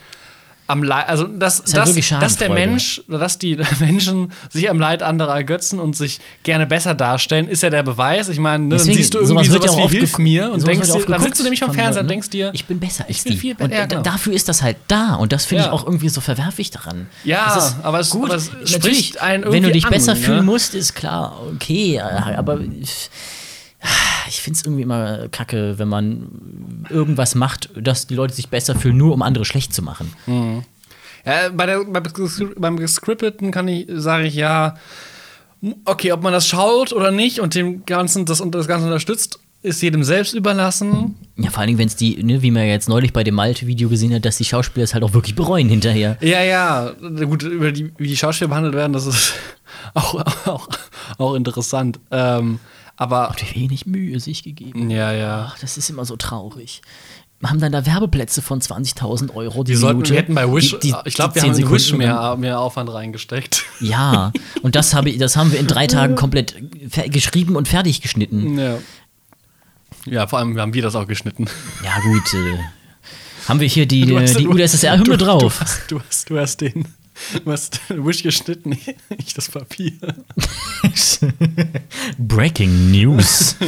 Speaker 3: am Leid, also das,
Speaker 2: halt
Speaker 3: das,
Speaker 2: wirklich
Speaker 3: dass der. Mensch, dass die Menschen sich am Leid anderer ergötzen und sich gerne besser darstellen, ist ja der Beweis. Ich meine, ne, dann siehst du irgendwie
Speaker 2: sowas
Speaker 3: sowas,
Speaker 2: ja
Speaker 3: wie Hilf mir und denkst
Speaker 2: ja
Speaker 3: dir, dann sitzt du nämlich vom
Speaker 2: von
Speaker 3: Fernseher und
Speaker 2: Leuten,
Speaker 3: denkst dir,
Speaker 2: ich bin besser als
Speaker 3: bin
Speaker 2: die.
Speaker 3: viel
Speaker 2: und
Speaker 3: besser,
Speaker 2: da-
Speaker 3: genau.
Speaker 2: dafür ist das halt da und das finde
Speaker 3: Ja.
Speaker 2: ich auch irgendwie so verwerflich daran.
Speaker 3: Ja,
Speaker 2: ist
Speaker 3: aber es-
Speaker 2: gut.
Speaker 3: aber es spricht einen
Speaker 2: wenn du
Speaker 3: irgendwie
Speaker 2: dich
Speaker 3: an,
Speaker 2: besser
Speaker 3: ne?
Speaker 2: fühlen musst, ist klar, okay, aber ich, ich finde es irgendwie immer kacke, wenn man irgendwas macht, dass die Leute sich besser fühlen, nur um andere schlecht zu machen.
Speaker 3: Ja, bei der, bei, beim Gescripteten kann ich, sage ich ja, okay, ob man das schaut oder nicht und dem Ganzen das, das Ganze unterstützt, ist jedem selbst überlassen.
Speaker 2: Ja, vor allen Dingen, wenn es die, ne, wie man ja jetzt neulich bei dem Malte-Video gesehen hat, dass die Schauspieler es halt auch wirklich bereuen hinterher.
Speaker 3: Ja, ja, gut, über die, wie die Schauspieler behandelt werden, das ist auch, auch, auch interessant. Ähm, aber,
Speaker 2: Wie wenig Mühe sich gegeben.
Speaker 3: ja, ja.
Speaker 2: Ach, das ist immer so traurig. Wir haben dann da Werbeplätze von 20.000 Euro die
Speaker 3: Die sollten,
Speaker 2: Minute.
Speaker 3: wir hätten bei Wish,
Speaker 2: Die- die-
Speaker 3: ich glaube, wir haben
Speaker 2: 10
Speaker 3: in Wish mehr, mehr Aufwand reingesteckt.
Speaker 2: Ja, und das, habe, das haben wir in drei Tagen komplett geschrieben und fertig geschnitten.
Speaker 3: Ja. Ja, vor allem haben wir das auch geschnitten.
Speaker 2: Ja, gut. Äh, haben wir hier die, äh, die UdSSR-Hymne drauf?
Speaker 3: Du hast, du hast, du hast den. Du hast Wish geschnitten, ich das Papier.
Speaker 2: Breaking News.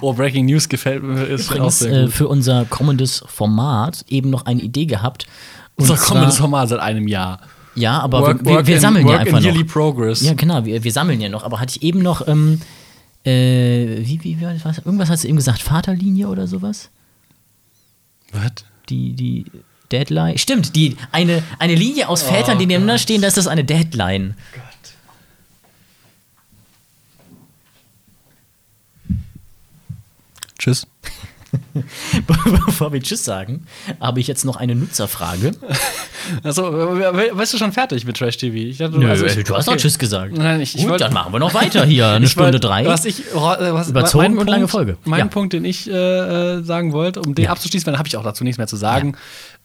Speaker 3: Oh, Breaking News gefällt mir, ist auch
Speaker 2: Übrigens
Speaker 3: sehr
Speaker 2: äh,
Speaker 3: gut.
Speaker 2: für unser kommendes Format eben noch eine Idee gehabt.
Speaker 3: Unser
Speaker 2: zwar-
Speaker 3: kommendes Format seit einem Jahr.
Speaker 2: Ja, aber
Speaker 3: Work-
Speaker 2: wir, wir
Speaker 3: in-
Speaker 2: sammeln ja
Speaker 3: work
Speaker 2: einfach
Speaker 3: in
Speaker 2: noch.
Speaker 3: progress.
Speaker 2: Ja, genau, wir, wir sammeln ja noch. Aber hatte ich eben noch, ähm, äh, wie, wie, wie war das? Was? Irgendwas hast du eben gesagt, Vaterlinie oder sowas?
Speaker 3: Was?
Speaker 2: Die, die Deadline. Stimmt, die, eine, eine Linie aus
Speaker 3: Oh
Speaker 2: Vätern, die nebeneinander stehen, da ist das eine Deadline.
Speaker 3: Tschüss.
Speaker 2: Bevor wir Tschüss sagen, habe ich jetzt noch eine Nutzerfrage.
Speaker 3: Also, we- weißt du schon fertig mit Trash TV? Ich dachte,
Speaker 2: Nö,
Speaker 3: also ich-
Speaker 2: du hast doch
Speaker 3: okay.
Speaker 2: Tschüss gesagt.
Speaker 3: Nein, ich, ich
Speaker 2: Gut,
Speaker 3: wollte-
Speaker 2: dann machen wir noch weiter hier. Eine Stunde
Speaker 3: wollt-
Speaker 2: drei.
Speaker 3: Was ich, was,
Speaker 2: Überzogen
Speaker 3: mein
Speaker 2: und lange
Speaker 3: Punkt-
Speaker 2: Folge.
Speaker 3: Mein
Speaker 2: Ja.
Speaker 3: Punkt, den ich äh, äh, sagen wollte, um den
Speaker 2: Ja.
Speaker 3: abzuschließen, weil dann habe ich auch dazu nichts mehr zu sagen,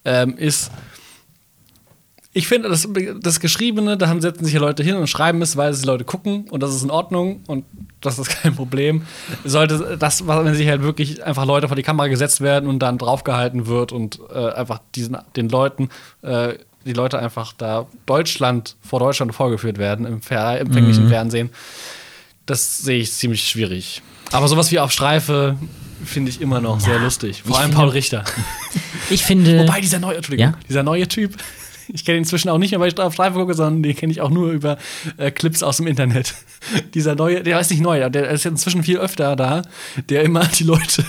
Speaker 3: ähm, ist, ich finde, das, das Geschriebene, da haben, setzen sich ja Leute hin und schreiben es, weil es die Leute gucken und das ist in Ordnung und das ist kein Problem. Sollte das, was- wenn sich halt wirklich einfach Leute vor die Kamera gesetzt werden und dann draufgehalten wird und äh, einfach diesen, den Leuten, äh, die Leute einfach da Deutschland vor Deutschland vorgeführt werden im empfänglichen Fernsehen, das sehe ich ziemlich schwierig. Aber sowas wie auf Streife finde ich immer noch sehr lustig. Vor allem
Speaker 2: finde-
Speaker 3: Paul Richter.
Speaker 2: Ich finde.
Speaker 3: Wobei dieser neue, Entschuldigung,
Speaker 2: Ja?
Speaker 3: dieser neue Typ, ich kenne ihn inzwischen auch nicht mehr, weil ich auf Streife gucke, sondern den kenne ich auch nur über äh, Clips aus dem Internet. dieser neue, der ist nicht neu, der ist inzwischen viel öfter da, der immer die Leute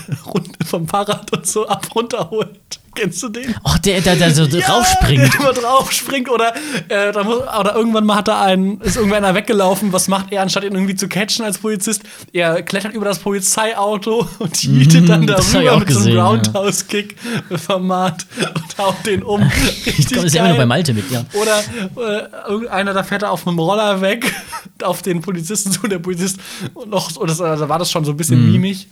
Speaker 3: vom Fahrrad und so ab runterholt. Kennst du den?
Speaker 2: oh, der, der, der so raufspringt.
Speaker 3: Der immer draufspringt oder, äh, da muss, oder irgendwann mal hat er einen, ist irgendwer einer weggelaufen. Was macht er, anstatt ihn irgendwie zu catchen als Polizist? Er klettert über das Polizeiauto und jietet dann
Speaker 2: Mhm, ich
Speaker 3: darüber mit so einem
Speaker 2: gesehen, ja.
Speaker 3: Roundhouse-Kick-Format und haut den um. Richtig
Speaker 2: Komm, ist ja immer
Speaker 3: geil.
Speaker 2: Bei Malte mit, ja.
Speaker 3: Oder äh, irgendeiner, da fährt er auf einem Roller weg, auf den Polizisten zu, der Polizist und noch, und das, da war das schon so ein bisschen
Speaker 2: Mhm.
Speaker 3: mimig.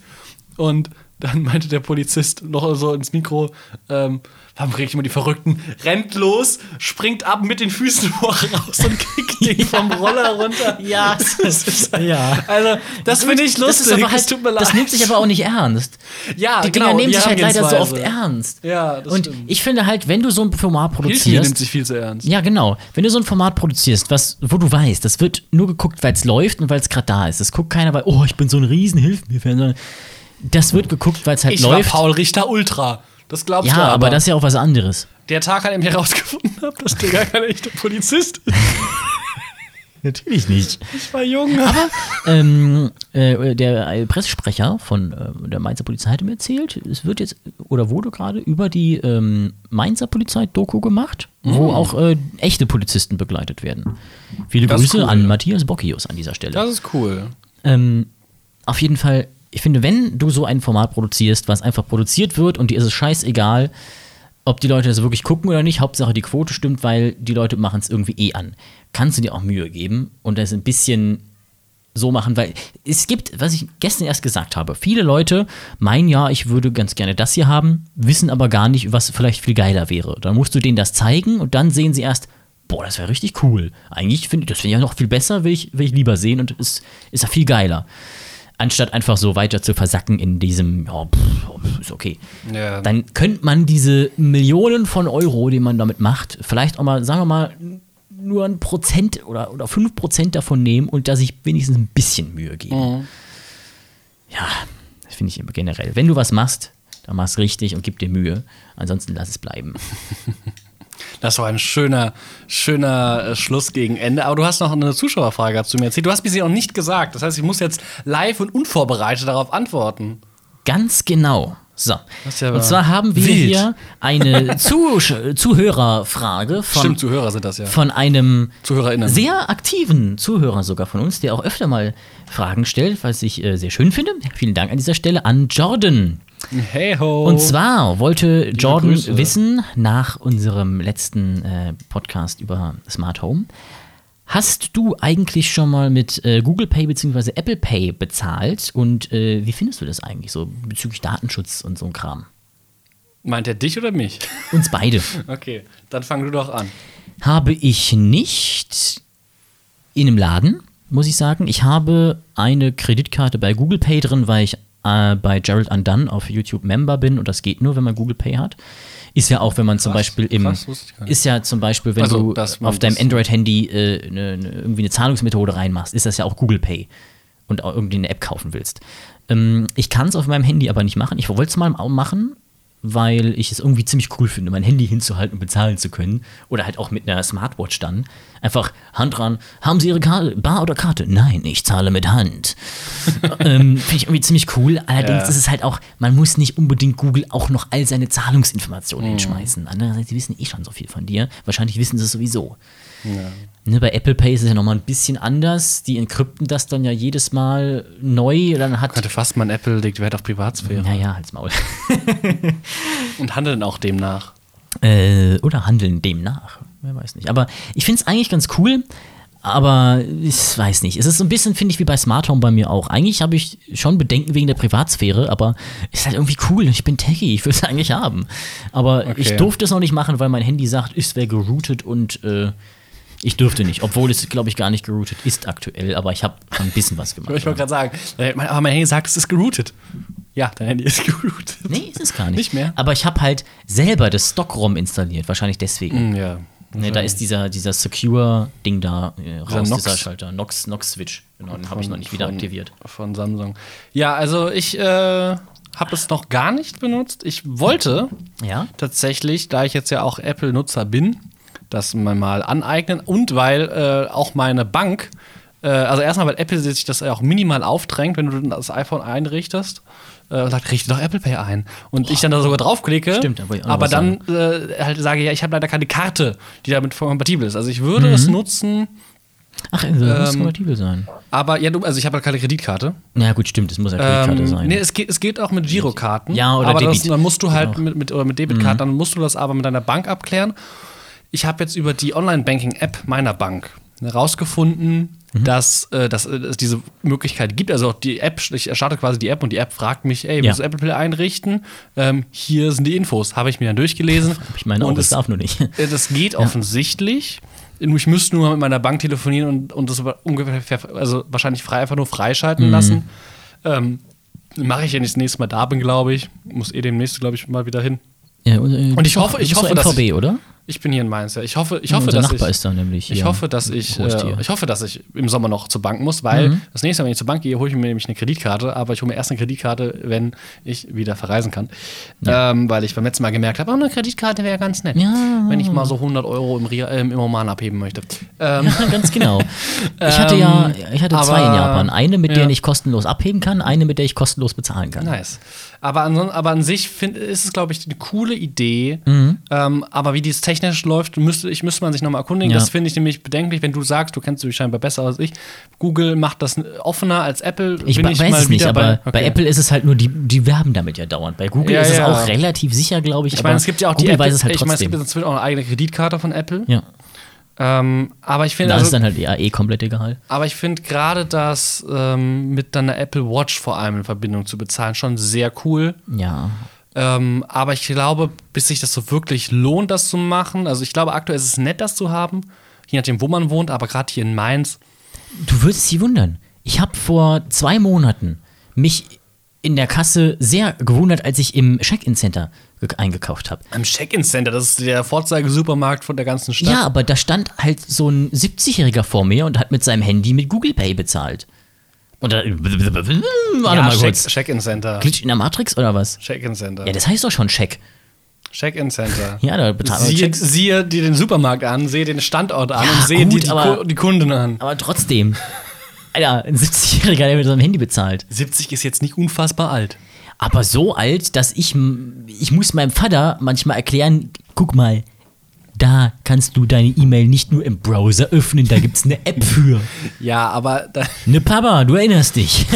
Speaker 3: Und dann meinte der Polizist noch so ins Mikro, ähm, warum krieg ich immer die Verrückten, rennt los, springt ab mit den Füßen raus und kickt den vom Roller runter.
Speaker 2: Ja,
Speaker 3: das ist halt,
Speaker 2: ja.
Speaker 3: Also, das finde ich
Speaker 2: Das,
Speaker 3: lustig.
Speaker 2: aber halt,
Speaker 3: tut mir leid.
Speaker 2: das nimmt sich aber auch nicht ernst.
Speaker 3: Ja,
Speaker 2: die Dinger
Speaker 3: genau,
Speaker 2: nehmen sich halt leider so oft ernst.
Speaker 3: Ja, das
Speaker 2: Und
Speaker 3: stimmt.
Speaker 2: ich finde halt, wenn du so ein Format produzierst.
Speaker 3: nimmt sich viel zu ernst.
Speaker 2: Ja, genau. Wenn du so ein Format produzierst, was, wo du weißt, das wird nur geguckt, weil es läuft und weil es gerade da ist. Das guckt keiner, weil, oh, ich bin so ein riesen Hilf mir sondern das wird geguckt, weil es halt
Speaker 3: Ich
Speaker 2: läuft.
Speaker 3: war Paul Richter Ultra. Das glaubst
Speaker 2: ja,
Speaker 3: du
Speaker 2: aber das ist ja auch was anderes.
Speaker 3: Der Tag, an dem ich herausgefunden habe, dass der gar kein echter Polizist ist.
Speaker 2: Natürlich nicht.
Speaker 3: Ich war jung.
Speaker 2: ähm, äh, der äh, Pressesprecher von äh, der Mainzer Polizei hatte mir erzählt, es wird jetzt oder wurde gerade über die ähm, Mainzer Polizei Doku gemacht, wo auch äh, echte Polizisten begleitet werden. Viele
Speaker 3: Mhm. Das
Speaker 2: Grüße
Speaker 3: cool.
Speaker 2: an Matthias Bockius an dieser Stelle.
Speaker 3: Das ist cool.
Speaker 2: Ähm, auf jeden Fall, ich finde, wenn du so ein Format produzierst, was einfach produziert wird und dir ist es scheißegal, ob die Leute das wirklich gucken oder nicht, Hauptsache die Quote stimmt, weil die Leute machen es irgendwie eh an. Kannst du dir auch Mühe geben und das ein bisschen so machen, weil es gibt, was ich gestern erst gesagt habe, viele Leute meinen ja, ich würde ganz gerne das hier haben, wissen aber gar nicht, was vielleicht viel geiler wäre. Dann musst du denen das zeigen und dann sehen sie erst, boah, das wäre richtig cool. Eigentlich finde ich, das finde ich ja noch viel besser, will ich, will ich lieber sehen und es ist ja viel geiler. Anstatt einfach so weiter zu versacken in diesem, ja, pff, ist okay.
Speaker 3: Ja.
Speaker 2: Dann könnte man diese Millionen von Euro, die man damit macht, vielleicht auch mal, sagen wir mal, nur ein Prozent oder, oder fünf Prozent davon nehmen und da sich wenigstens ein bisschen Mühe geben. Ja, das finde ich immer generell. Wenn du was machst, dann mach's richtig und gib dir Mühe. Ansonsten lass es bleiben.
Speaker 3: Das war ein schöner, schöner äh, Schluss gegen Ende. Aber du hast noch eine Zuschauerfrage dazu mir erzählt. Du hast mir sie noch nicht gesagt. Das heißt, ich muss jetzt live und unvorbereitet darauf antworten.
Speaker 2: Ganz genau. So.
Speaker 3: Ja
Speaker 2: und zwar haben wir
Speaker 3: wild.
Speaker 2: hier eine Zusch Zuhörerfrage von,
Speaker 3: Stimmt, Zuhörer sind das ja.
Speaker 2: von einem sehr aktiven Zuhörer sogar von uns, der auch öfter mal Fragen stellt, was ich äh, sehr schön finde. Vielen Dank an dieser Stelle an Jordan.
Speaker 3: Hey ho.
Speaker 2: Und zwar wollte Jordan
Speaker 3: Grüße.
Speaker 2: wissen, nach unserem letzten äh, Podcast über Smart Home, hast du eigentlich schon mal mit äh, Google Pay bzw. Apple Pay bezahlt? Und äh, wie findest du das eigentlich so bezüglich Datenschutz und so ein Kram?
Speaker 3: Meint er dich oder mich?
Speaker 2: Uns beide.
Speaker 3: Okay, dann fang du doch an.
Speaker 2: habe ich nicht in einem Laden, muss ich sagen. Ich habe eine Kreditkarte bei Google Pay drin, weil ich äh, bei Gerald Undone auf YouTube Member bin und das geht nur, wenn man Google Pay hat. Ist ja auch, wenn man zum
Speaker 3: Krass,
Speaker 2: Beispiel im.
Speaker 3: krass.
Speaker 2: Ist ja zum Beispiel, wenn
Speaker 3: Also,
Speaker 2: du auf deinem Android-Handy äh, ne, ne, irgendwie eine Zahlungsmethode reinmachst, ist das ja auch Google Pay und auch irgendwie eine App kaufen willst. Ähm, ich kann es auf meinem Handy aber nicht machen. Ich wollte es mal machen, weil ich es irgendwie ziemlich cool finde, mein Handy hinzuhalten und bezahlen zu können. Oder halt auch mit einer Smartwatch dann. Einfach Hand dran. Haben Sie Ihre Karte, Bar oder Karte? Nein, ich zahle mit Hand. ähm, finde ich irgendwie ziemlich cool. Allerdings
Speaker 3: Ja.
Speaker 2: ist es halt auch, man muss nicht unbedingt Google auch noch all seine Zahlungsinformationen hinschmeißen. Andererseits, die wissen eh schon so viel von dir. Wahrscheinlich wissen sie es sowieso. Ne, bei Apple Pay ist es ja nochmal ein bisschen anders. Die encrypten das dann ja jedes Mal neu. Dann hat.
Speaker 3: Könnte fast man Apple legt Wert auf Privatsphäre
Speaker 2: Naja, halt's Maul.
Speaker 3: und handeln auch demnach.
Speaker 2: Äh, oder handeln demnach. Wer weiß nicht. Aber ich finde es eigentlich ganz cool. Aber ich weiß nicht. Es ist so ein bisschen, finde ich, wie bei Smart Home bei mir auch. Eigentlich habe ich schon Bedenken wegen der Privatsphäre, aber ist halt irgendwie cool. Ich bin techy, ich will es eigentlich haben. Aber
Speaker 3: Okay.
Speaker 2: ich durfte es noch nicht machen, weil mein Handy sagt, es wäre geroutet und äh, ich dürfte nicht. Obwohl es, glaube ich, gar nicht geroutet ist aktuell. Aber ich habe ein bisschen was gemacht.
Speaker 3: Ich wollte gerade sagen, äh, mein- aber mein Handy sagt, es ist geroutet. Ja, dein Handy ist geroutet.
Speaker 2: Nee, ist es gar nicht.
Speaker 3: Nicht mehr?
Speaker 2: Aber ich habe halt selber das Stock-ROM installiert, wahrscheinlich deswegen.
Speaker 3: Hm, Ja.
Speaker 2: Ne, da ist dieser, dieser Secure-Ding da äh, raus,
Speaker 3: Nox-
Speaker 2: dieser Schalter. Nox, Nox-Switch. Genau, den habe ich noch nicht wieder
Speaker 3: von-
Speaker 2: aktiviert.
Speaker 3: Von Samsung. Ja, also ich äh, habe es noch gar nicht benutzt. Ich wollte
Speaker 2: Ja?
Speaker 3: tatsächlich, da ich jetzt ja auch Apple-Nutzer bin, das mal mal aneignen und weil äh, auch meine Bank, äh, also erstmal, weil Apple sich das auch minimal aufdrängt, wenn du das iPhone einrichtest. Äh, sagt, richte doch Apple Pay ein. Und ich dann da sogar draufklicke.
Speaker 2: Stimmt,
Speaker 3: aber dann äh, halt sage, ja, ich habe leider keine Karte, die damit kompatibel ist. Also ich würde
Speaker 2: Mhm.
Speaker 3: es nutzen,
Speaker 2: Ach, also, das muss
Speaker 3: Ähm,
Speaker 2: kompatibel sein.
Speaker 3: aber ja, du, also ich habe halt keine Kreditkarte.
Speaker 2: Ja, gut, stimmt, es muss ja Kreditkarte
Speaker 3: Ähm,
Speaker 2: sein.
Speaker 3: nee, es geht, es geht auch mit Girokarten.
Speaker 2: Ja, oder
Speaker 3: aber Das,
Speaker 2: Debit.
Speaker 3: dann musst du halt.
Speaker 2: Mhm.
Speaker 3: mit, mit, oder mit Debitkarten, dann musst du das aber mit deiner Bank abklären. Ich habe jetzt über die Online-Banking-App meiner Bank herausgefunden,
Speaker 2: Mhm.
Speaker 3: dass, äh, dass äh, es diese Möglichkeit gibt. Also die App, ich starte quasi die App und die App fragt mich, ey, willst
Speaker 2: Ja.
Speaker 3: du Apple Pay einrichten? Ähm, hier sind die Infos. Habe ich mir dann durchgelesen.
Speaker 2: ich meine
Speaker 3: und
Speaker 2: das
Speaker 3: es,
Speaker 2: darf nur nicht.
Speaker 3: äh, das geht offensichtlich. Ich müsste nur mit meiner Bank telefonieren und, und das ungefähr, also wahrscheinlich frei, einfach nur
Speaker 2: Mhm.
Speaker 3: freischalten lassen. Ähm, Mache ich, wenn ich das nächste Mal da bin, glaube ich. Muss eh demnächst, glaube ich, mal wieder hin.
Speaker 2: Ja, und, äh,
Speaker 3: Und ich hoffe- ich hoffe, dass
Speaker 2: MVB, oder?
Speaker 3: Ich bin hier in Mainz, ja. Ich hoffe, ich hoffe
Speaker 2: Unser
Speaker 3: dass
Speaker 2: Nachbar
Speaker 3: ich,
Speaker 2: ist da nämlich hier.
Speaker 3: ich hoffe, dass ich, äh, ich hoffe, dass ich im Sommer noch zur Bank muss, weil
Speaker 2: Mhm.
Speaker 3: das nächste Mal, wenn ich zur Bank gehe, hole ich mir nämlich eine Kreditkarte, aber ich hole mir erst eine Kreditkarte, wenn ich wieder verreisen kann. Ähm, weil ich beim letzten Mal gemerkt habe, oh, eine Kreditkarte wäre ganz nett,
Speaker 2: Ja.
Speaker 3: wenn ich mal so 100 Euro im, Ria, äh, im Oman abheben möchte. Ähm,
Speaker 2: Ja, ganz genau. Ich hatte ja, ich hatte zwei in
Speaker 3: aber-
Speaker 2: Japan. Eine, mit
Speaker 3: ja.
Speaker 2: der ich kostenlos abheben kann, eine, mit der ich kostenlos bezahlen kann.
Speaker 3: Nice. Aber, an, aber an sich find, ist es, glaube ich, eine coole Idee.
Speaker 2: Mhm.
Speaker 3: Ähm, aber wie dies technisch läuft, müsste, ich müsste man sich nochmal erkundigen.
Speaker 2: Ja.
Speaker 3: Das finde ich nämlich bedenklich, wenn du sagst, du kennst dich scheinbar besser als ich. Google macht das offener als Apple.
Speaker 2: Ich
Speaker 3: bin
Speaker 2: weiß es nicht, aber bei,
Speaker 3: okay.
Speaker 2: Apple ist es halt nur, die, die werben damit ja dauernd. Bei Google
Speaker 3: Ja,
Speaker 2: ist es
Speaker 3: ja.
Speaker 2: auch relativ sicher, glaube ich.
Speaker 3: Ich meine, es gibt ja auch die
Speaker 2: Google
Speaker 3: Apple,
Speaker 2: weiß es halt
Speaker 3: ich meine, es
Speaker 2: trotzdem.
Speaker 3: gibt inzwischen auch eine eigene Kreditkarte von Apple.
Speaker 2: ja,
Speaker 3: Ähm, aber ich finde,
Speaker 2: da
Speaker 3: also,
Speaker 2: ist dann halt ja eh komplett egal.
Speaker 3: aber ich finde gerade das ähm, mit deiner Apple Watch vor allem in Verbindung zu bezahlen schon sehr cool.
Speaker 2: Ja.
Speaker 3: Ähm, aber ich glaube, bis sich das so wirklich lohnt, das zu machen, also ich glaube, aktuell ist es nett, das zu haben, je nachdem, wo man wohnt, aber gerade hier in Mainz,
Speaker 2: Du würdest dich wundern. Ich habe vor zwei Monaten mich in der Kasse sehr gewundert, als ich im Check-in-Center ge- eingekauft habe.
Speaker 3: am Check-in-Center, das ist der Vorzeige-Supermarkt von der ganzen Stadt.
Speaker 2: Ja, aber da stand halt so ein 70-Jähriger vor mir und hat mit seinem Handy mit Google Pay bezahlt. Und da, warte mal
Speaker 3: Check-
Speaker 2: kurz.
Speaker 3: Check-in-Center.
Speaker 2: Glitch in der Matrix oder was?
Speaker 3: Check-in-Center.
Speaker 2: Ja, das heißt doch schon Check.
Speaker 3: Check-in-Center.
Speaker 2: Ja, da bezahlen wir
Speaker 3: Siehe,
Speaker 2: Checks.
Speaker 3: siehe dir den Supermarkt an, sehe den Standort an
Speaker 2: Ja,
Speaker 3: und sehe die, die,
Speaker 2: aber-
Speaker 3: die Kunden an.
Speaker 2: Aber trotzdem. Alter, ein 70-Jähriger, der mit seinem Handy bezahlt.
Speaker 3: 70 ist jetzt nicht unfassbar alt.
Speaker 2: Aber so alt, dass ich, ich muss meinem Vater manchmal erklären, guck mal, da kannst du deine E-Mail nicht nur im Browser öffnen, da gibt's eine App für.
Speaker 3: Ja, aber,
Speaker 2: Ne Papa, du erinnerst dich.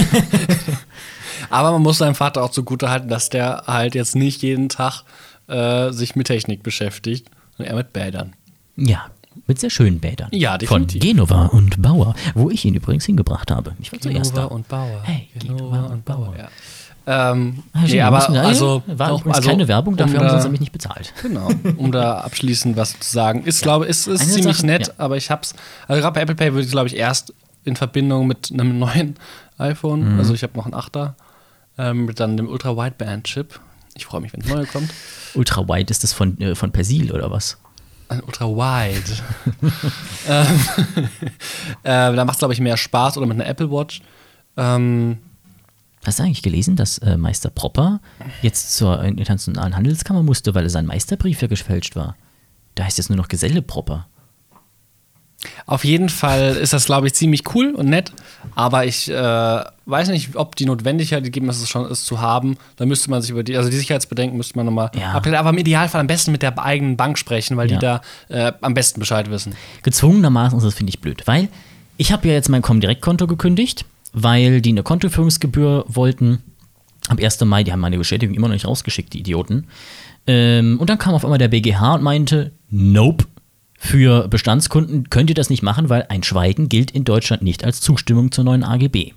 Speaker 3: aber man muss seinem Vater auch zugute halten, dass der halt jetzt nicht jeden Tag äh, sich mit Technik beschäftigt, sondern eher mit Bädern.
Speaker 2: ja, mit sehr schönen Bädern.
Speaker 3: Ja,
Speaker 2: Von
Speaker 3: definitiv.
Speaker 2: Genova und Bauer, wo ich ihn übrigens hingebracht habe. Ich war zuerst da.
Speaker 3: und Bauer.
Speaker 2: Hey, Genova und Bauer.
Speaker 3: Ja. Ähm,
Speaker 2: Ah,
Speaker 3: nee, aber
Speaker 2: wir-
Speaker 3: also,
Speaker 2: war
Speaker 3: auch- also,
Speaker 2: keine Werbung, dafür
Speaker 3: um
Speaker 2: haben sie
Speaker 3: da-
Speaker 2: uns nämlich nicht bezahlt.
Speaker 3: Genau, um da abschließend was zu sagen. Ist, glaube ich, ist, ist
Speaker 2: Eine
Speaker 3: ziemlich
Speaker 2: Sache,
Speaker 3: nett,
Speaker 2: ja.
Speaker 3: aber ich hab's. Also gerade bei Apple Pay würde ich, glaube ich, erst in Verbindung mit einem neuen iPhone,
Speaker 2: Mhm.
Speaker 3: also ich habe noch einen 8er, ähm, mit dann dem Ultra Wideband Chip. Ich freue mich, wenn es neue kommt.
Speaker 2: Ultra Wide ist das von, äh, von Persil oder was?
Speaker 3: Ein Ultra Wide. ähm, äh, da macht es, glaube ich, mehr Spaß oder mit einer Apple Watch. Ähm,
Speaker 2: Hast du eigentlich gelesen, dass äh, Meister Propper jetzt zur internationalen Handelskammer musste, weil sein Meisterbrief ja gefälscht war? Da heißt jetzt nur noch Geselle Propper.
Speaker 3: Auf jeden Fall ist das, glaube ich, ziemlich cool und nett. Aber ich äh, weiß nicht, ob die Notwendigkeit gegeben ist, es schon ist zu haben. Da müsste man sich über die, also die Sicherheitsbedenken müsste man nochmal
Speaker 2: Ja.
Speaker 3: abklären. Aber im Idealfall am besten mit der eigenen Bank sprechen, weil
Speaker 2: Ja.
Speaker 3: die da äh, am besten Bescheid wissen.
Speaker 2: Gezwungenermaßen ist das, finde ich, blöd, weil ich habe ja jetzt mein Comdirect-Konto gekündigt, weil die eine Kontoführungsgebühr wollten. Am 1. Mai, die haben meine Bestätigung immer noch nicht rausgeschickt, die Idioten. Ähm, und dann kam auf einmal der BGH und meinte, nope, für Bestandskunden könnt ihr das nicht machen, weil ein Schweigen gilt in Deutschland nicht als Zustimmung zur neuen AGB.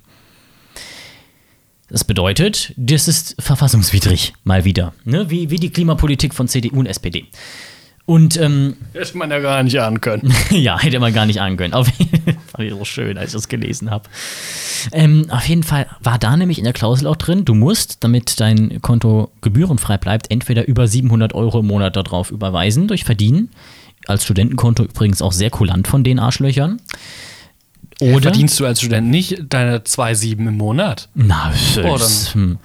Speaker 2: Das bedeutet, das ist verfassungswidrig, mal wieder. Ne? Wie, wie die Klimapolitik von CDU und SPD. Und ähm,
Speaker 3: Hätte man ja gar nicht ahnen können.
Speaker 2: ja, hätte man gar nicht ahnen können. Auf jeden Fall so schön, als ich das gelesen habe. Ähm, auf jeden Fall war da nämlich in der Klausel auch drin, du musst, damit dein Konto gebührenfrei bleibt, entweder über 700 Euro im Monat darauf überweisen durch Verdienen. Als Studentenkonto übrigens auch sehr kulant von den Arschlöchern. Oder.
Speaker 3: Verdienst du als Student nicht deine 2,7 im Monat?
Speaker 2: Na,
Speaker 3: Oh,
Speaker 2: das, hm.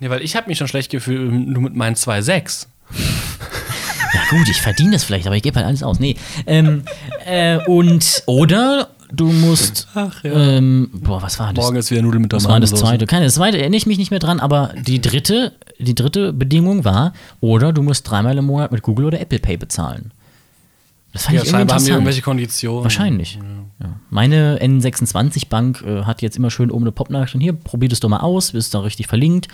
Speaker 3: Nee, weil ich habe mich schon schlecht gefühlt, nur mit meinen 2,6.
Speaker 2: Ja gut, ich verdiene das vielleicht, aber ich gebe halt alles aus. Nee. Ähm, äh, und oder du musst.
Speaker 3: Ach, ja.
Speaker 2: ähm, boah, was war das?
Speaker 3: Morgen ist wieder Nudeln mit
Speaker 2: Das war das zweite. Keine, das zweite erinnere ich mich nicht mehr dran, aber die dritte, die dritte Bedingung war, oder du musst dreimal im Monat mit Google oder Apple Pay bezahlen. Das fand
Speaker 3: Ja,
Speaker 2: ich
Speaker 3: scheinbar haben die irgendwelche Konditionen.
Speaker 2: Wahrscheinlich. Ja. Meine N26-Bank äh, hat jetzt immer schön oben eine Pop-Nachricht. Hier, probier das doch mal aus, ist da richtig verlinkt.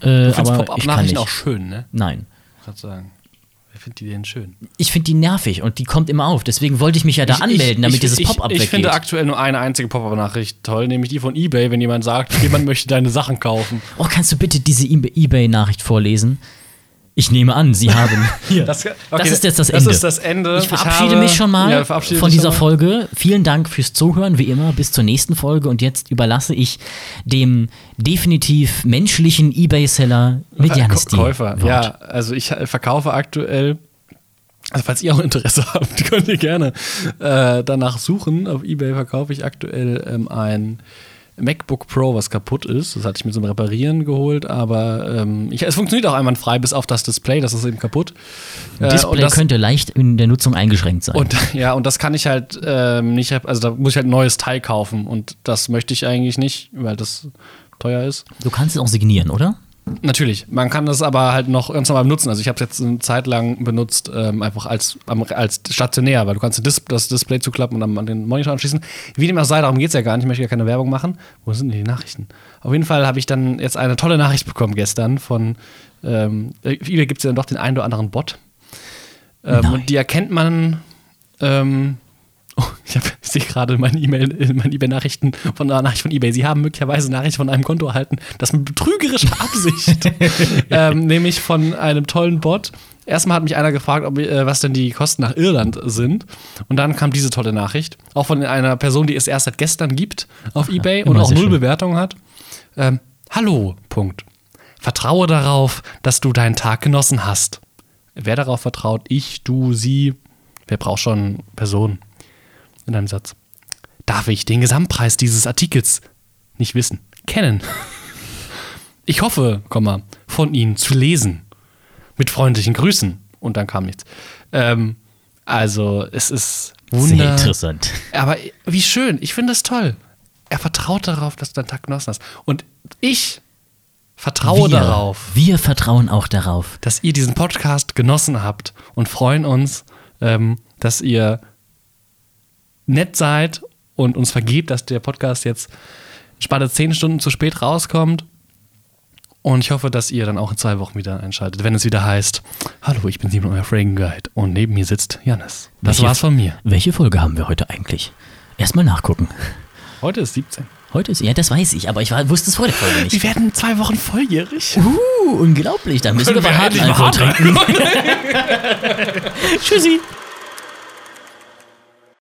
Speaker 2: Äh,
Speaker 3: Du
Speaker 2: aber ich
Speaker 3: Pop-Up-Nachrichten auch schön, ne?
Speaker 2: Nein.
Speaker 3: Gerade sagen. Wer findet die denn schön?
Speaker 2: Ich finde die nervig und die kommt immer auf. Deswegen wollte ich mich ja da anmelden, damit dieses Pop-up
Speaker 3: ich, ich
Speaker 2: weggeht.
Speaker 3: finde aktuell nur eine einzige Pop-Up-Nachricht toll, nämlich die von eBay, wenn jemand sagt, jemand möchte deine Sachen kaufen.
Speaker 2: oh, kannst du bitte diese eBay- eBay-Nachricht vorlesen? Ich nehme an, Sie haben.
Speaker 3: Das,
Speaker 2: Das ist jetzt das Ende.
Speaker 3: Das ist das Ende.
Speaker 2: Ich verabschiede
Speaker 3: habe-
Speaker 2: mich schon mal
Speaker 3: Ja,
Speaker 2: von dieser
Speaker 3: mal.
Speaker 2: Folge. Vielen Dank fürs Zuhören, wie immer, bis zur nächsten Folge. Und jetzt überlasse ich dem definitiv menschlichen Ebay-Seller Medianis die
Speaker 3: Käufer.
Speaker 2: Wort.
Speaker 3: Ja, also ich äh, verkaufe aktuell. Also falls ihr auch Interesse habt, könnt ihr gerne äh, danach suchen. Auf Ebay verkaufe ich aktuell ähm, ein MacBook Pro, was kaputt ist. Das hatte ich mir zum Reparieren geholt, aber ähm, ich, es funktioniert auch einwandfrei, bis auf das Display, das ist eben kaputt. Äh,
Speaker 2: Display
Speaker 3: das,
Speaker 2: könnte leicht in der Nutzung eingeschränkt sein.
Speaker 3: und ja, und das kann ich halt ähm, nicht, also da muss ich halt ein neues Teil kaufen und das möchte ich eigentlich nicht, weil das teuer ist.
Speaker 2: du kannst es auch signieren, oder?
Speaker 3: Natürlich, man kann das aber halt noch ganz normal benutzen. Also ich habe es jetzt eine Zeit lang benutzt, ähm, einfach als, als stationär, weil du kannst das Dis- das Display zuklappen und dann an den Monitor anschließen. Wie dem auch sei, darum geht es ja gar nicht, ich möchte ja keine Werbung machen. Wo sind denn die Nachrichten? Auf jeden Fall habe ich dann jetzt eine tolle Nachricht bekommen gestern von, ähm, äh, eBay gibt es ja dann doch den einen oder anderen Bot. Ähm, und die erkennt man, ähm, Oh, ich, ich sehe gerade meine E-Mail, äh, meine eBay-Nachrichten von einer Nachricht von eBay. Sie haben möglicherweise Nachricht von einem Konto erhalten, das mit betrügerischer Absicht, ähm, nämlich von einem tollen Bot. Erstmal hat mich einer gefragt, ob, äh, was denn die Kosten nach Irland sind. Und dann kam diese tolle Nachricht, auch von einer Person, die es erst seit gestern gibt auf eBay und auch null
Speaker 2: schön.
Speaker 3: Bewertungen hat. Ähm, Hallo, Punkt. Vertraue darauf, dass du deinen Tag genossen hast. Wer darauf vertraut? Ich, du, sie. Wer braucht schon Personen? In einem Satz. Darf ich den Gesamtpreis dieses Artikels nicht wissen? Kennen. Ich hoffe, Komma, von Ihnen zu lesen. Mit freundlichen Grüßen. Und dann kam nichts. Ähm, also, es ist
Speaker 2: Sehr
Speaker 3: wunder.
Speaker 2: interessant.
Speaker 3: Aber wie schön, ich finde das toll. Er vertraut darauf, dass du deinen Tag genossen hast. Und ich vertraue
Speaker 2: wir,
Speaker 3: darauf,
Speaker 2: Wir vertrauen auch darauf.
Speaker 3: dass ihr diesen Podcast genossen habt und freuen uns, ähm, dass ihr nett seid und uns vergebt, dass der Podcast jetzt spanne zehn Stunden zu spät rauskommt. Und ich hoffe, dass ihr dann auch in zwei Wochen wieder einschaltet, wenn es wieder heißt: Hallo, ich bin Simon, euer Fragen Guide. Und neben mir sitzt Janis. Das
Speaker 2: Welche-
Speaker 3: war's von mir.
Speaker 2: Welche Folge haben wir heute eigentlich? Erstmal nachgucken.
Speaker 3: Heute ist 17.
Speaker 2: Heute ist, ja, das weiß ich, aber ich war, wusste es vor der Folge nicht.
Speaker 3: Wir werden zwei Wochen volljährig.
Speaker 2: Uh, unglaublich, da müssen wir
Speaker 3: Können wir endlich mal
Speaker 2: Alkohol
Speaker 3: hart
Speaker 2: trinken. Tschüssi.